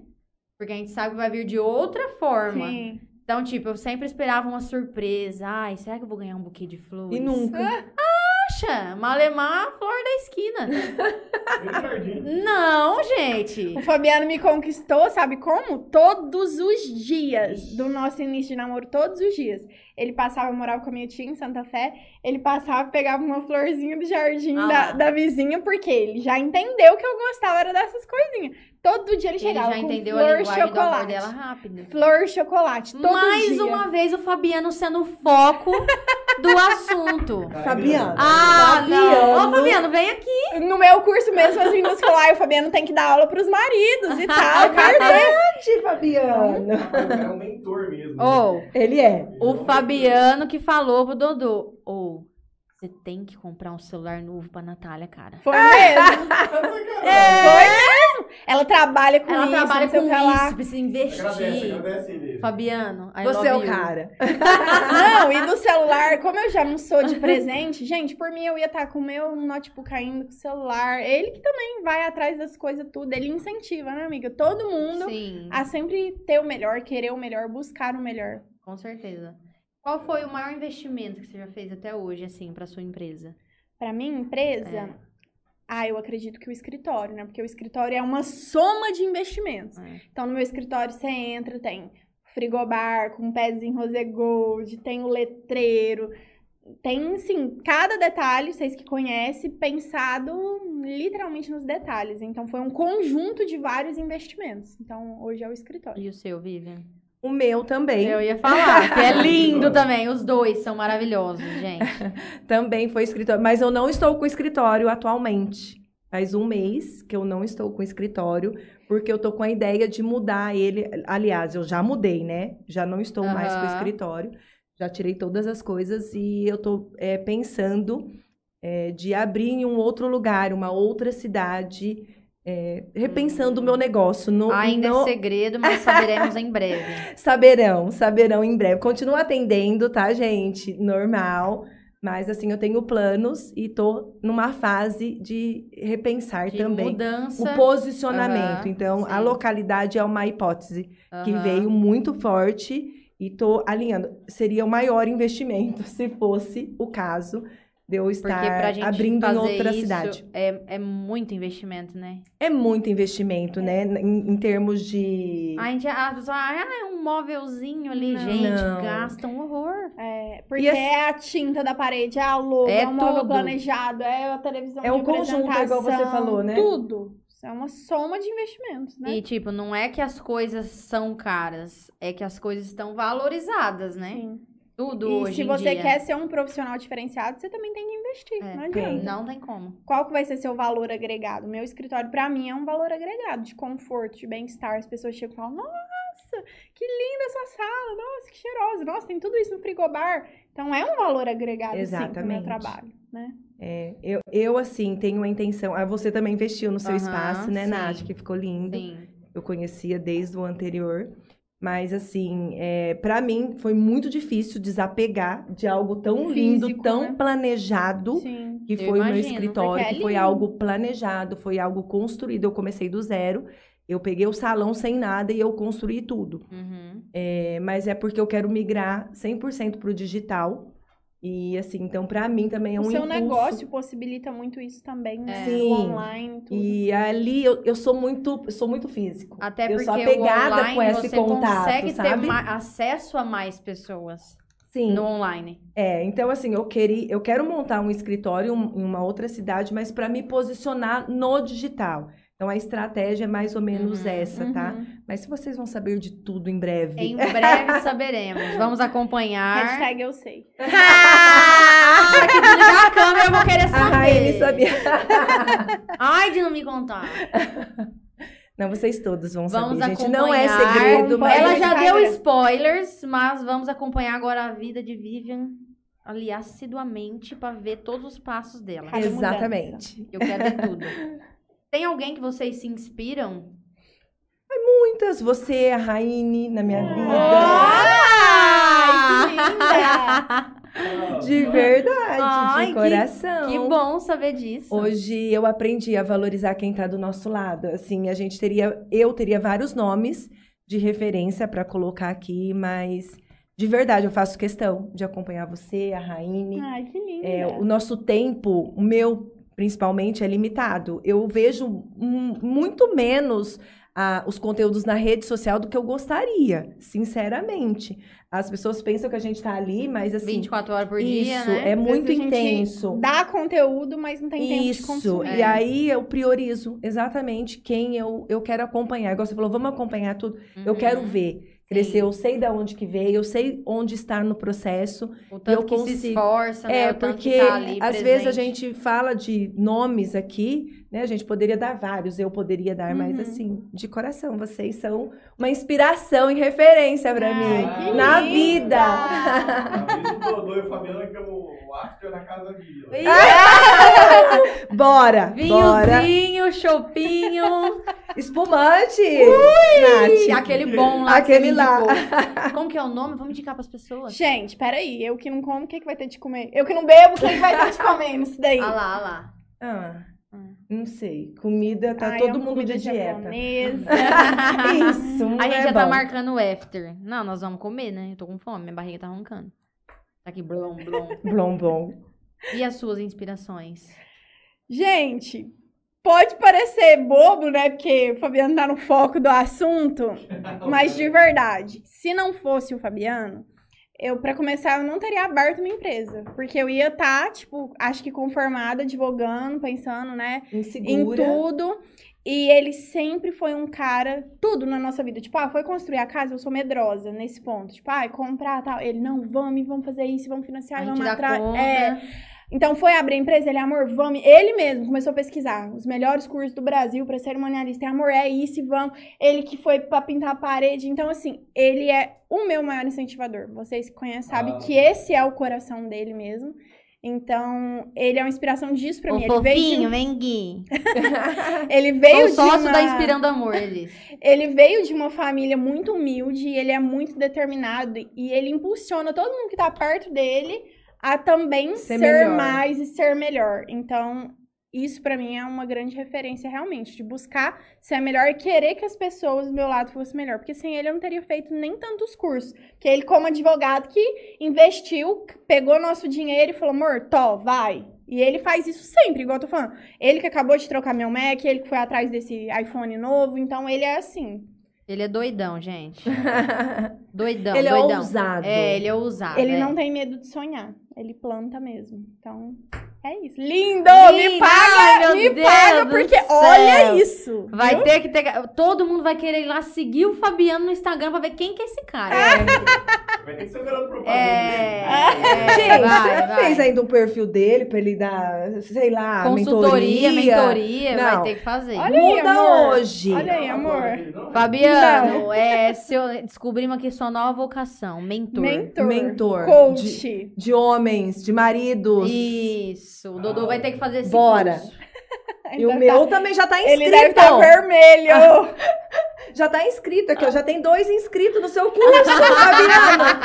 Porque a gente sabe que vai vir de outra forma. Sim. Então, tipo, eu sempre esperava uma surpresa. Ai, será que eu vou ganhar um buquê de flores? E nunca. Poxa, malemar a flor da esquina. Não, gente. O Fabiano me conquistou, sabe como? Todos os dias do nosso início de namoro, todos os dias. Ele passava, eu morava com a minha tia em Santa Fé, ele passava, pegava uma florzinha do jardim Ah da, da vizinha, porque ele já entendeu que eu gostava era dessas coisinhas. Todo dia ele Ele chegava já com entendeu a flor linguagem do amor chocolate. dela rápido. Flor chocolate, todo Mais dia. uma vez o Fabiano sendo o foco do assunto. <laughs> Fabiano. Ah, não. Ô, Fabiano. Fabiano, vem aqui. No meu curso mesmo, as meninas falaram, o Fabiano tem que dar aula pros maridos e tal. <laughs> Verdade, Fabiano. É um mentor mesmo. né? Ô, Ele é. O Fabiano que falou pro Dodô. Ô, você tem que comprar um celular novo pra Natália, cara. Foi mesmo. <laughs> É. Foi mesmo. Ela trabalha com Ela isso, trabalha não sei com o que lá. isso, precisa Agradece, investir. agradece ele. Fabiano, I Você é o you. cara. <laughs> Não, e do celular, como eu já não sou de presente, gente, por mim eu ia estar com o meu notebook ainda, com o celular. Ele que também vai atrás das coisas tudo, ele incentiva, né, amiga? Todo mundo Sim, a sempre ter o melhor, querer o melhor, buscar o melhor. com certeza. Qual foi o maior investimento que você já fez até hoje, assim, pra sua empresa? Pra minha empresa, É. ah, eu acredito que o escritório, né? Porque o escritório é uma soma de investimentos. É. Então, no meu escritório, você entra, tem frigobar com pezinho rosé gold, tem o letreiro, tem, sim, cada detalhe, vocês que conhecem, pensado literalmente nos detalhes. Então, foi um conjunto de vários investimentos. Então, hoje é o escritório. E o seu, Vivian? O meu também. Eu ia falar, que é <laughs> lindo também. Os dois são maravilhosos, gente. <laughs> Também foi escritório. Mas eu não estou com escritório atualmente. Faz um mês que eu não estou com escritório, porque eu tô com a ideia de mudar ele. Aliás, eu já mudei, né? Já não estou mais com escritório. Já tirei todas as coisas e eu tô é, pensando é, de abrir em um outro lugar, uma outra cidade, é, repensando o meu negócio. No, Ainda no- é segredo, mas saberemos em breve. <laughs> Saberão, saberão em breve. Continuo atendendo, tá, gente? Normal. Mas, assim, eu tenho planos e tô numa fase de repensar De também mudança. o posicionamento. Aham, então, a sim. localidade é uma hipótese que Aham. veio muito forte e tô alinhando. Seria o maior investimento, <laughs> se fosse o caso de eu Porque pra estar gente abrindo em fazer outra isso, cidade. É, é muito investimento, né? É muito investimento, né? Em, em termos de. A gente, a pessoa, ah, é um móvelzinho ali, Não. gente, Não. gasta um horror. É, porque E assim- é a tinta da parede, é a logo, É é, o móvel planejado, é a televisão É um conjunto, é igual você falou, né? Tudo. É uma soma de investimentos, né? E, tipo, não é que as coisas são caras, é que as coisas estão valorizadas, né? Sim. Tudo E hoje se você quer ser um profissional diferenciado, você também tem que investir. É, Não adianta. Não tem como. Qual que vai ser seu valor agregado? Meu escritório, pra mim, é um valor agregado de conforto, de bem-estar. As pessoas chegam e falam, nossa, que linda essa sala, nossa, que cheirosa, nossa, tem tudo isso no frigobar. Então, é um valor agregado, sim, pro meu Exatamente. trabalho, né? É, eu, eu, assim, tenho a intenção. Ah, você também investiu no seu Aham, espaço, né, sim. Nath? Que ficou lindo. Sim. Eu conhecia desde o anterior. Mas, assim, é, para mim foi muito difícil desapegar de algo tão lindo, Físico, tão né? planejado. Sim. que foi o meu escritório, é que foi algo planejado, foi algo construído. Eu comecei do zero. Eu peguei o salão sem nada e eu construí tudo. Uhum. É, mas é porque eu quero migrar 100% para o digital. E assim, então para mim também é um o seu impulso. negócio possibilita muito isso também, né? É. O Sim. online, tudo. E ali eu, eu sou muito, eu sou muito físico. Até eu porque sou apegada o online com esse você contato, consegue ter sabe? ma- acesso a mais pessoas Sim. no online. É, então assim, eu queria, eu quero montar um escritório em uma outra cidade, mas para me posicionar no digital. Então a estratégia é mais ou menos Uhum, essa, tá? Uhum. Mas se vocês vão saber de tudo em breve. Em breve <laughs> saberemos. Vamos acompanhar. Hashtag eu sei. <laughs> Ah, que desligar a câmera eu vou querer A saber. Raine sabia. <laughs> Ai, de não me contar. Não, vocês todos vão Vamos saber, gente. Não é segredo, mas Ela já deu spoilers, mas vamos acompanhar agora a vida de Vivian ali assiduamente pra ver todos os passos dela. Exatamente. Eu quero ver tudo. Tem alguém que vocês se inspiram? Muitas, você, a Raine, na minha vida. Ai, que linda! De verdade, Ai, de que- coração. Que bom saber disso. Hoje eu aprendi a valorizar quem tá do nosso lado. Assim, a gente teria, eu teria vários nomes de referência para colocar aqui, mas de verdade eu faço questão de acompanhar você, a Raine. Ai, que linda. É, o nosso tempo, o meu principalmente, é limitado. Eu vejo muito menos ah, os conteúdos na rede social do que eu gostaria, sinceramente. As pessoas pensam que a gente tá ali, mas assim. 24 horas por dia, isso, né? é muito intenso. Dá conteúdo, mas não tem tempo de Isso, consumir. e aí eu priorizo exatamente quem eu, eu quero acompanhar. Igual você falou, vamos acompanhar tudo. Eu Uhum. quero ver crescer, eu sei de onde que veio, eu sei onde está no processo. O tanto eu que se consigo. esforça, né? É, o tanto porque que tá às vezes a presente. gente fala de nomes aqui, né? A gente poderia dar vários, eu poderia dar, mas Uhum. assim, de coração, vocês são uma inspiração e referência pra Ai, mim. que Na linda! vida! O e o Fabiano que o after na casa. <laughs> Bora! Bora! Vinhozinho, chopinho. Espumante! E Nath! aquele bom lá. que Aquele lá. <laughs> Como que é o nome? Vamos indicar pras pessoas. Gente, peraí. Eu que não como, o que, que vai ter de comer? Eu que não bebo, o que, que vai ter de comer nisso daí? Ah lá, ah lá. Ah, Hum. Não sei. Comida, tá Ai, todo amo mundo de dieta. <laughs> Isso, não A gente é já tá bom. marcando o after. Não, nós vamos comer, né? Eu tô com fome, minha barriga tá roncando. Tá aqui, blom, blom. <laughs> Blom, blom. E as suas inspirações? Gente, pode parecer bobo, né? Porque o Fabiano tá no foco do assunto. <laughs> Mas de verdade, se não fosse o Fabiano, eu, pra começar, eu não teria aberto minha empresa. Porque eu ia estar, tipo, acho que conformada, advogando, pensando, né? Em Insegura. tudo. E ele sempre foi um cara, tudo na nossa vida. Tipo, ah, foi construir a casa, eu sou medrosa nesse ponto. Tipo, ah, comprar tal. Ele, não, vamos, vamos fazer isso, vamos financiar, A vamos atrás. É. Então foi abrir a empresa, ele, amor, vamos. Ele mesmo começou a pesquisar os melhores cursos do Brasil para cerimonialista. E, amor, é isso, e vamos. Ele que foi para pintar a parede. Então, assim, ele é o meu maior incentivador. Vocês que conhecem sabem Ah. que esse é o coração dele mesmo. Então, ele é uma inspiração disso pra Ô, mim. Ele veio, fofinho, de, vem Gui. <laughs> ele veio Sou sócio de uma... da Inspirando Amor, eles. Ele veio de uma família muito humilde, e ele é muito determinado e ele impulsiona todo mundo que tá perto dele a também Ser ser, mais e ser melhor. Então, isso pra mim é uma grande referência realmente, de buscar ser melhor e querer que as pessoas do meu lado fossem melhor, porque sem ele eu não teria feito nem tantos cursos. Porque ele como advogado que investiu, pegou nosso dinheiro e falou: "Amor, tó, vai". E ele faz isso sempre, igual eu tô falando. Ele que acabou de trocar meu Mac, ele que foi atrás desse iPhone novo, então ele é assim. Ele é doidão, gente. <laughs> Doidão, Ele é doidão. ousado. É, ele é ousado. Ele é. não tem medo de sonhar. Ele planta mesmo. Então, é isso. Lindo! me Lindo! paga! Ai, meu me Deus paga, porque céu! olha isso! Vai viu? ter que ter. Todo mundo vai querer ir lá seguir o Fabiano no Instagram pra ver quem que é esse cara. <laughs> Vai ter que ser o garoto propaganda. É. É, Gente, vai, você não vai. fez ainda um perfil dele pra ele dar, sei lá, Consultoria, mentoria? mentoria, vai Não. ter que fazer. Olha aí, Muda amor. hoje. Olha aí, amor. Fabiano, é, seu, descobrimos aqui sua nova vocação, mentor. Mentor. Mentor. Coach. De homens, de maridos. Isso, o Dodô vai ter que fazer esse Bora. curso. <laughs> E o meu tá- também já tá Ele inscrito. deve estar vermelho. <laughs> Já tá inscrito aqui, ó. Já tem dois inscritos no seu curso, <laughs> Fabiana.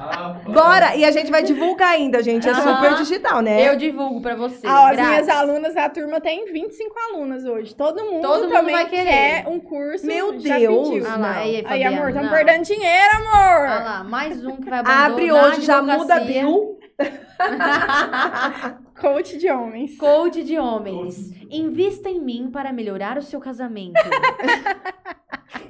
Ah, Bora! E a gente vai divulgar ainda, gente. É Aham. super digital, né? Eu divulgo pra você. Ah, as minhas alunas, a turma tem 25 alunas hoje. Todo mundo Todo mundo também vai querer. quer um curso. Meu já Deus. pediu. Ah lá, aí, Aí, Fabiano, amor, estamos perdendo dinheiro, amor. Ah lá, mais um que vai Abre hoje, a já muda bio. <laughs> Coach de homens. Coach de homens. Invista em mim para melhorar o seu casamento. <laughs>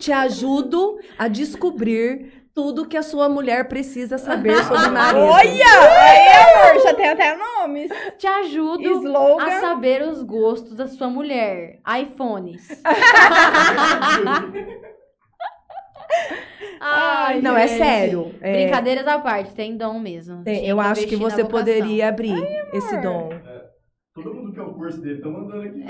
Te ajudo a descobrir tudo que a sua mulher precisa saber sobre <laughs> marido. Olha! Aí, amor, já tem até nomes. Te ajudo Slogan. a saber os gostos da sua mulher. iPhones. <laughs> Ai, Não, é gente. sério. É, Brincadeiras à parte, tem dom mesmo. tem- eu acho que você poderia abrir esse dom. Todo mundo quer o curso dele, tá mandando aqui.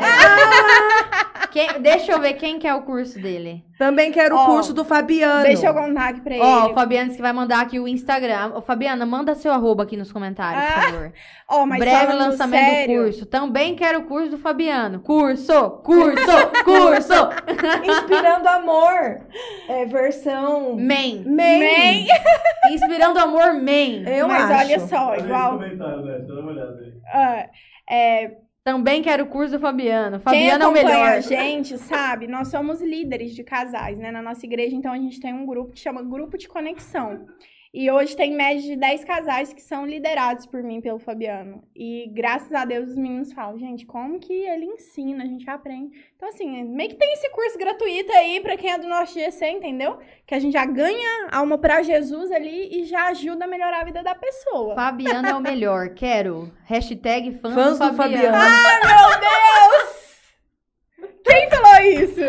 Quem- deixa eu ver quem quer o curso dele. Também quero o curso do Fabiano. Deixa eu contar aqui pra Ó, o ele. Fabiano disse que vai mandar aqui o Instagram. Ô, Fabiana, manda seu arroba aqui nos comentários, por Ah, favor. Ó, mas Breve lançamento sério, do curso. Também quero o curso do Fabiano. Curso, curso, <laughs> curso. <laughs> Inspirando amor. É versão. Men. Man. <laughs> Inspirando amor, men. Eu mas acho. olha só, Olha esse igual. comentário, né? Dá uma olhada aí. ah, é, Também quero o curso do Fabiano. Fabiano é o melhor. a gente sabe, nós somos líderes de casais, né? Na nossa igreja, então a gente tem um grupo que chama Grupo de Conexão. E hoje tem média de 10 casais que são liderados por mim, pelo Fabiano. E graças a Deus os meninos falam, gente, como que ele ensina, a gente aprende. Então, assim, meio que tem esse curso gratuito aí pra quem é do nosso GC, entendeu? Que a gente já ganha alma pra Jesus ali e já ajuda a melhorar a vida da pessoa. Fabiano é o melhor. Quero. Hashtag fãs, Fãs do do Fabiano. Fabiano. Meu Deus! Quem falou isso?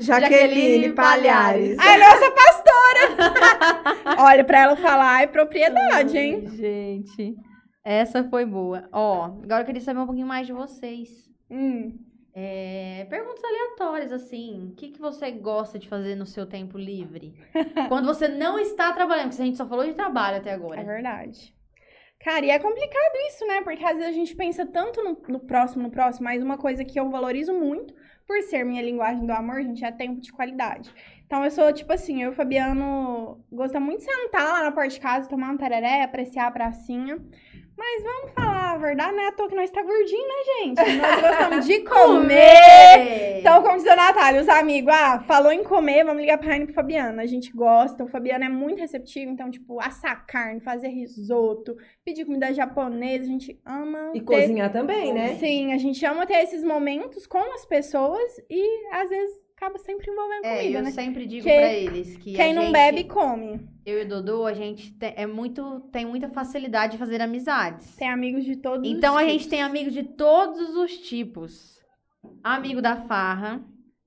Jaqueline Jaqueline Palhares. A nossa pastora! <laughs> Olha, pra ela falar é propriedade, hein? Ai, Gente, essa foi boa. Ó, agora eu queria saber um pouquinho mais de vocês. Hum. É, perguntas aleatórias, assim. O que, que você gosta de fazer no seu tempo livre? <laughs> Quando você não está trabalhando, porque a gente só falou de trabalho até É agora. verdade. Cara, e é complicado isso, né? Porque às vezes a gente pensa tanto no, no próximo, no próximo, mas uma coisa que eu valorizo muito, por ser minha linguagem do amor, gente, é tempo de qualidade. Então eu sou, tipo assim, eu e o Fabiano gosta muito de sentar lá na porta de casa, tomar um tereré, apreciar a pracinha. Mas vamos falar a verdade, né? À toa que nós tá gordinho, né, gente? Nós <laughs> gostamos de comer. Então, como diz a Natália, os amigos, ah, falou em comer, vamos ligar pra Raine e pro Fabiano. A gente gosta, o Fabiano é muito receptivo, então, tipo, assar carne, fazer risoto, pedir comida japonesa, a gente ama. E ter- cozinhar também, né? Sim, a gente ama ter esses momentos com as pessoas e, às vezes, acaba sempre envolvendo É, comida, eu né? sempre digo Que- pra eles que Quem a não gente- bebe, come. Eu e o Dodô, a gente tem, é muito, tem muita facilidade de fazer amizades. Tem amigos de todos os Então a tipos. gente tem amigos de todos os tipos. Amigo da farra,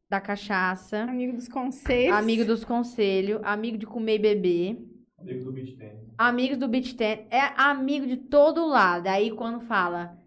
da cachaça, Amigo dos conselhos. amigo dos conselhos, amigo de comer e beber, Amigo do beat tennis. amigos do beach tennis, é amigo de todo lado. Aí quando fala,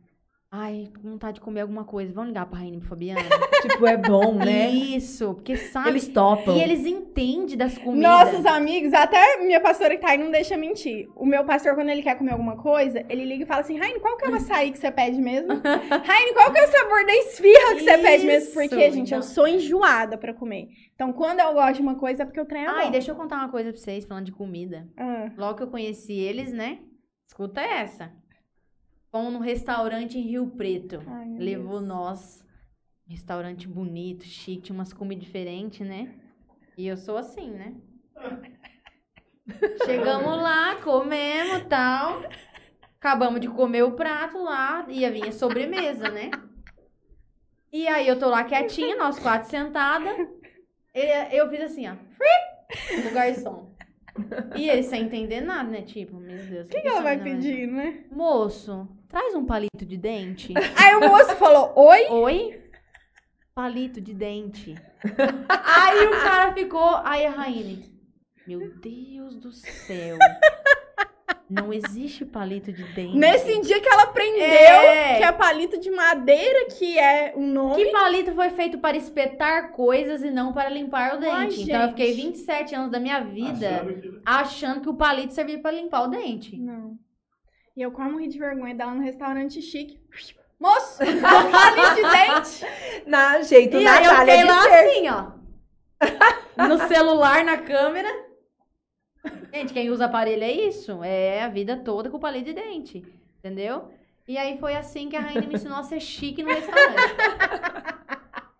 ai, tô com vontade de comer alguma coisa, vamos ligar pra Raine e pro Fabiano? <laughs> Tipo, é bom, né? Isso, porque sabe... Eles topam. E eles entendem das comidas. Nossos amigos, até minha pastora que tá aí não deixa mentir. O meu pastor, quando ele quer comer alguma coisa, ele liga e fala assim: Raine, qual que é o açaí que você pede mesmo? <laughs> Raine, qual que é o sabor da esfirra que você pede mesmo? Isso, Porque, gente, eu sou enjoada pra comer. Então, quando eu gosto de uma coisa, é porque o trem é Ai, bom. deixa eu contar uma coisa pra vocês, falando de comida. Ah, Logo que eu conheci eles, né? Escuta essa. Fomos num restaurante em Rio Preto. Ai, Levou Deus. nós. Restaurante bonito, chique, tinha umas comidas diferentes, né? E eu sou assim, né? <laughs> Chegamos lá, comemos tal. Acabamos de comer o prato lá, ia vir a sobremesa, né? E aí eu tô lá quietinha, nós quatro sentadas. Ele- Eu fiz assim, ó. O garçom. E ele sem entender nada, né? Tipo, meu Deus. O que, que ela vai pedir, né? Moço, traz um palito de dente. <laughs> Aí o moço falou: Oi? Oi? Palito de dente. aí o cara ficou. Aí a Raine. Meu Deus do céu. Não existe palito de dente. Nesse dia que ela aprendeu É. que é palito de madeira, que é o nome. Que palito foi feito para espetar coisas e não para limpar o dente? Ai, então eu fiquei gente. 27 anos da minha vida Achando que- achando que o palito servia para limpar o dente. Não. E eu quase morri de vergonha dela no restaurante chique. Moço, <laughs> um palito de dente. Na jeito E aí eu Natália fiquei lá ser. assim, ó. No celular, na câmera. Gente, quem usa aparelho é isso. É a vida toda com palito de dente. Entendeu? E aí foi assim que a rainha me ensinou a ser chique no restaurante. <laughs>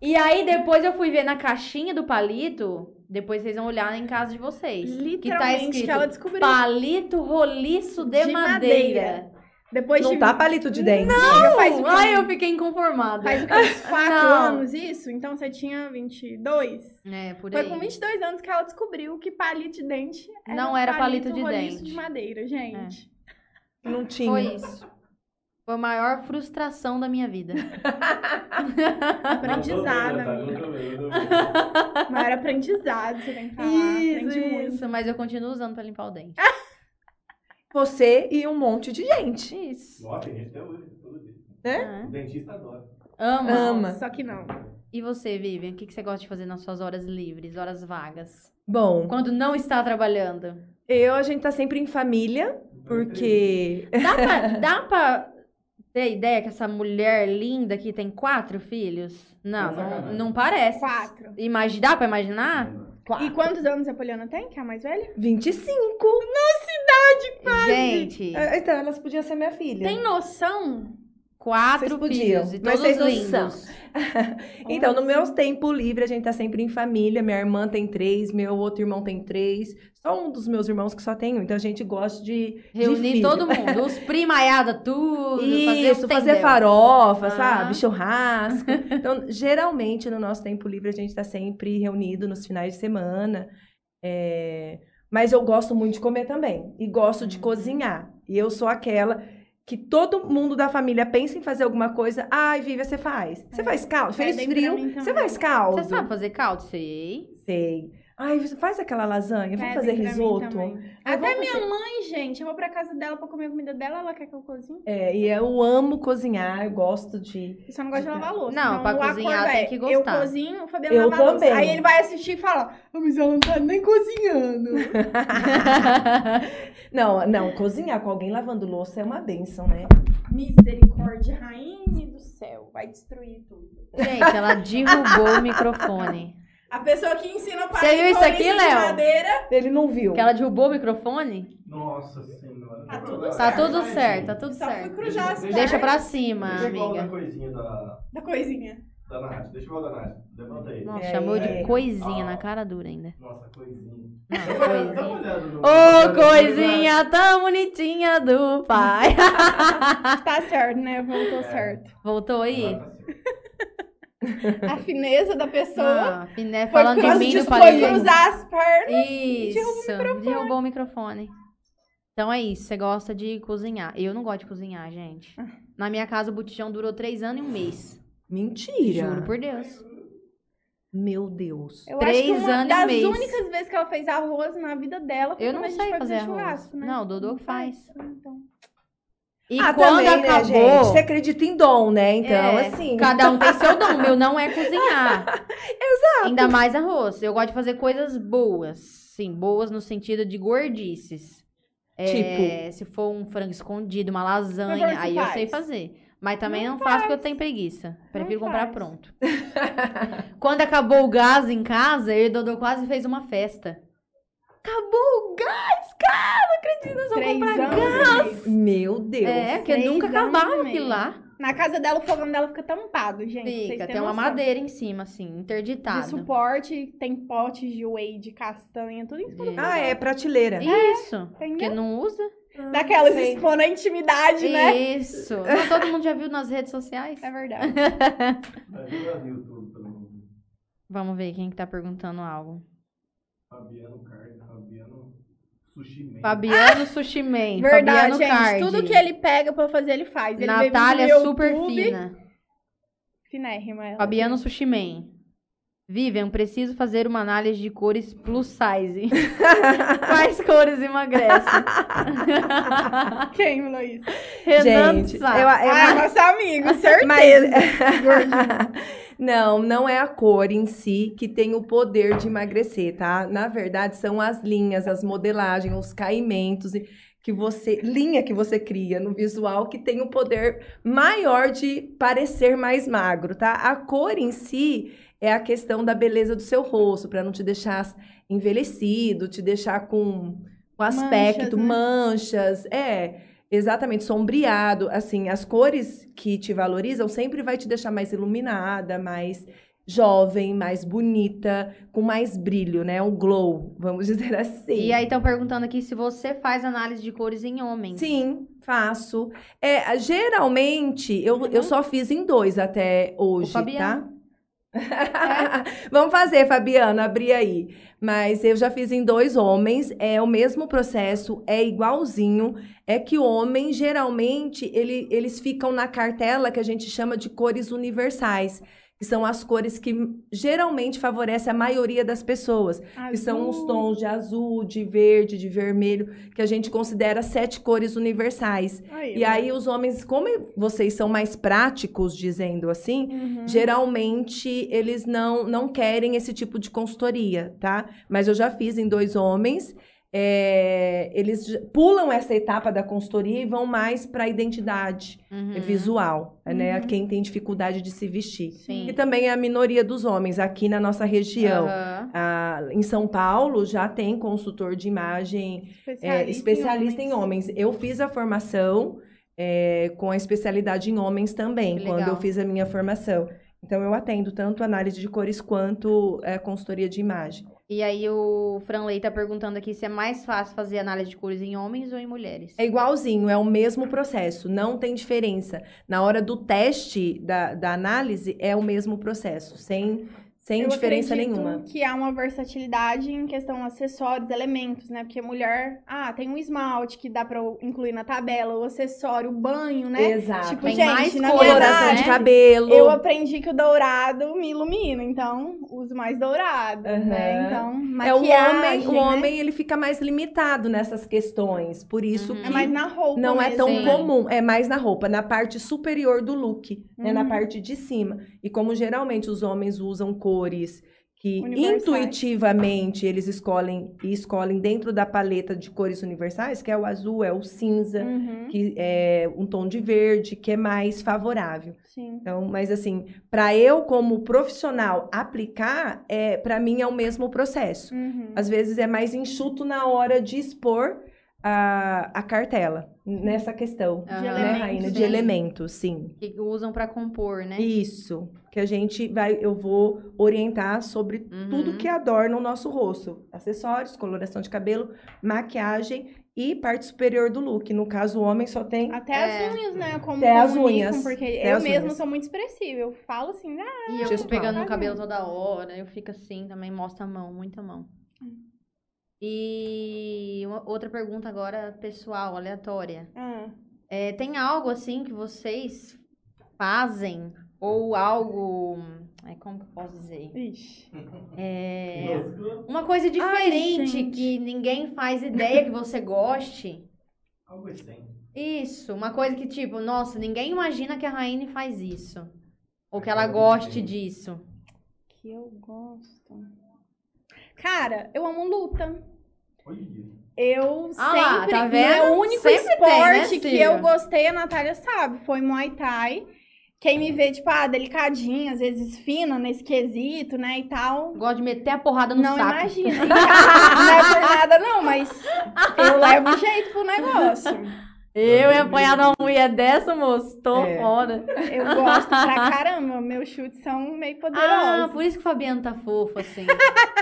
E aí depois eu fui ver na caixinha do palito. Depois vocês vão olhar em casa de vocês. que tá Literalmente escrito que ela descobriu. palito roliço de, De madeira. madeira. Depois Não de tá palito de dente. Amiga, faz o quê? Ai, eu fiquei inconformada. Faz? Uns quatro Não. anos isso? Então você tinha 22? É, por Foi aí. com 22 anos que ela descobriu que palito de dente Não era palito de roliço dente. de madeira, gente. Não tinha. Foi isso. Foi a maior frustração da minha vida. <laughs> Aprendizado, tá? amiga. Eu tô vendo. Maior aprendizado, você tem que falar. Aprende muito. isso. Mas eu continuo usando pra limpar o dente. <laughs> Você e um monte de gente. Isso. Nossa, tem gente até hoje, todo dia. É. O dentista adora. Ama. Ama. Só que não. E você, Vivian? O que que você gosta de fazer nas suas horas livres, horas vagas? Bom, Quando não está trabalhando? eu, a gente tá sempre em família, porque. <laughs> Dá pra, dá pra ter ideia que essa mulher linda aqui tem quatro filhos? Não, não, Sacanagem. não parece. Quatro. Imagi- dá pra imaginar? E quantos anos a Poliana tem, que é a mais velha? 25. Gente, Ah, Então, elas podiam ser minha filha. Tem noção? Quatro podiam, filhos e todos vocês lindos. <laughs> Então, no meu tempo livre, a gente tá sempre em família. Minha irmã tem três, meu outro irmão tem três. Só um dos meus irmãos que só tem um. Então, a gente gosta de. de Reunir filho. todo mundo, os <laughs> primaiada, tudo. Isso, fazer, fazer farofa, Ah. sabe? Churrasco. <laughs> Então, geralmente, no nosso tempo livre, a gente tá sempre reunido nos finais de semana. É, Mas eu gosto muito de comer também. E gosto de Uhum. cozinhar. E eu sou aquela que todo mundo da família pensa em fazer alguma coisa. Ai, Vivian, você faz. Você faz caldo? Fez Pedem pra frio? Você faz caldo? Você sabe fazer caldo? Sei. Sei. Ai, você faz aquela lasanha? Vamos fazer risoto? também. Até minha mãe, gente, eu vou pra casa dela pra comer a comida dela, ela quer que eu cozinhe. É, e eu amo cozinhar, eu gosto de. Eu só não gosto de lavar louça. Não, então, pra o cozinhar acordo tem é, que gostar. Eu cozinho, o Fabiano Eu lava a louça. também. Aí ele vai assistir e fala, ah, mas ela não tá nem cozinhando. <laughs> Não, não, cozinhar com alguém lavando louça é uma benção, né? Misericórdia, rainha do céu, vai destruir tudo. Gente, ela derrubou o microfone. A pessoa que ensina o Você viu isso aqui, de Léo? madeira, Ele não viu. Que ela derrubou o microfone? Nossa senhora. Tá tudo Tá certo. tudo certo, tá tudo só fui certo. as Deixa- pra cima, Deixa igual da amiga. coisinha da, da coisinha. da Nath. Deixa igual da Nath. Levanta aí. Nossa, É, chamou é. de coisinha na cara dura ainda. Nossa, coisinha. Não, Dá uma- dá uma coisinha. olhada no- Ô, coisinha tão bonitinha do pai. <laughs> Tá certo, né? Voltou certo. Voltou aí? A fineza da pessoa Ah, Finé foi, falando de mim foi cruzar as pernas. Isso, derrubou o microfone. Então é isso, você gosta de cozinhar. Eu não gosto de cozinhar, gente. Na minha casa o botijão durou três anos e um mês. Mentira. Juro por Deus. Meu Deus. Eu Três acho que uma anos e das mês. únicas vezes que ela fez arroz na vida dela foi Eu quando não a gente sei foi fazer fazer arroz. churrasco, né? Não, o Dodô que faz. Então. E ah, quando também, acabou. né, gente? Você acredita em dom, né? Então, É, assim. Cada um tem seu dom. Meu não é <laughs> cozinhar. Exato. Ainda mais arroz. Eu gosto de fazer coisas boas. Sim, boas no sentido de gordices. É, Tipo? Se for um frango escondido, uma lasanha, aí eu faz? sei fazer. Mas também não, faço porque eu tenho preguiça. Prefiro comprar faz. pronto. <laughs> Quando acabou o gás em casa, eu e o Dodô quase fez uma festa. Acabou o gás, cara! Não acredito, nós vamos comprar gás. Meu Deus. É, porque nunca acabava aquilo lá. Na casa dela, o fogão dela fica tampado, gente. Fica, tem uma madeira em cima, assim, De interditado. suporte, tem potes de whey, de castanha, tudo em cima. do De- Ah, é prateleira. Isso, Entendeu? porque não usa. Daquelas sei. expondo a intimidade, né? Isso. Todo mundo já viu nas redes sociais? É verdade. Vamos ver quem que tá perguntando algo. Fabiano Card, Fabiano Sushi Man. Fabiano Sushi Man. <laughs> Verdade, Fabiano gente. Card. Tudo que ele pega pra fazer, ele faz. Ele Natália no super YouTube. fina. Finérrima ela. Fabiano Sushi Man. Vivian, preciso fazer uma análise de cores plus size. <laughs> Quais cores emagrecem? <laughs> Quem falou isso? Renan Gente, Sá. eu, eu, Ah, é nosso amigo, certeza. Mas... não, não é a cor em si que tem o poder de emagrecer, tá? Na verdade, são as linhas, as modelagens, os caimentos que você, linha que você cria no visual que tem o poder maior de parecer mais magro, tá? A cor em si é a questão da beleza do seu rosto, para não te deixar envelhecido, te deixar com, aspecto, né? manchas, é. Exatamente, sombreado. Assim, as cores que te valorizam sempre vai te deixar mais iluminada, mais jovem, mais bonita, com mais brilho, né? Um glow, vamos <laughs> dizer assim. E aí estão perguntando aqui se você faz análise de cores em homens. Sim, faço. É, geralmente, eu, eu só fiz em dois até hoje, Fabiano. Tá? <laughs> Vamos fazer, Fabiana, abrir aí. Mas eu já fiz em dois homens, é o mesmo processo, é igualzinho. É que o homem, geralmente, ele, eles ficam na cartela que a gente chama de cores universais, que são as cores que geralmente favorecem a maioria das pessoas que são os Azul. tons de azul, de verde, de vermelho, que a gente considera sete cores universais. E aí os homens, como vocês são mais práticos, dizendo assim, Uhum. geralmente eles não não querem esse tipo de consultoria, tá? Mas eu já fiz em dois homens. É, eles pulam essa etapa da consultoria e vão mais para a identidade Uhum. visual, né? Uhum. Quem tem dificuldade de se vestir. Sim. E também a minoria dos homens aqui na nossa região. Aham. Ah, em São Paulo já tem consultor de imagem é, Especialista, especialista em homens. Eu fiz a formação é, com a especialidade em homens também, quando eu fiz a minha formação. Então, eu atendo tanto análise de cores quanto é, consultoria de imagem. E aí o Franley tá perguntando aqui se é mais fácil fazer análise de cores em homens ou em mulheres. É igualzinho, é o mesmo processo, não tem diferença. Na hora do teste da, da análise, é o mesmo processo, sem, sem Eu diferença nenhuma. que há uma versatilidade em questão acessórios, elementos, né? Porque mulher, ah, tem um esmalte que dá pra eu incluir na tabela, o acessório, o banho, né? Exato. Tipo, Tem gente, mais na Coloração né? de cabelo. eu aprendi que o dourado me ilumina, então uso mais dourado, né? Aham. Então, É o maquiagem, homem, o né? homem ele fica mais limitado nessas questões, por isso Uhum. que É mais na roupa não é mesmo, tão Sim. né? comum, é mais na roupa, na parte superior do look, né, na Uhum. parte de cima. E como geralmente os homens usam cores que Universais. intuitivamente eles escolhem e escolhem dentro da paleta de cores universais, que é o azul, é o cinza, Uhum, que é um tom de verde, que é mais favorável. sim. Então, mas assim, para eu como profissional aplicar, é, para mim é o mesmo processo. Uhum. Às vezes é mais enxuto na hora de expor a, a cartela, nessa questão, Aham. né, elementos, Rainha? De sim. elementos, sim. Que usam pra compor, né? Isso. Que a gente vai, eu vou orientar sobre Uhum. tudo que adorna o nosso rosto. Acessórios, coloração de cabelo, maquiagem e parte superior do look. No caso, o homem só tem Até É. as unhas, né? Como Até as unhas. Porque Até eu unhas. sou muito expressiva. Eu falo assim, ah, E eu Gestual. pegando no cabelo toda hora, eu fico assim também, mostra a mão, muita mão. E uma outra pergunta agora, pessoal, aleatória. ah. É, tem algo assim que vocês fazem? Ou algo. Ai, como que eu posso dizer? Ixi. É, uma coisa diferente gente. que ninguém faz ideia que você goste. Algo assim. Isso, uma coisa que, tipo, nossa, ninguém imagina que a Raine faz isso. Ou que ela goste disso. Que eu gosto. Cara, eu amo luta. Olha. Eu Ah lá, sempre. tá vendo? Meu único Sempre tem, esporte né, que eu gostei, a Natália sabe, foi Muay Thai. Quem me vê, tipo, ah, delicadinha, às vezes fina nesse quesito, né, e tal. Gosta de meter a porrada no não saco. imagina. Em <laughs> casa, não é por nada, não, mas eu levo jeito pro negócio. Eu ia apanhar de uma mulher dessa, moço. Tô É. fora. Eu gosto pra caramba. Meus chutes são meio Ah, poderosos. por isso que o Fabiano tá fofo, assim. <laughs>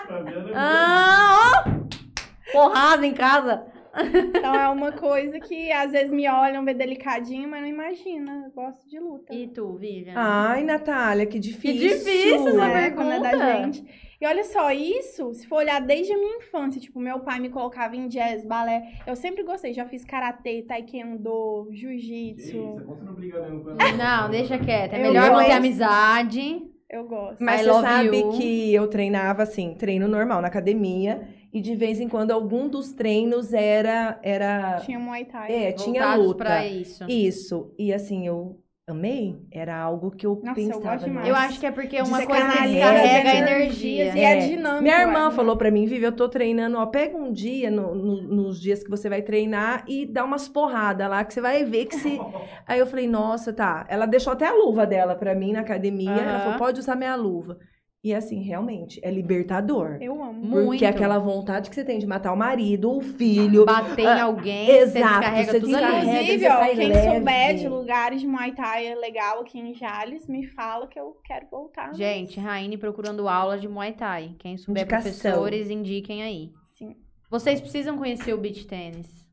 É ah, ó! Porrada em casa. Então é uma coisa que às vezes me olham, vê delicadinho, mas não imagina. Eu gosto de luta. E tu, Vivian? Ai, Natália, que difícil. difícil essa É, quando é da pergunta. gente. E olha só, isso, se for olhar desde a minha infância, tipo, meu pai me colocava em jazz, balé. Eu sempre gostei, já fiz karatê, taekwondo, jiu-jitsu. não. Não, deixa quieto. É Eu melhor manter gosto. amizade. Eu gosto. Mas I você sabe you. que eu treinava assim, treino normal na academia. E de vez em quando algum dos treinos era. era Tinha Muay Thai. é, tinha luta. pra isso. Isso. E assim, eu amei. Era algo que eu Nossa, eu pensava. demais. Eu acho que é porque uma Diz coisa descarrega as energia. E é, dinâmico. Minha eu irmã acho, falou né? pra mim, Vivi, eu tô treinando, ó, pega um dia no- no- nos dias que você vai treinar e dá umas porradas lá, que você vai ver que se... <laughs> Aí eu falei, nossa, tá. Ela deixou até a luva dela pra mim na academia, ela falou, pode usar minha luva. E assim, realmente, é libertador. Eu amo. Muito. Porque é aquela vontade que você tem de matar o marido, o filho. Bater em Ah, alguém, você exato, descarrega você tudo descarrega. ali. Inclusive, você ó, quem leve. souber de lugares de Muay Thai legal aqui em Jales, me fala que eu quero voltar. Gente, Raine procurando aulas de Muay Thai. Quem souber Indicação. professores, indiquem aí. Sim. Vocês precisam conhecer o beach tênis.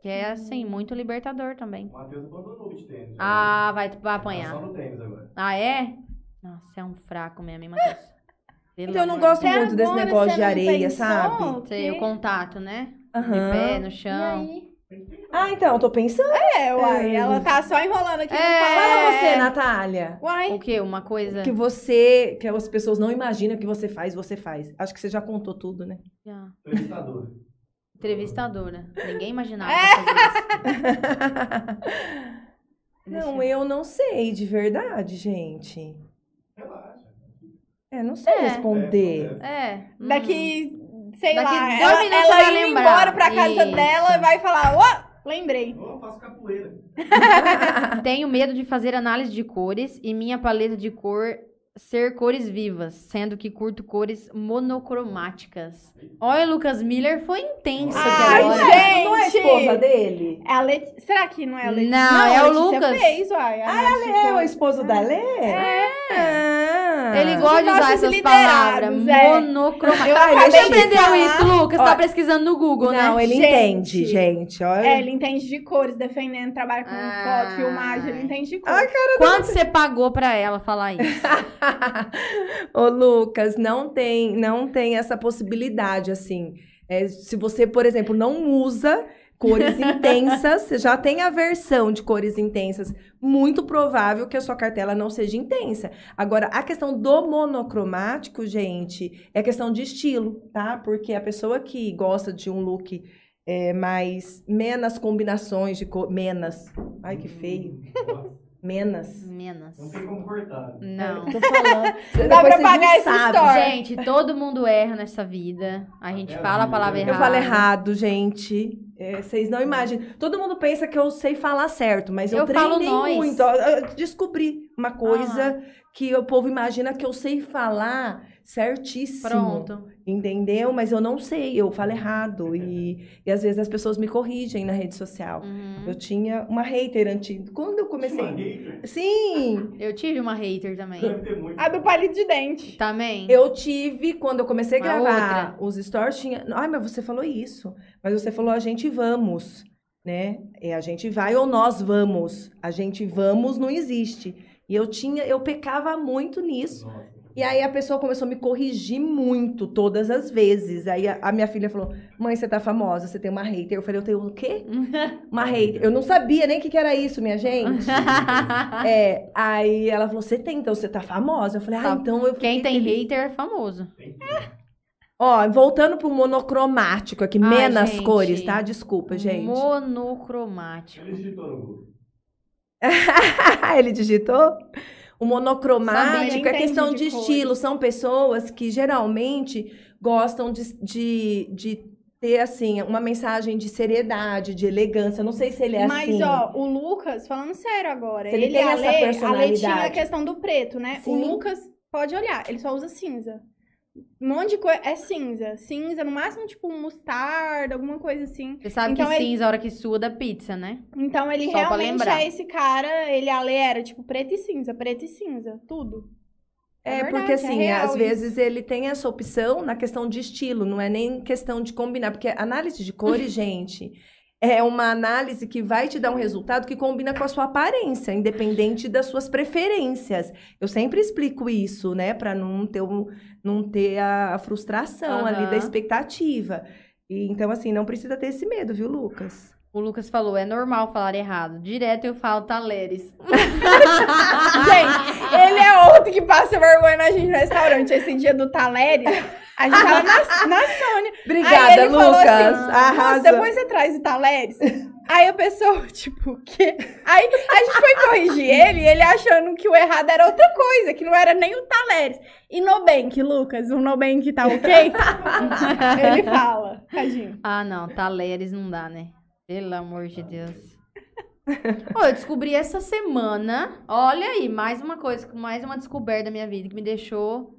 Que é, assim, muito libertador também. O Matheus abandonou o beat tênis. né? Ah, vai, vai Tá apanhar. só no tênis agora. Ah, é? Nossa, é um fraco mesmo, hein, Matheus? <laughs> Pelo Então eu não gosto muito desse agora negócio você de não areia, pensou? sabe? Sei, o contato, né? De pé, no E chão. aí? Ah, então, eu tô pensando. É, uai, É. ela tá só enrolando aqui. É. fala você, Natália. Uai, O quê? Uma coisa... Que você, que as pessoas não imaginam que você faz, você faz. Acho que você já contou tudo, né? Ah, Entrevistador. Entrevistadora. Ninguém imaginava É. fazer isso. <laughs> Não, eu não sei, de verdade, gente. É, não sei É. responder. É. hum. daqui, sei Daqui lá, dois ela, minutos ela indo lembrar. embora pra casa Isso. dela e vai falar, ó, lembrei. Ô, eu faço capoeira. <laughs> <laughs> Tenho medo de fazer análise de cores e minha paleta de cor ser cores vivas, sendo que curto cores monocromáticas. Olha, Lucas Miller foi intenso aqui Ai, agora. gente! Não é a esposa dele? É a Let... Será que não é a Letícia? Não, é a o Letícia Lucas. fez, uai. a de É o esposo da Lê? É. Ah. Ele gosta de usar essas palavras. é. Monocromáticas. Eu Ah, ele acabei Você é chique. aprendeu falar. isso, Lucas? Ó, tá pesquisando no Google, né? Não, ele Gente. entende, gente. Olha. É, ele entende de cores, defendendo, trabalha com Ah. foto, filmagem, ele entende de cores. Ai, Quanto você pagou pra ela falar isso? <laughs> <laughs> Ô, Lucas, não tem, não tem essa possibilidade, assim. É, se você, por exemplo, não usa cores <laughs> intensas, você já tem a versão de cores intensas, muito provável que a sua cartela não seja intensa. Agora, a questão do monocromático, gente, é questão de estilo, tá? Porque a pessoa que gosta de um look é, mais menos combinações de cor, menos. Ai, que feio. Menos. Menos. Não tem como cortar. Não. Tô falando. Dá Depois pra pagar sabem. story. Gente, todo mundo erra nessa vida. A gente É, fala a palavra eu Eu errada. falo errado, gente. É, vocês não imaginam. Todo mundo pensa que eu sei falar certo, mas eu, Eu treinei muito. Eu descobri uma coisa Ah que o povo imagina que eu sei falar certíssimo. Pronto. Entendeu? Mas eu não sei, eu falo errado. E, e às vezes as pessoas me corrigem na rede social. Uhum. Eu tinha uma hater antiga. Quando eu Uma comecei. hater. Sim! Eu tive uma hater também. A do palito de dente. Também? Eu tive, quando eu comecei a Uma gravar os stories, tinha. Ai, mas você falou isso. Mas você falou a gente vamos, né? É a gente vai ou nós vamos. A gente vamos não existe. E eu tinha, eu pecava muito nisso. Nossa. E aí a pessoa começou a me corrigir muito, todas as vezes. Aí a, a minha filha falou: Mãe, você tá famosa, você tem uma hater. Eu falei: Eu tenho o quê? <laughs> Uma hater. Eu não sabia nem o que, que era isso, minha gente. <laughs> É, aí ela falou: Você tem, então você tá famosa. Eu falei: Ah, Tá. então eu Quem tem feliz." hater é famoso. Tudo. Ó, voltando pro monocromático aqui, Ai, menos gente. cores, tá? Desculpa, gente. Monocromático. Ele digitou no Google. <laughs> Ele digitou? O monocromático Sabia, é questão de, de estilo. São pessoas que geralmente gostam de, de, de ter, assim, uma mensagem de seriedade, de elegância. Não sei se ele é Mas, assim. ó, o Lucas, falando sério agora, Se ele ele, tem a essa Lê, a Lê tinha personalidade. a questão do preto, né? Sim. O Lucas, pode olhar, ele só usa cinza. Um monte de coisa, é cinza. Cinza, no máximo, tipo, um mostarda, alguma coisa assim. Você sabe Então que ele- cinza, a hora que suda pizza, né? Então, ele Só realmente é esse cara, ele e a Lê era, tipo, preto e cinza, preto e cinza, tudo. É, verdade, porque é assim, real às isso. vezes ele tem essa opção na questão de estilo, não é nem questão de combinar, porque análise de cores, <laughs> gente, é uma análise que vai te dar um resultado que combina com a sua aparência, independente das suas preferências. Eu sempre explico isso, né, Pra não ter um, não ter a, frustração ali Aham. da expectativa. E, então assim, não precisa ter esse medo, viu, Lucas? O Lucas falou, é normal falar errado. Direto eu falo taleres. <laughs> <laughs> Gente, ele é outro que passa vergonha na gente no restaurante. Esse dia do Taleres, a gente tava na, na Sônia. Aí Obrigada, ele falou Lucas. assim, Nossa, Arrasa. depois você traz o Taleres. Aí a pessoa, <laughs> tipo, o quê? Aí a gente foi corrigir ele, ele achando que o errado era outra coisa, que não era nem o Taleres. E Nubank, Lucas, o Nubank tá ok? <laughs> ele fala, tadinho. Ah, não, taleres não dá, né? Pelo amor de Deus. Ô, eu descobri essa semana. Olha aí, mais uma coisa, mais uma descoberta da minha vida que me deixou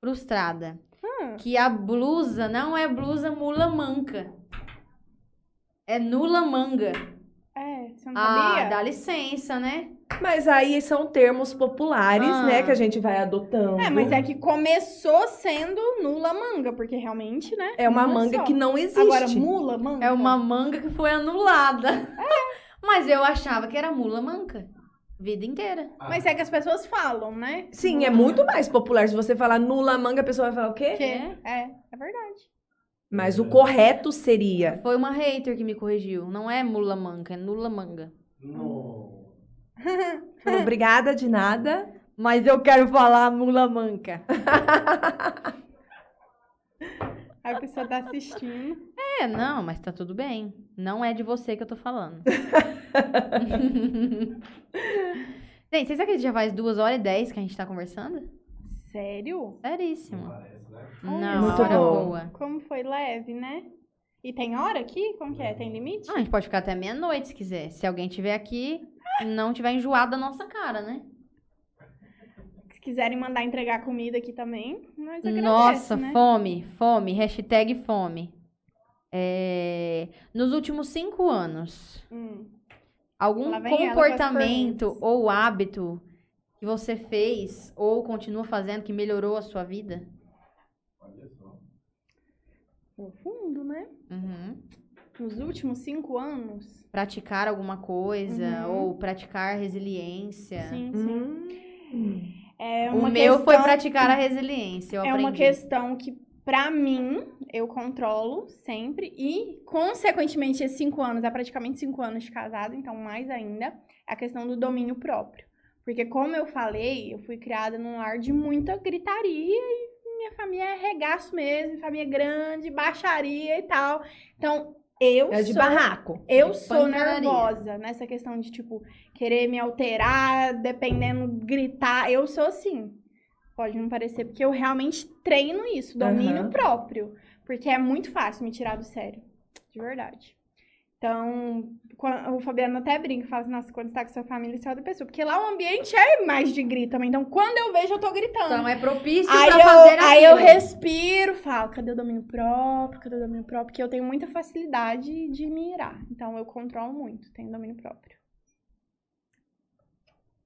frustrada. Que a blusa não é blusa mula manca. É nula manga. É, você não Ah, sabia? dá licença, né? Mas aí são termos populares, Ah. né, que a gente vai adotando. É, mas é que começou sendo nula manga, porque realmente, né? É uma manga só. que não existe. Agora, mula manga? É uma manga que foi anulada. <laughs> Mas eu achava que era mula manca. Vida inteira. Mas é que as pessoas falam, né? Sim, é muito mais popular. Se você falar nula manga, a pessoa vai falar o quê? Que É. é, é verdade. Mas o correto seria. Foi uma hater que me corrigiu. Não é mula manca, é nula manga. Não. <laughs> Obrigada de nada. Mas eu quero falar mula manca. <laughs> Aí a pessoa tá assistindo. É, não, mas tá tudo bem. Não é de você que eu tô falando. <laughs> Gente, vocês acreditam que já faz duas horas e dez que a gente tá conversando? Sério? Seríssimo. Parece, né? Não, Muito hora bom. boa. Como foi leve, né? E tem hora aqui? Como que é? Tem limite? Ah, a gente pode ficar até meia-noite se quiser. Se alguém tiver aqui, não tiver enjoado da nossa cara, né? Se quiserem mandar entregar comida aqui também, nós agradecemos, Nossa, né? fome, fome, hashtag fome. É, Nos últimos cinco anos, Hum. algum com comportamento ou hábito que você fez ou continua fazendo que melhorou a sua vida? Olha só. Profundo, né? Uhum. Nos últimos cinco anos. Praticar alguma coisa Uhum. ou praticar resiliência. Sim, sim. Hum. É o meu foi praticar a resiliência. É uma questão que, pra mim, eu controlo sempre. E, consequentemente, esses cinco anos, é praticamente cinco anos de casado, então mais ainda, é a questão do domínio próprio. Porque, como eu falei, eu fui criada num lar de muita gritaria e minha família é regaço mesmo, família grande, baixaria e tal. Então, eu É de sou barraco. eu De sou pancadaria. nervosa nessa questão de, tipo, querer me alterar, dependendo, gritar. Eu sou assim. Pode não parecer, porque eu realmente treino isso, domínio Aham. próprio. Porque é muito fácil me tirar do sério. De verdade. Então, o Fabiano até brinca, fala assim, nossa, quando você tá com sua família, você é outra pessoa. Porque lá o ambiente é mais de grito também. Então, quando eu vejo, eu tô gritando. Então é propício Aí pra eu, fazer aí eu respiro, falo, cadê o domínio próprio? Cadê o domínio próprio? Porque eu tenho muita facilidade de me irar. Então eu controlo muito, tenho domínio próprio.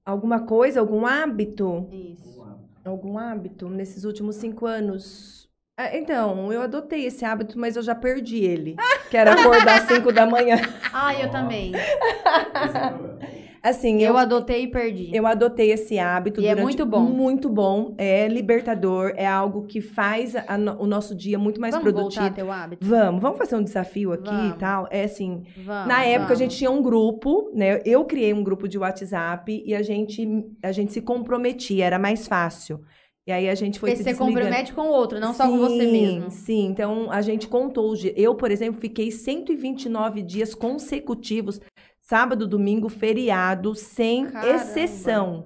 Alguma coisa, algum hábito? Isso. Algum hábito nesses últimos cinco anos? Ah, Então, eu adotei esse hábito, mas eu já perdi ele. Que era acordar às cinco da manhã. <laughs> Ah, eu também. Esse é o problema. Assim, Eu eu, adotei e perdi. eu adotei esse hábito. E é durante- muito bom. Muito bom. É libertador. É algo que faz a o nosso dia muito mais Vamos produtivo. voltar a teu hábito? Vamos, vamos fazer um desafio aqui Vamos. e tal. É assim, Vamos, Na época, a vamos. gente tinha um grupo, né? Eu criei um grupo de WhatsApp e a gente, a gente se comprometia, era mais fácil. E aí a gente foi Porque se você compromete com o outro, não só com você Sim, mesmo. Sim, então a gente contou. Eu, por exemplo, fiquei 129 dias consecutivos, sábado, domingo, feriado, sem Caramba. exceção,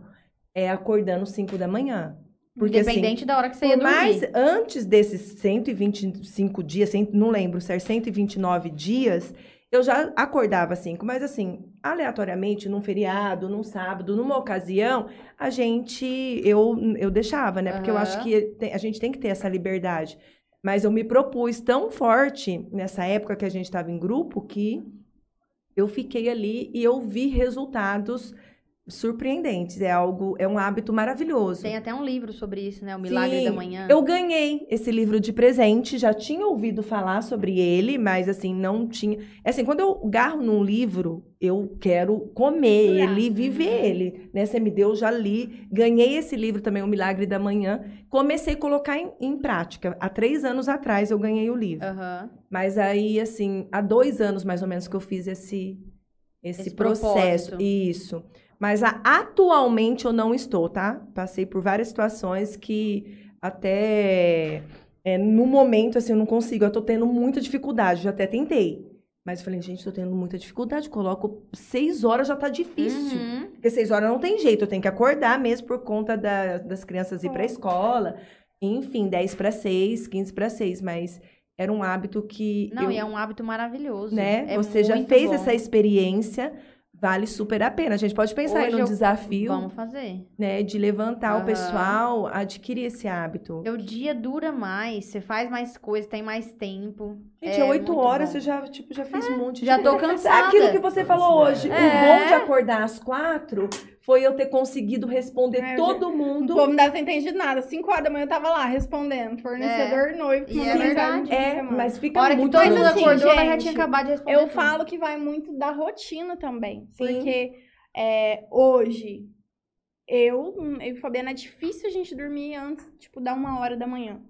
é, acordando 5 da manhã. Porque, assim, Independente da hora que você ia dormir. mais antes desses 125 dias, não lembro se era 129 dias, eu já acordava 5, mas assim, aleatoriamente, num feriado, num sábado, numa ocasião, a gente eu eu deixava, né? Porque eu Aham. acho que a gente tem que ter essa liberdade. Mas eu me propus tão forte nessa época que a gente estava em grupo que eu fiquei ali e eu vi resultados surpreendentes. É algo, é um hábito maravilhoso. Tem até um livro sobre isso, né? O Milagre Sim, da Manhã. Eu ganhei esse livro de presente, já tinha ouvido falar sobre ele, mas assim, não tinha. é Assim, quando eu garro num livro, eu quero comer Misturar. ele, viver Uhum. ele. Né? Você me deu, já li. Ganhei esse livro também, O Milagre da Manhã. Comecei a colocar em, em prática. Há três anos atrás eu ganhei o livro. Aham. Mas aí, assim, há dois anos mais ou menos que eu fiz esse, esse, Esse processo. propósito. Isso. Mas a- atualmente eu não estou, tá? Passei por várias situações que até é, no momento, assim, eu não consigo. Eu tô tendo muita dificuldade. Já até tentei. Mas eu falei, gente, tô tendo muita dificuldade. Coloco seis horas, já tá difícil. Uhum. Porque seis horas não tem jeito, eu tenho que acordar mesmo por conta da- das crianças ir pra escola. Enfim, 10 para 6, 15 para 6, mas era um hábito que Não, eu, e é um hábito maravilhoso. né? É Você já fez bom. essa experiência, vale super a pena. A gente pode pensar Hoje em um eu- desafio, Vamos fazer. né, de levantar Aham. o pessoal adquirir esse hábito. O dia dura mais, você faz mais coisas, tem mais tempo. Gente, é oito horas bom. eu já, tipo, já fiz um monte de Já tô cansada. Aquilo que você falou hoje, É. o bom de acordar às quatro foi eu ter conseguido responder É, todo O mundo. povo não deve ter entendido nada. 5 horas da manhã eu tava lá respondendo. Fornecedor, noivo, E é verdade. É, mas fica A hora que muito todo mundo assim, acordou, ela já gente, tinha acabado de responder. Eu tudo. falo que vai muito da rotina também. Sim. Porque é, hoje, eu, eu e Fabiana, é difícil a gente dormir antes, tipo, da uma hora da manhã.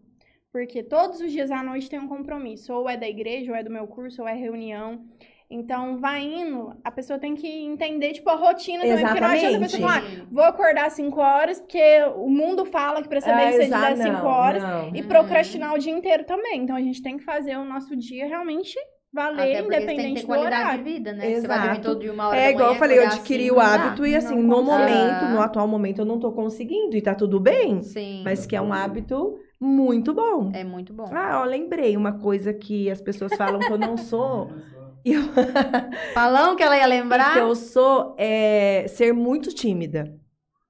Porque todos os dias à noite tem um compromisso. Ou é da igreja, ou é do meu curso, ou é reunião. Então, vai indo, a pessoa tem que entender, tipo, a rotina também. Porque não adianta a pessoa falar. "Ah, vou acordar às 5 horas, porque o mundo fala que pra bem Ah, sucedido exa- é 5 não, horas. não. E Uhum. procrastinar o dia inteiro também. Então, a gente tem que fazer o nosso dia realmente valer, Até você tem que ter independente do qualidade horário. de vida, né? Você vai dormir Exato. todo dia uma hora É igual manhã, eu falei, eu adquiri cinco, o não dá. hábito e assim, Não no consegue. momento, no atual momento, eu não tô conseguindo e tá tudo bem. Sim. Mas que é um hábito muito bom. É muito bom. Ah, ó, lembrei uma coisa que as pessoas falam que eu não sou. <laughs> Eu, <laughs> Falão que ela ia que lembrar? eu sou é, ser muito tímida.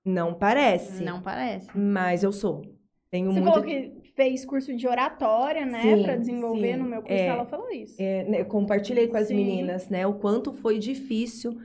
Não parece, Não parece. mas eu sou. Tenho Você muito. falou que fez curso de oratória, né? Sim, pra desenvolver sim. no meu curso, É. ela falou isso. É, né, eu compartilhei com as Sim. meninas, né? O quanto foi difícil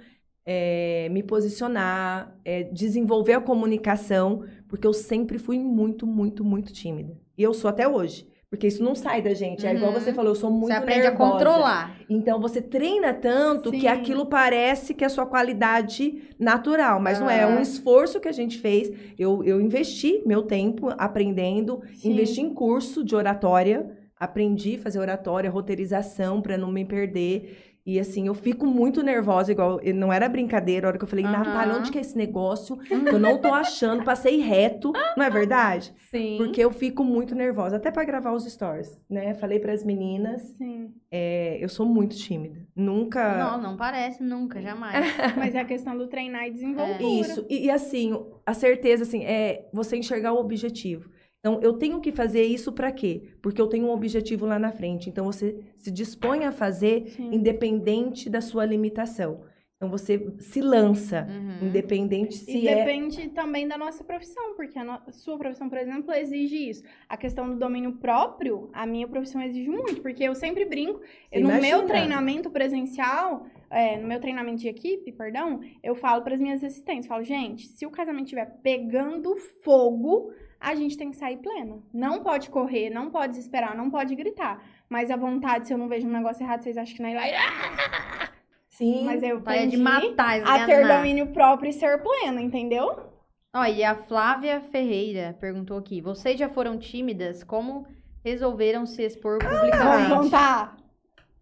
é, me posicionar, é, desenvolver a comunicação, porque eu sempre fui muito, muito, muito tímida. E eu sou até hoje. Porque isso não sai da gente. É igual Uhum. você falou, eu sou muito Você aprende nervosa. a controlar. Então você treina tanto que Sim. aquilo parece que é a sua qualidade natural, mas não é. É um Ah. esforço que a gente fez. Eu, eu investi meu tempo aprendendo, Sim. investi em curso de oratória, aprendi a fazer oratória, roteirização para não me perder. E assim, eu fico muito nervosa, igual. Não era brincadeira, a hora que eu falei, Aham. Natália, onde que é esse negócio? Eu não tô achando, passei reto, não é verdade? Sim. Porque eu fico muito nervosa, até para gravar os stories, né? Falei para as meninas, Sim. é, eu sou muito tímida. Nunca. Não, não parece nunca, jamais. <laughs> Mas é a questão do treinar e desenvolver. Isso. E, e, assim, a certeza assim, é você enxergar o objetivo. Então, eu tenho que fazer isso para quê? Porque eu tenho um objetivo lá na frente. Então, você se dispõe a fazer Sim. independente da sua limitação. Então, você se lança, Uhum. independente se E é. depende também da nossa profissão, porque a no- sua profissão, por exemplo, exige isso. A questão do domínio próprio, a minha profissão exige muito, porque eu sempre brinco, Você no meu treinamento presencial, é, no meu treinamento de equipe, perdão, eu falo para as minhas assistentes, falo, gente, se o casamento estiver pegando fogo, a gente tem que sair plena. Não pode correr, não pode desesperar, não pode gritar. Mas a vontade, se eu não vejo um negócio errado, vocês acham que não é ir lá. Sim. Mas eu Vontade aprendi de matar, a ter domínio próprio e ser plena, entendeu? Ó, e a Flávia Ferreira perguntou aqui: vocês já foram tímidas? Como resolveram se expor Vamos publicamente? contar.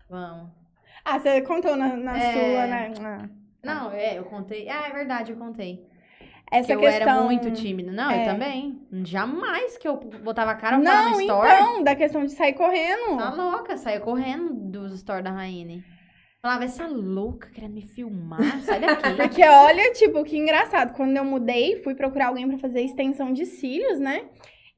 Vamos. Ah, você contou na, na É. sua, né? Ah. Não, é, eu contei. Ah, é verdade, eu contei. Essa que eu questão... era muito tímida. Não, é. eu também. Jamais que eu botava a cara pra Não, no story. então, da questão de sair correndo. Tá louca, saía correndo dos stories da Raine. Falava, essa louca querendo me filmar, sai daqui. <laughs> Porque olha, tipo, que engraçado. Quando eu mudei, fui procurar alguém pra fazer extensão de cílios, né?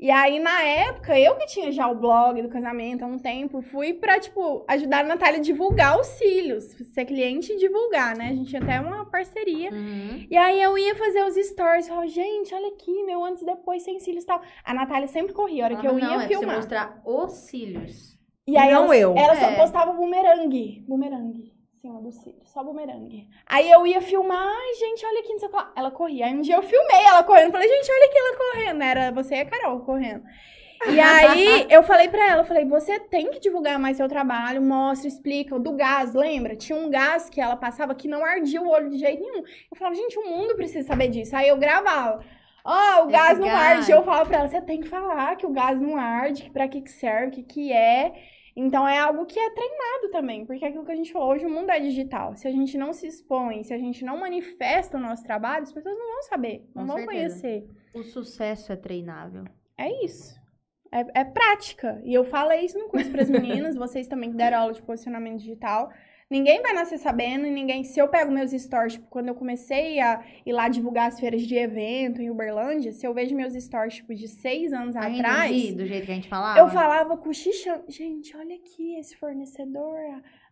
E aí, na época, eu que tinha já o blog do casamento há um tempo, fui pra, tipo, ajudar a Natália a divulgar os cílios. Ser cliente e divulgar, né? A gente tinha até uma parceria. Uhum. E aí eu ia fazer os stories, falava, gente, olha aqui, meu antes e depois sem cílios e tal. A Natália sempre corria, a hora que eu Falava, ia não, é pra você filmar. mostrar os cílios. E aí Não ela, eu. ela É. só postava bumerangue. Bumerangue. Cima do cílio, só bumerangue. Aí eu ia filmar, ai, gente, olha aqui, não sei lá. Ela corria. Aí um dia eu filmei ela correndo, falei, gente, olha aqui ela correndo. Era você e a Carol correndo. E <laughs> aí eu falei pra ela, eu falei, você tem que divulgar mais seu trabalho, mostra, explica. O do gás, lembra? Tinha um gás que ela passava que não ardia o olho de jeito nenhum. Eu falava, gente, o mundo precisa saber disso. Aí eu gravava. Ó, o Esse gás não gás. arde. Eu falava pra ela, você tem que falar que o gás não arde, que pra que que serve, o que que é. Então é algo que é treinado também, porque é aquilo que a gente falou, hoje o mundo é digital. Se a gente não se expõe, se a gente não manifesta o nosso trabalho, as pessoas não vão saber, não Com vão certeza. conhecer. O sucesso é treinável. É isso. É, é prática. E eu falei isso no curso para as meninas, <laughs> vocês também que deram aula de posicionamento digital. Ninguém vai nascer sabendo e ninguém. Se eu pego meus stories, tipo, quando eu comecei a ir lá divulgar as feiras de evento em Uberlândia, se eu vejo meus stories, tipo, de seis anos Ainda atrás. vi, do jeito que a gente falava. Eu falava com o Xixan, gente, olha aqui esse fornecedor,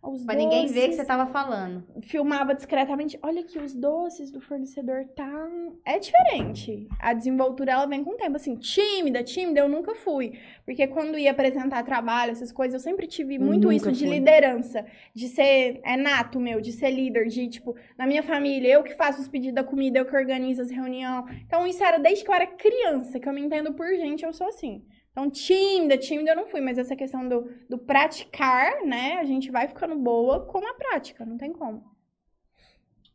os Pra ninguém ver que doces." você tava falando. filmava discretamente, olha aqui os doces do fornecedor tá é diferente. A desenvoltura ela vem com o tempo, assim, tímida, tímida eu nunca fui, porque quando ia apresentar trabalho, essas coisas, eu sempre tive muito Nunca isso de fui. liderança, de ser é nato meu, de ser líder, de tipo, na minha família, eu que faço os pedidos da comida, eu que organizo as reuniões. Então isso era desde que eu era criança, que eu me entendo por gente, eu sou assim. Então, tímida, tímida eu não fui, mas essa questão do, do praticar, né? A gente vai ficando boa com a prática, não tem como.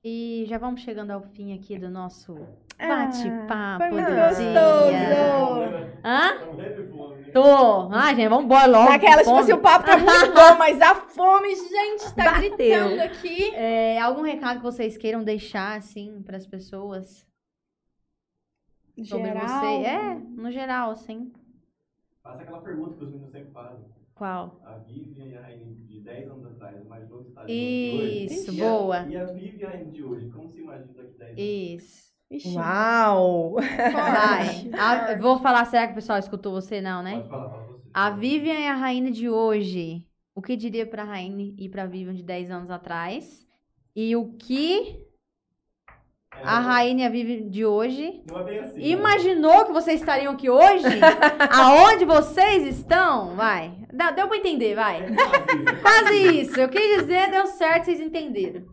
E já vamos chegando ao fim aqui do nosso Ah, bate-papo foi do dia. gostoso. Hã? Tô. Ai, gente, vamos embora logo. Daquela, tipo assim, o papo tá muito <laughs> bom, mas a fome, gente, tá Bateu. gritando aqui. É, algum recado que vocês queiram deixar, assim, pras pessoas? Sobre Geral. você? É, no geral, assim. Faça aquela pergunta que os meninos sempre fazem. Qual? A Vivian e a Raine de 10 anos atrás, imaginou que está de hoje? Isso, E a- boa. E a Vivian e a Raine de hoje, como se imagina daqui 10 anos? Isso. Ixi, Uau! <laughs> Vai. A- vou falar, será que o pessoal escutou você, não, né? Pode falar, fala você. A Vivian e a Raine de hoje. O que diria pra Raine e pra Vivian de 10 anos atrás? E o que a Raine e a Vivian de hoje Não é bem assim. né? imaginou que vocês estariam aqui hoje? <laughs> Aonde vocês estão? Vai. Deu pra entender, vai. É quase isso. Eu quis dizer, deu certo, vocês entenderam.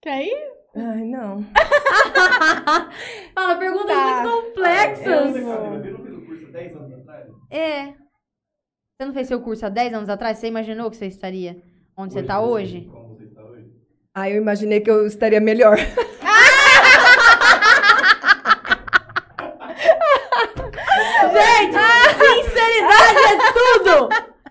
Quer ir? Ai, não. <laughs> Fala, perguntas Tá. muito complexas. não sei, cara, eu não fiz o curso 10 anos atrás? É. Você não fez seu curso há 10 anos atrás? Você imaginou que você estaria onde você tá você- hoje? Como você está hoje? Ai, eu imaginei que eu estaria melhor. <laughs> sinceridade é tudo!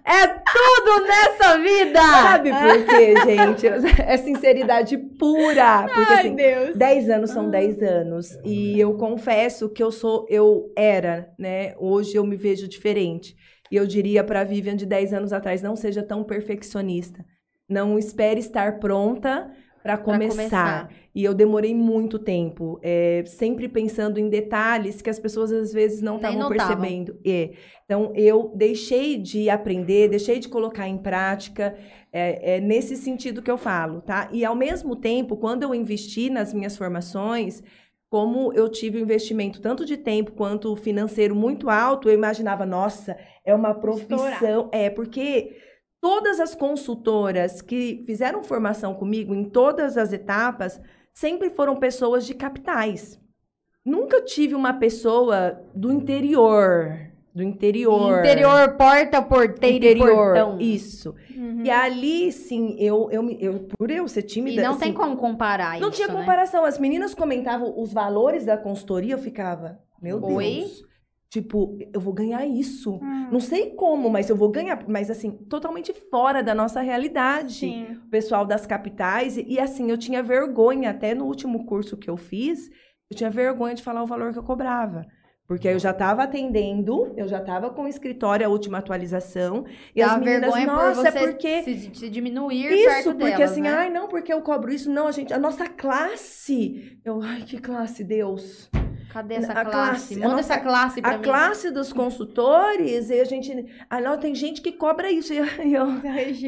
É tudo nessa vida! Sabe por quê, <laughs> gente? É sinceridade pura. Porque Ai, assim, Deus. 10 anos são 10 anos. E eu confesso que eu sou, eu era, né? Hoje eu me vejo diferente. E eu diria pra Vivian de 10 anos atrás, não seja tão perfeccionista. Não espere estar pronta para Pra começar. E eu demorei muito tempo, é, sempre pensando em detalhes que as pessoas às vezes não estavam percebendo. É. Então, eu deixei de aprender, deixei de colocar em prática, é, é nesse sentido que eu falo, tá? E ao mesmo tempo, quando eu investi nas minhas formações, como eu tive um investimento tanto de tempo quanto financeiro muito alto, eu imaginava, nossa, é uma profissão. É, porque todas as consultoras que fizeram formação comigo em todas as etapas sempre foram pessoas de capitais. Nunca tive uma pessoa do interior. Do interior. Interior, porta, porteiro e Interior. portão. Isso. Uhum. E ali, sim, eu, eu, eu, por eu ser E tímida. não assim, tem como comparar Não isso, tinha né? comparação. As meninas comentavam os valores da consultoria, eu ficava, meu Deus. Tipo, eu vou ganhar isso. Hum, Não sei como, mas eu vou ganhar. Mas assim, totalmente fora da nossa realidade. Sim. O pessoal das capitais. E, e, assim, eu tinha vergonha, até no último curso que eu fiz, eu tinha vergonha de falar o valor que eu cobrava. Porque eu já estava atendendo, eu já estava com o escritório, a última atualização. E Dá as meninas, vergonha nossa, por você porque se, se diminuir isso, perto porque delas, assim, né? ai, não, porque eu cobro isso. Não, a gente, a nossa classe. Eu, ai, que classe, Deus. Cadê essa a classe? classe, a Manda nossa- essa classe pra A mim. classe dos consultores, e a gente. Ah, não, tem gente que cobra isso. <laughs> E eu,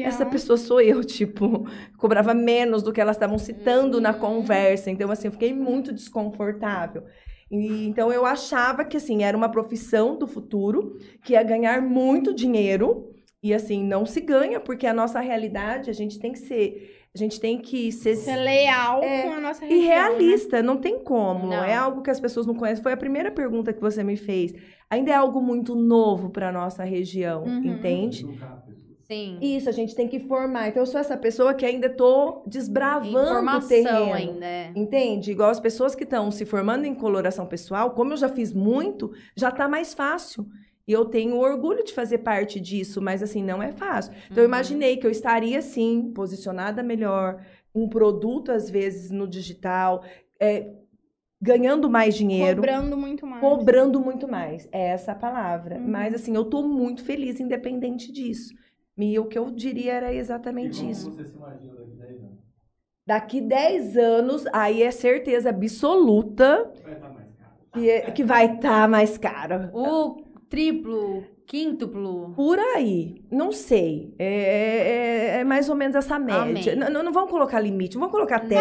Essa pessoa sou eu, tipo, cobrava menos do que elas estavam citando na Uhum. conversa. Então, assim, eu fiquei muito desconfortável. E, então, eu achava que, assim, era uma profissão do futuro, que ia ganhar muito dinheiro. E, assim, não se ganha, porque a nossa realidade, a gente tem que ser A gente tem que ser Ser leal É, com a nossa e região. né? realista, não tem como. Não. É algo que as pessoas não conhecem. Foi a primeira pergunta que você me fez. Ainda é algo muito novo para nossa região, Uhum. entende? Educar a pessoa. Sim. Isso, a gente tem que formar. Então, eu sou essa pessoa que ainda tô desbravando o Informação terreno. ainda. é. Entende? Igual as pessoas que estão se formando em coloração pessoal, como eu já fiz muito, já tá mais fácil. E eu tenho orgulho de fazer parte disso, mas assim, não é fácil. Então, eu Uhum. imaginei que eu estaria, sim, posicionada melhor, um produto, às vezes, no digital, é, ganhando mais dinheiro, Cobrando muito mais. cobrando muito mais. É essa a palavra. Uhum. Mas, assim, eu tô muito feliz, independente disso. E o que eu diria era E exatamente como isso. você se imagina daqui a 10 anos? Daqui 10 anos, aí é certeza absoluta Vai estar mais caro. que, é- que vai estar mais caro. O triplo, quíntuplo. Por aí, não sei. É, é- é mais ou menos essa média. Não, não- não vamos colocar limite, não vamos colocar teto.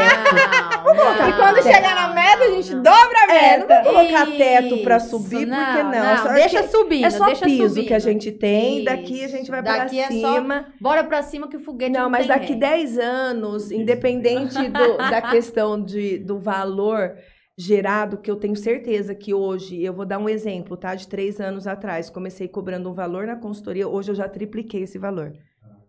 Não, não, E quando chegar na meta, a gente não. dobra a É, não meta. vamos colocar teto pra Isso, subir, não, porque não. não, Só deixa subindo, É só deixa piso subindo. que a gente tem, daqui a Isso. gente vai Daqui pra é só cima. Bora pra cima que o foguete não, Não, mas tem daqui ré. 10 anos, independente do- da questão de, do valor gerado, que eu tenho certeza que hoje, eu vou dar um exemplo, tá? De três anos atrás, comecei cobrando um valor na consultoria, hoje eu já tripliquei esse valor.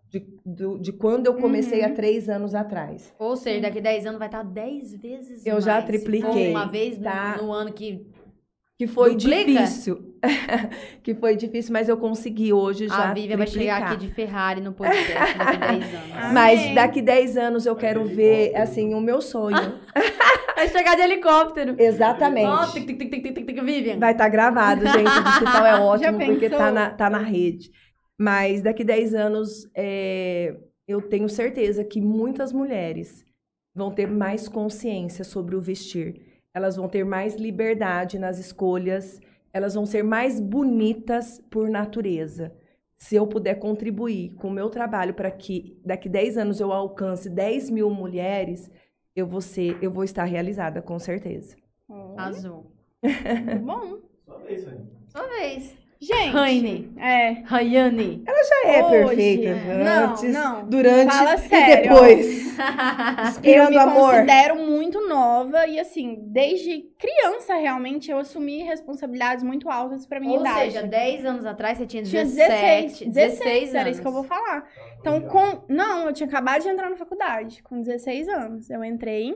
De, do- de quando eu comecei Uhum. há três anos atrás. Ou seja, daqui 10 anos vai estar 10 vezes Eu mais. já Se for tripliquei, uma vez no- tá? no, ano que Que foi Duplica? difícil. <laughs> que foi difícil, mas eu consegui hoje já a Vivian vai chegar aqui de Ferrari no podcast daqui 10 anos. <laughs> Mas Amém. daqui 10 anos eu quero ver, assim, o meu sonho. <laughs> Vai chegar de helicóptero. Exatamente. Ó, tic, tic, tic, tic, tic, tic, Vivian. Vai estar gravado, gente. O digital é ótimo porque tá na, tá na rede. Mas daqui 10 anos, é, eu tenho certeza que muitas mulheres vão ter mais consciência sobre o vestir. Elas vão ter mais liberdade nas escolhas. Elas vão ser mais bonitas por natureza. Se eu puder contribuir com o meu trabalho para que daqui 10 anos eu alcance 10 mil mulheres, eu vou ser, eu vou estar realizada, com certeza. Azul. <laughs> Bom. Isso aí. Sua vez. Gente. Raine. É. Rayane. Já é Hoje, perfeita. é. Não, Antes, não. durante Fala e sério, depois. <laughs> Eu Inspirando me amor. considero muito nova e assim, desde criança realmente eu assumi responsabilidades muito altas pra minha Ou idade. seja, 10 anos atrás você tinha tinha 17, 16, 16, 16 anos. era isso que eu vou falar. Então, com não, eu tinha acabado de entrar na faculdade com 16 anos. Eu entrei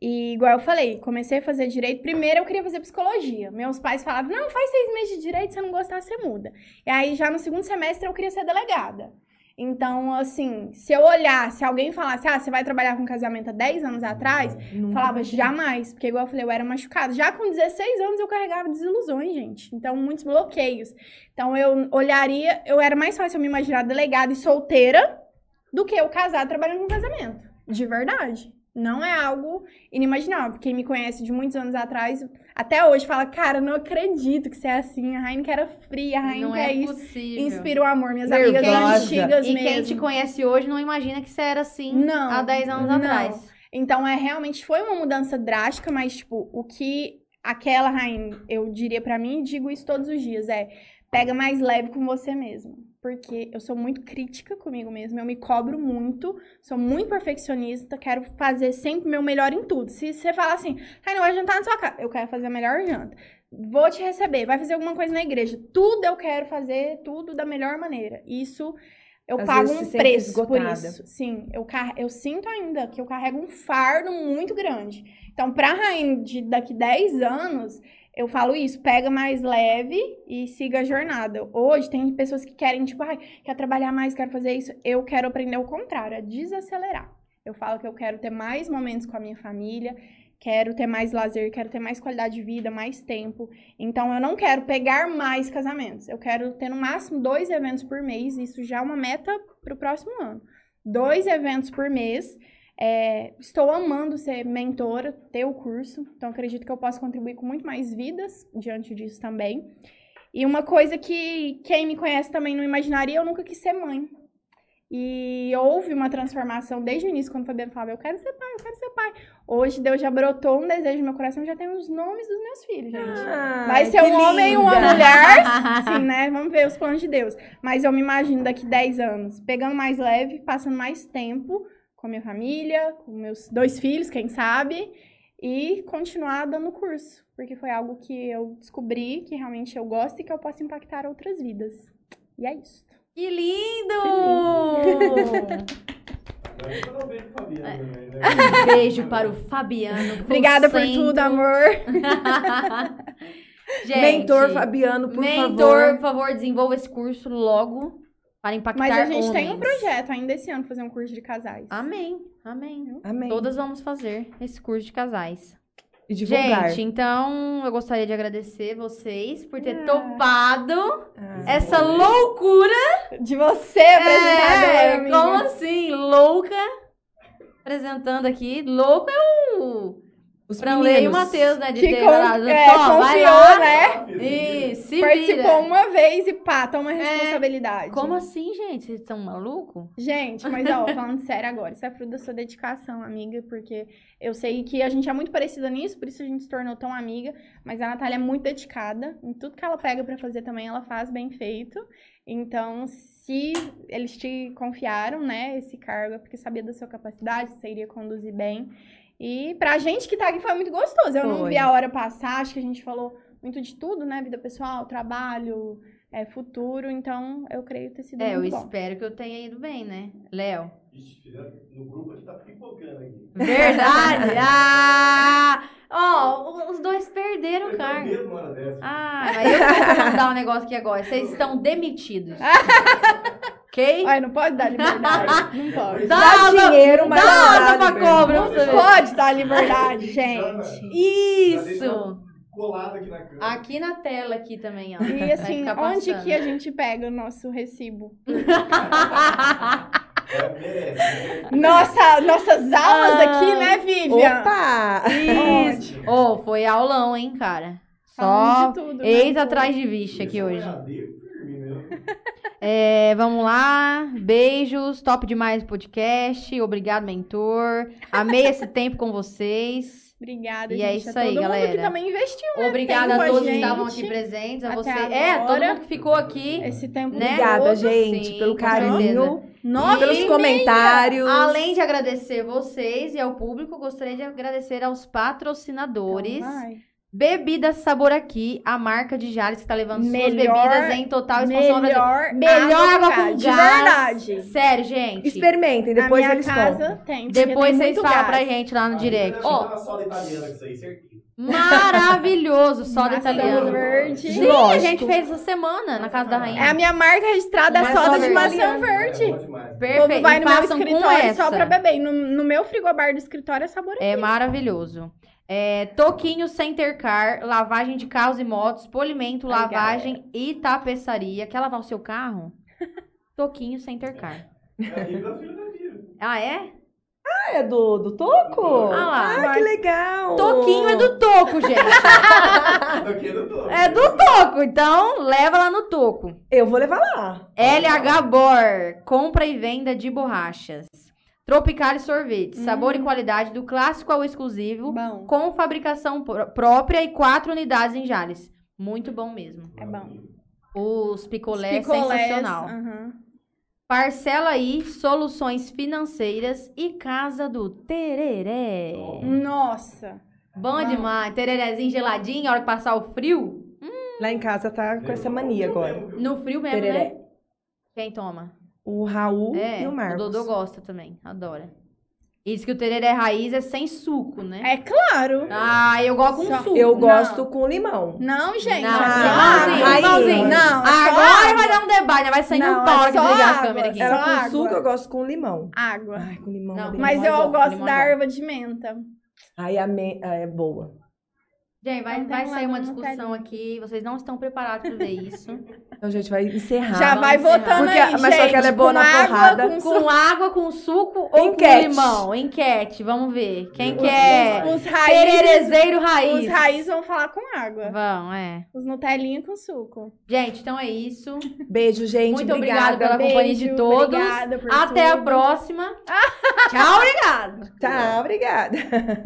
e igual eu falei, comecei a fazer direito. Primeiro eu queria fazer psicologia. Meus pais falavam: "Não, faz seis meses de direito, se você não gostar, você muda". E aí já no segundo semestre eu queria ser delegada. Então, assim, se eu olhar, se alguém falasse, ah, você vai trabalhar com casamento há 10 anos atrás, Nunca falava imaginei. jamais, porque igual eu falei, eu era machucada. Já com 16 anos eu carregava desilusões, gente. Então, muitos bloqueios. Então, eu olharia, eu era mais fácil eu me imaginar delegada e solteira do que eu casada trabalhando com casamento. De verdade. Não é algo inimaginável. Quem me conhece de muitos anos atrás, até hoje, fala, cara, não acredito que você é assim. A Heineken era fria, a Não Heineken é é isso. possível. Inspira o amor. Minhas Nervosa. amigas antigas E mesmo. quem te conhece hoje não imagina que você era assim Não, há 10 anos não. atrás. Então, é realmente foi uma mudança drástica, mas, tipo, o que aquela rainha, eu diria pra mim, e digo isso todos os dias, é pega mais leve com você mesmo. Porque eu sou muito crítica comigo mesma, eu me cobro muito, sou muito perfeccionista, quero fazer sempre o meu melhor em tudo. Se você falar assim, ai, não vai jantar na sua casa, eu quero fazer a melhor janta. Vou te receber, vai fazer alguma coisa na igreja. Tudo eu quero fazer, tudo da melhor maneira. Isso eu Às pago um preço por esgotada. isso. Sim, eu, eu sinto ainda que eu carrego um fardo muito grande. Então, pra rainha de daqui 10 anos, eu falo isso, pega mais leve e siga a jornada. Hoje tem pessoas que querem, tipo, ai, quer trabalhar mais, quero fazer isso. Eu quero aprender o contrário, é desacelerar. Eu falo que eu quero ter mais momentos com a minha família, quero ter mais lazer, quero ter mais qualidade de vida, mais tempo. Então, eu não quero pegar mais casamentos. Eu quero ter no máximo dois eventos por mês. Isso já é uma meta para o próximo ano. Dois eventos por mês. É, estou amando ser mentora, ter o curso. Então, acredito que eu posso contribuir com muito mais vidas diante disso também. E uma coisa que quem me conhece também não imaginaria, eu nunca quis ser mãe. E houve uma transformação desde o início, quando o Fabiano falava, eu quero ser pai, eu quero ser pai. Hoje Deus já brotou um desejo no meu coração, já tem os nomes dos meus filhos, gente. Ai, Vai ser um homem e uma linda. mulher, <laughs> sim, né? Vamos ver os planos de Deus. Mas eu me imagino daqui 10 anos, pegando mais leve, passando mais tempo com a minha família, com meus dois filhos, quem sabe, e continuar dando curso, porque foi algo que eu descobri que realmente eu gosto e que eu posso impactar outras vidas. E é isso. Que lindo! Um <laughs> beijo pro Fabiano também, beijo para o Fabiano. Obrigada por tudo, amor. <laughs> Gente, Mentor Fabiano, por mentor, favor. por favor, desenvolva esse curso logo para impactar Mas a gente tem um homens. projeto ainda esse ano fazer um curso de casais. Amém, amém. Amém. Todas vamos fazer esse curso de casais. E divulgar. Gente, então eu gostaria de agradecer vocês por ter Ah. topado Ah. essa loucura. De você, apresentadora, É, amiga. como assim? Louca. Apresentando aqui. Louco é o Os Franley e o. Matheus, né? De Que ter com- falado, é, "Tó, vai confiou, lá. né? E se Participou vira. uma vez e pá, toma responsabilidade. Como assim, gente? Vocês estão malucos? Gente, mas ó, <laughs> falando sério agora, isso é fruto da sua dedicação, amiga, porque eu sei que a gente é muito parecida nisso, por isso a gente se tornou tão amiga, mas a Natália é muito dedicada, em tudo que ela pega pra fazer também, ela faz bem feito. Então, se eles te confiaram, né, esse cargo, é porque sabia da sua capacidade, você iria conduzir bem. E pra gente que tá aqui foi muito gostoso. Eu não Foi. vi a hora passar, acho que a gente falou muito de tudo, né, vida pessoal, trabalho, é, futuro, então eu creio ter sido É, eu muito bom. espero que eu tenha ido bem, né? Léo. No grupo aqui tá pipocando aqui. Verdade! <laughs> ah! Ó, os dois perderam o Eu cargo. dessa. Ah, mas eu vou mandar um negócio aqui agora. Vocês estão demitidos. <laughs> ok? Ai, não pode dar liberdade. <laughs> não pode. Dá Dá asa- dinheiro, mas dá não asa dá pra cobra, Não você pode dar liberdade, <laughs> gente. Isso! Colado aqui na cama. Aqui na tela aqui também, ó. E assim, onde que a gente pega o nosso recibo? <laughs> É. Nossa, nossas aulas Ah. aqui, né, Vivian? Opa! Isso! Ô, foi aulão, hein, cara? Só né? eis atrás de vixe aqui hoje. É, vamos lá. Beijos. Top demais o podcast. Obrigado, mentor. Amei esse <laughs> tempo com vocês. Obrigada, E gente. é isso a aí, todo mundo galera. que também investiu né, Obrigada tempo a todos que gente. estavam aqui presentes. A até você. É, todo agora. mundo que ficou aqui. esse tempo Né? Obrigada, todo. gente, Sim, pelo carinho, Nossa, pelos E- comentários. Além de agradecer vocês e ao público, gostaria de agradecer aos patrocinadores. Então vai. Bebidas Sabor Aqui, a marca de Jales que tá levando suas Melhor- bebidas em total expansão ao Brasil. Melhor, Melhor água com de gás. verdade. Sério, gente. Experimentem, depois eles casa tem. Depois vocês falam gás. pra gente lá no Ah, direct. Ó, na soda italiana isso aí, maravilhoso, soda Maçã italiana. verde. Sim, a Lógico. gente fez essa semana na casa da rainha. É a minha marca registrada, é soda de maçã verde. É Perfeito. vai E no meu escritório só pra beber. No, no meu frigobar do escritório é sabor É maravilhoso. É, Toquinho Center Car, lavagem de carros e motos, polimento, Ai, lavagem e tapeçaria. Quer lavar o seu carro? <laughs> Toquinho Center Car. É amigo da filha da Mira. Ah, é? Ah, é do, do Toco? Ah lá. Ah, que legal! Toquinho é do Toco, gente. <laughs> Aqui é do todo. É do Toco, então leva lá no Toco. Eu vou levar lá. LH Bor, compra e venda de borrachas. Tropical Sorvete, Hum. sabor e qualidade do clássico ao exclusivo, Bom. com fabricação pró- própria e quatro unidades em Jales. Muito bom mesmo. É bom. Os picolé, Picolés, sensacional. Parcela aí, soluções financeiras e casa do Tereré. Nossa. Bom Bom. demais. Tererézinho geladinho, a hora que passar o frio. Lá em casa tá com essa mania agora. No frio mesmo, Tereré. né? Quem toma? O Raul É, e o o Marcos. Dodô gosta também, adora. E diz que o tereré raiz é sem suco, né? É claro. Ah, eu gosto com Só- suco. Eu Não. gosto com limão. Não, gente. Não, limãozinho, água. limãozinho. Não, é Agora água. vai dar um debate, vai sair Não, no pau é que desligar a câmera aqui. Ela só com água. suco, eu gosto com limão. Água. Ai, com limão. Não, é Mas eu é bom, gosto limão da é erva de menta. Ai, a me... ah, é boa. Gente, vai, Então vai sair uma discussão aqui. Vocês não estão preparados para ver isso. <laughs> Então a gente vai encerrar. Já vai votando aí, mas só gente. que ela é boa com na água, porrada. Com com água, com suco ou Enquete. com limão? Enquete, vamos ver. Quem Os- quer? Os raízes, Tererezeiro raiz. os raízes vão falar com água. Vão, é. Os Nutelinha com suco. Gente, então é isso. Beijo, gente. Muito obrigada. obrigada pela companhia de Beijo, todos. obrigada por Até a tudo. próxima. Tchau, obrigado. Tá, obrigada.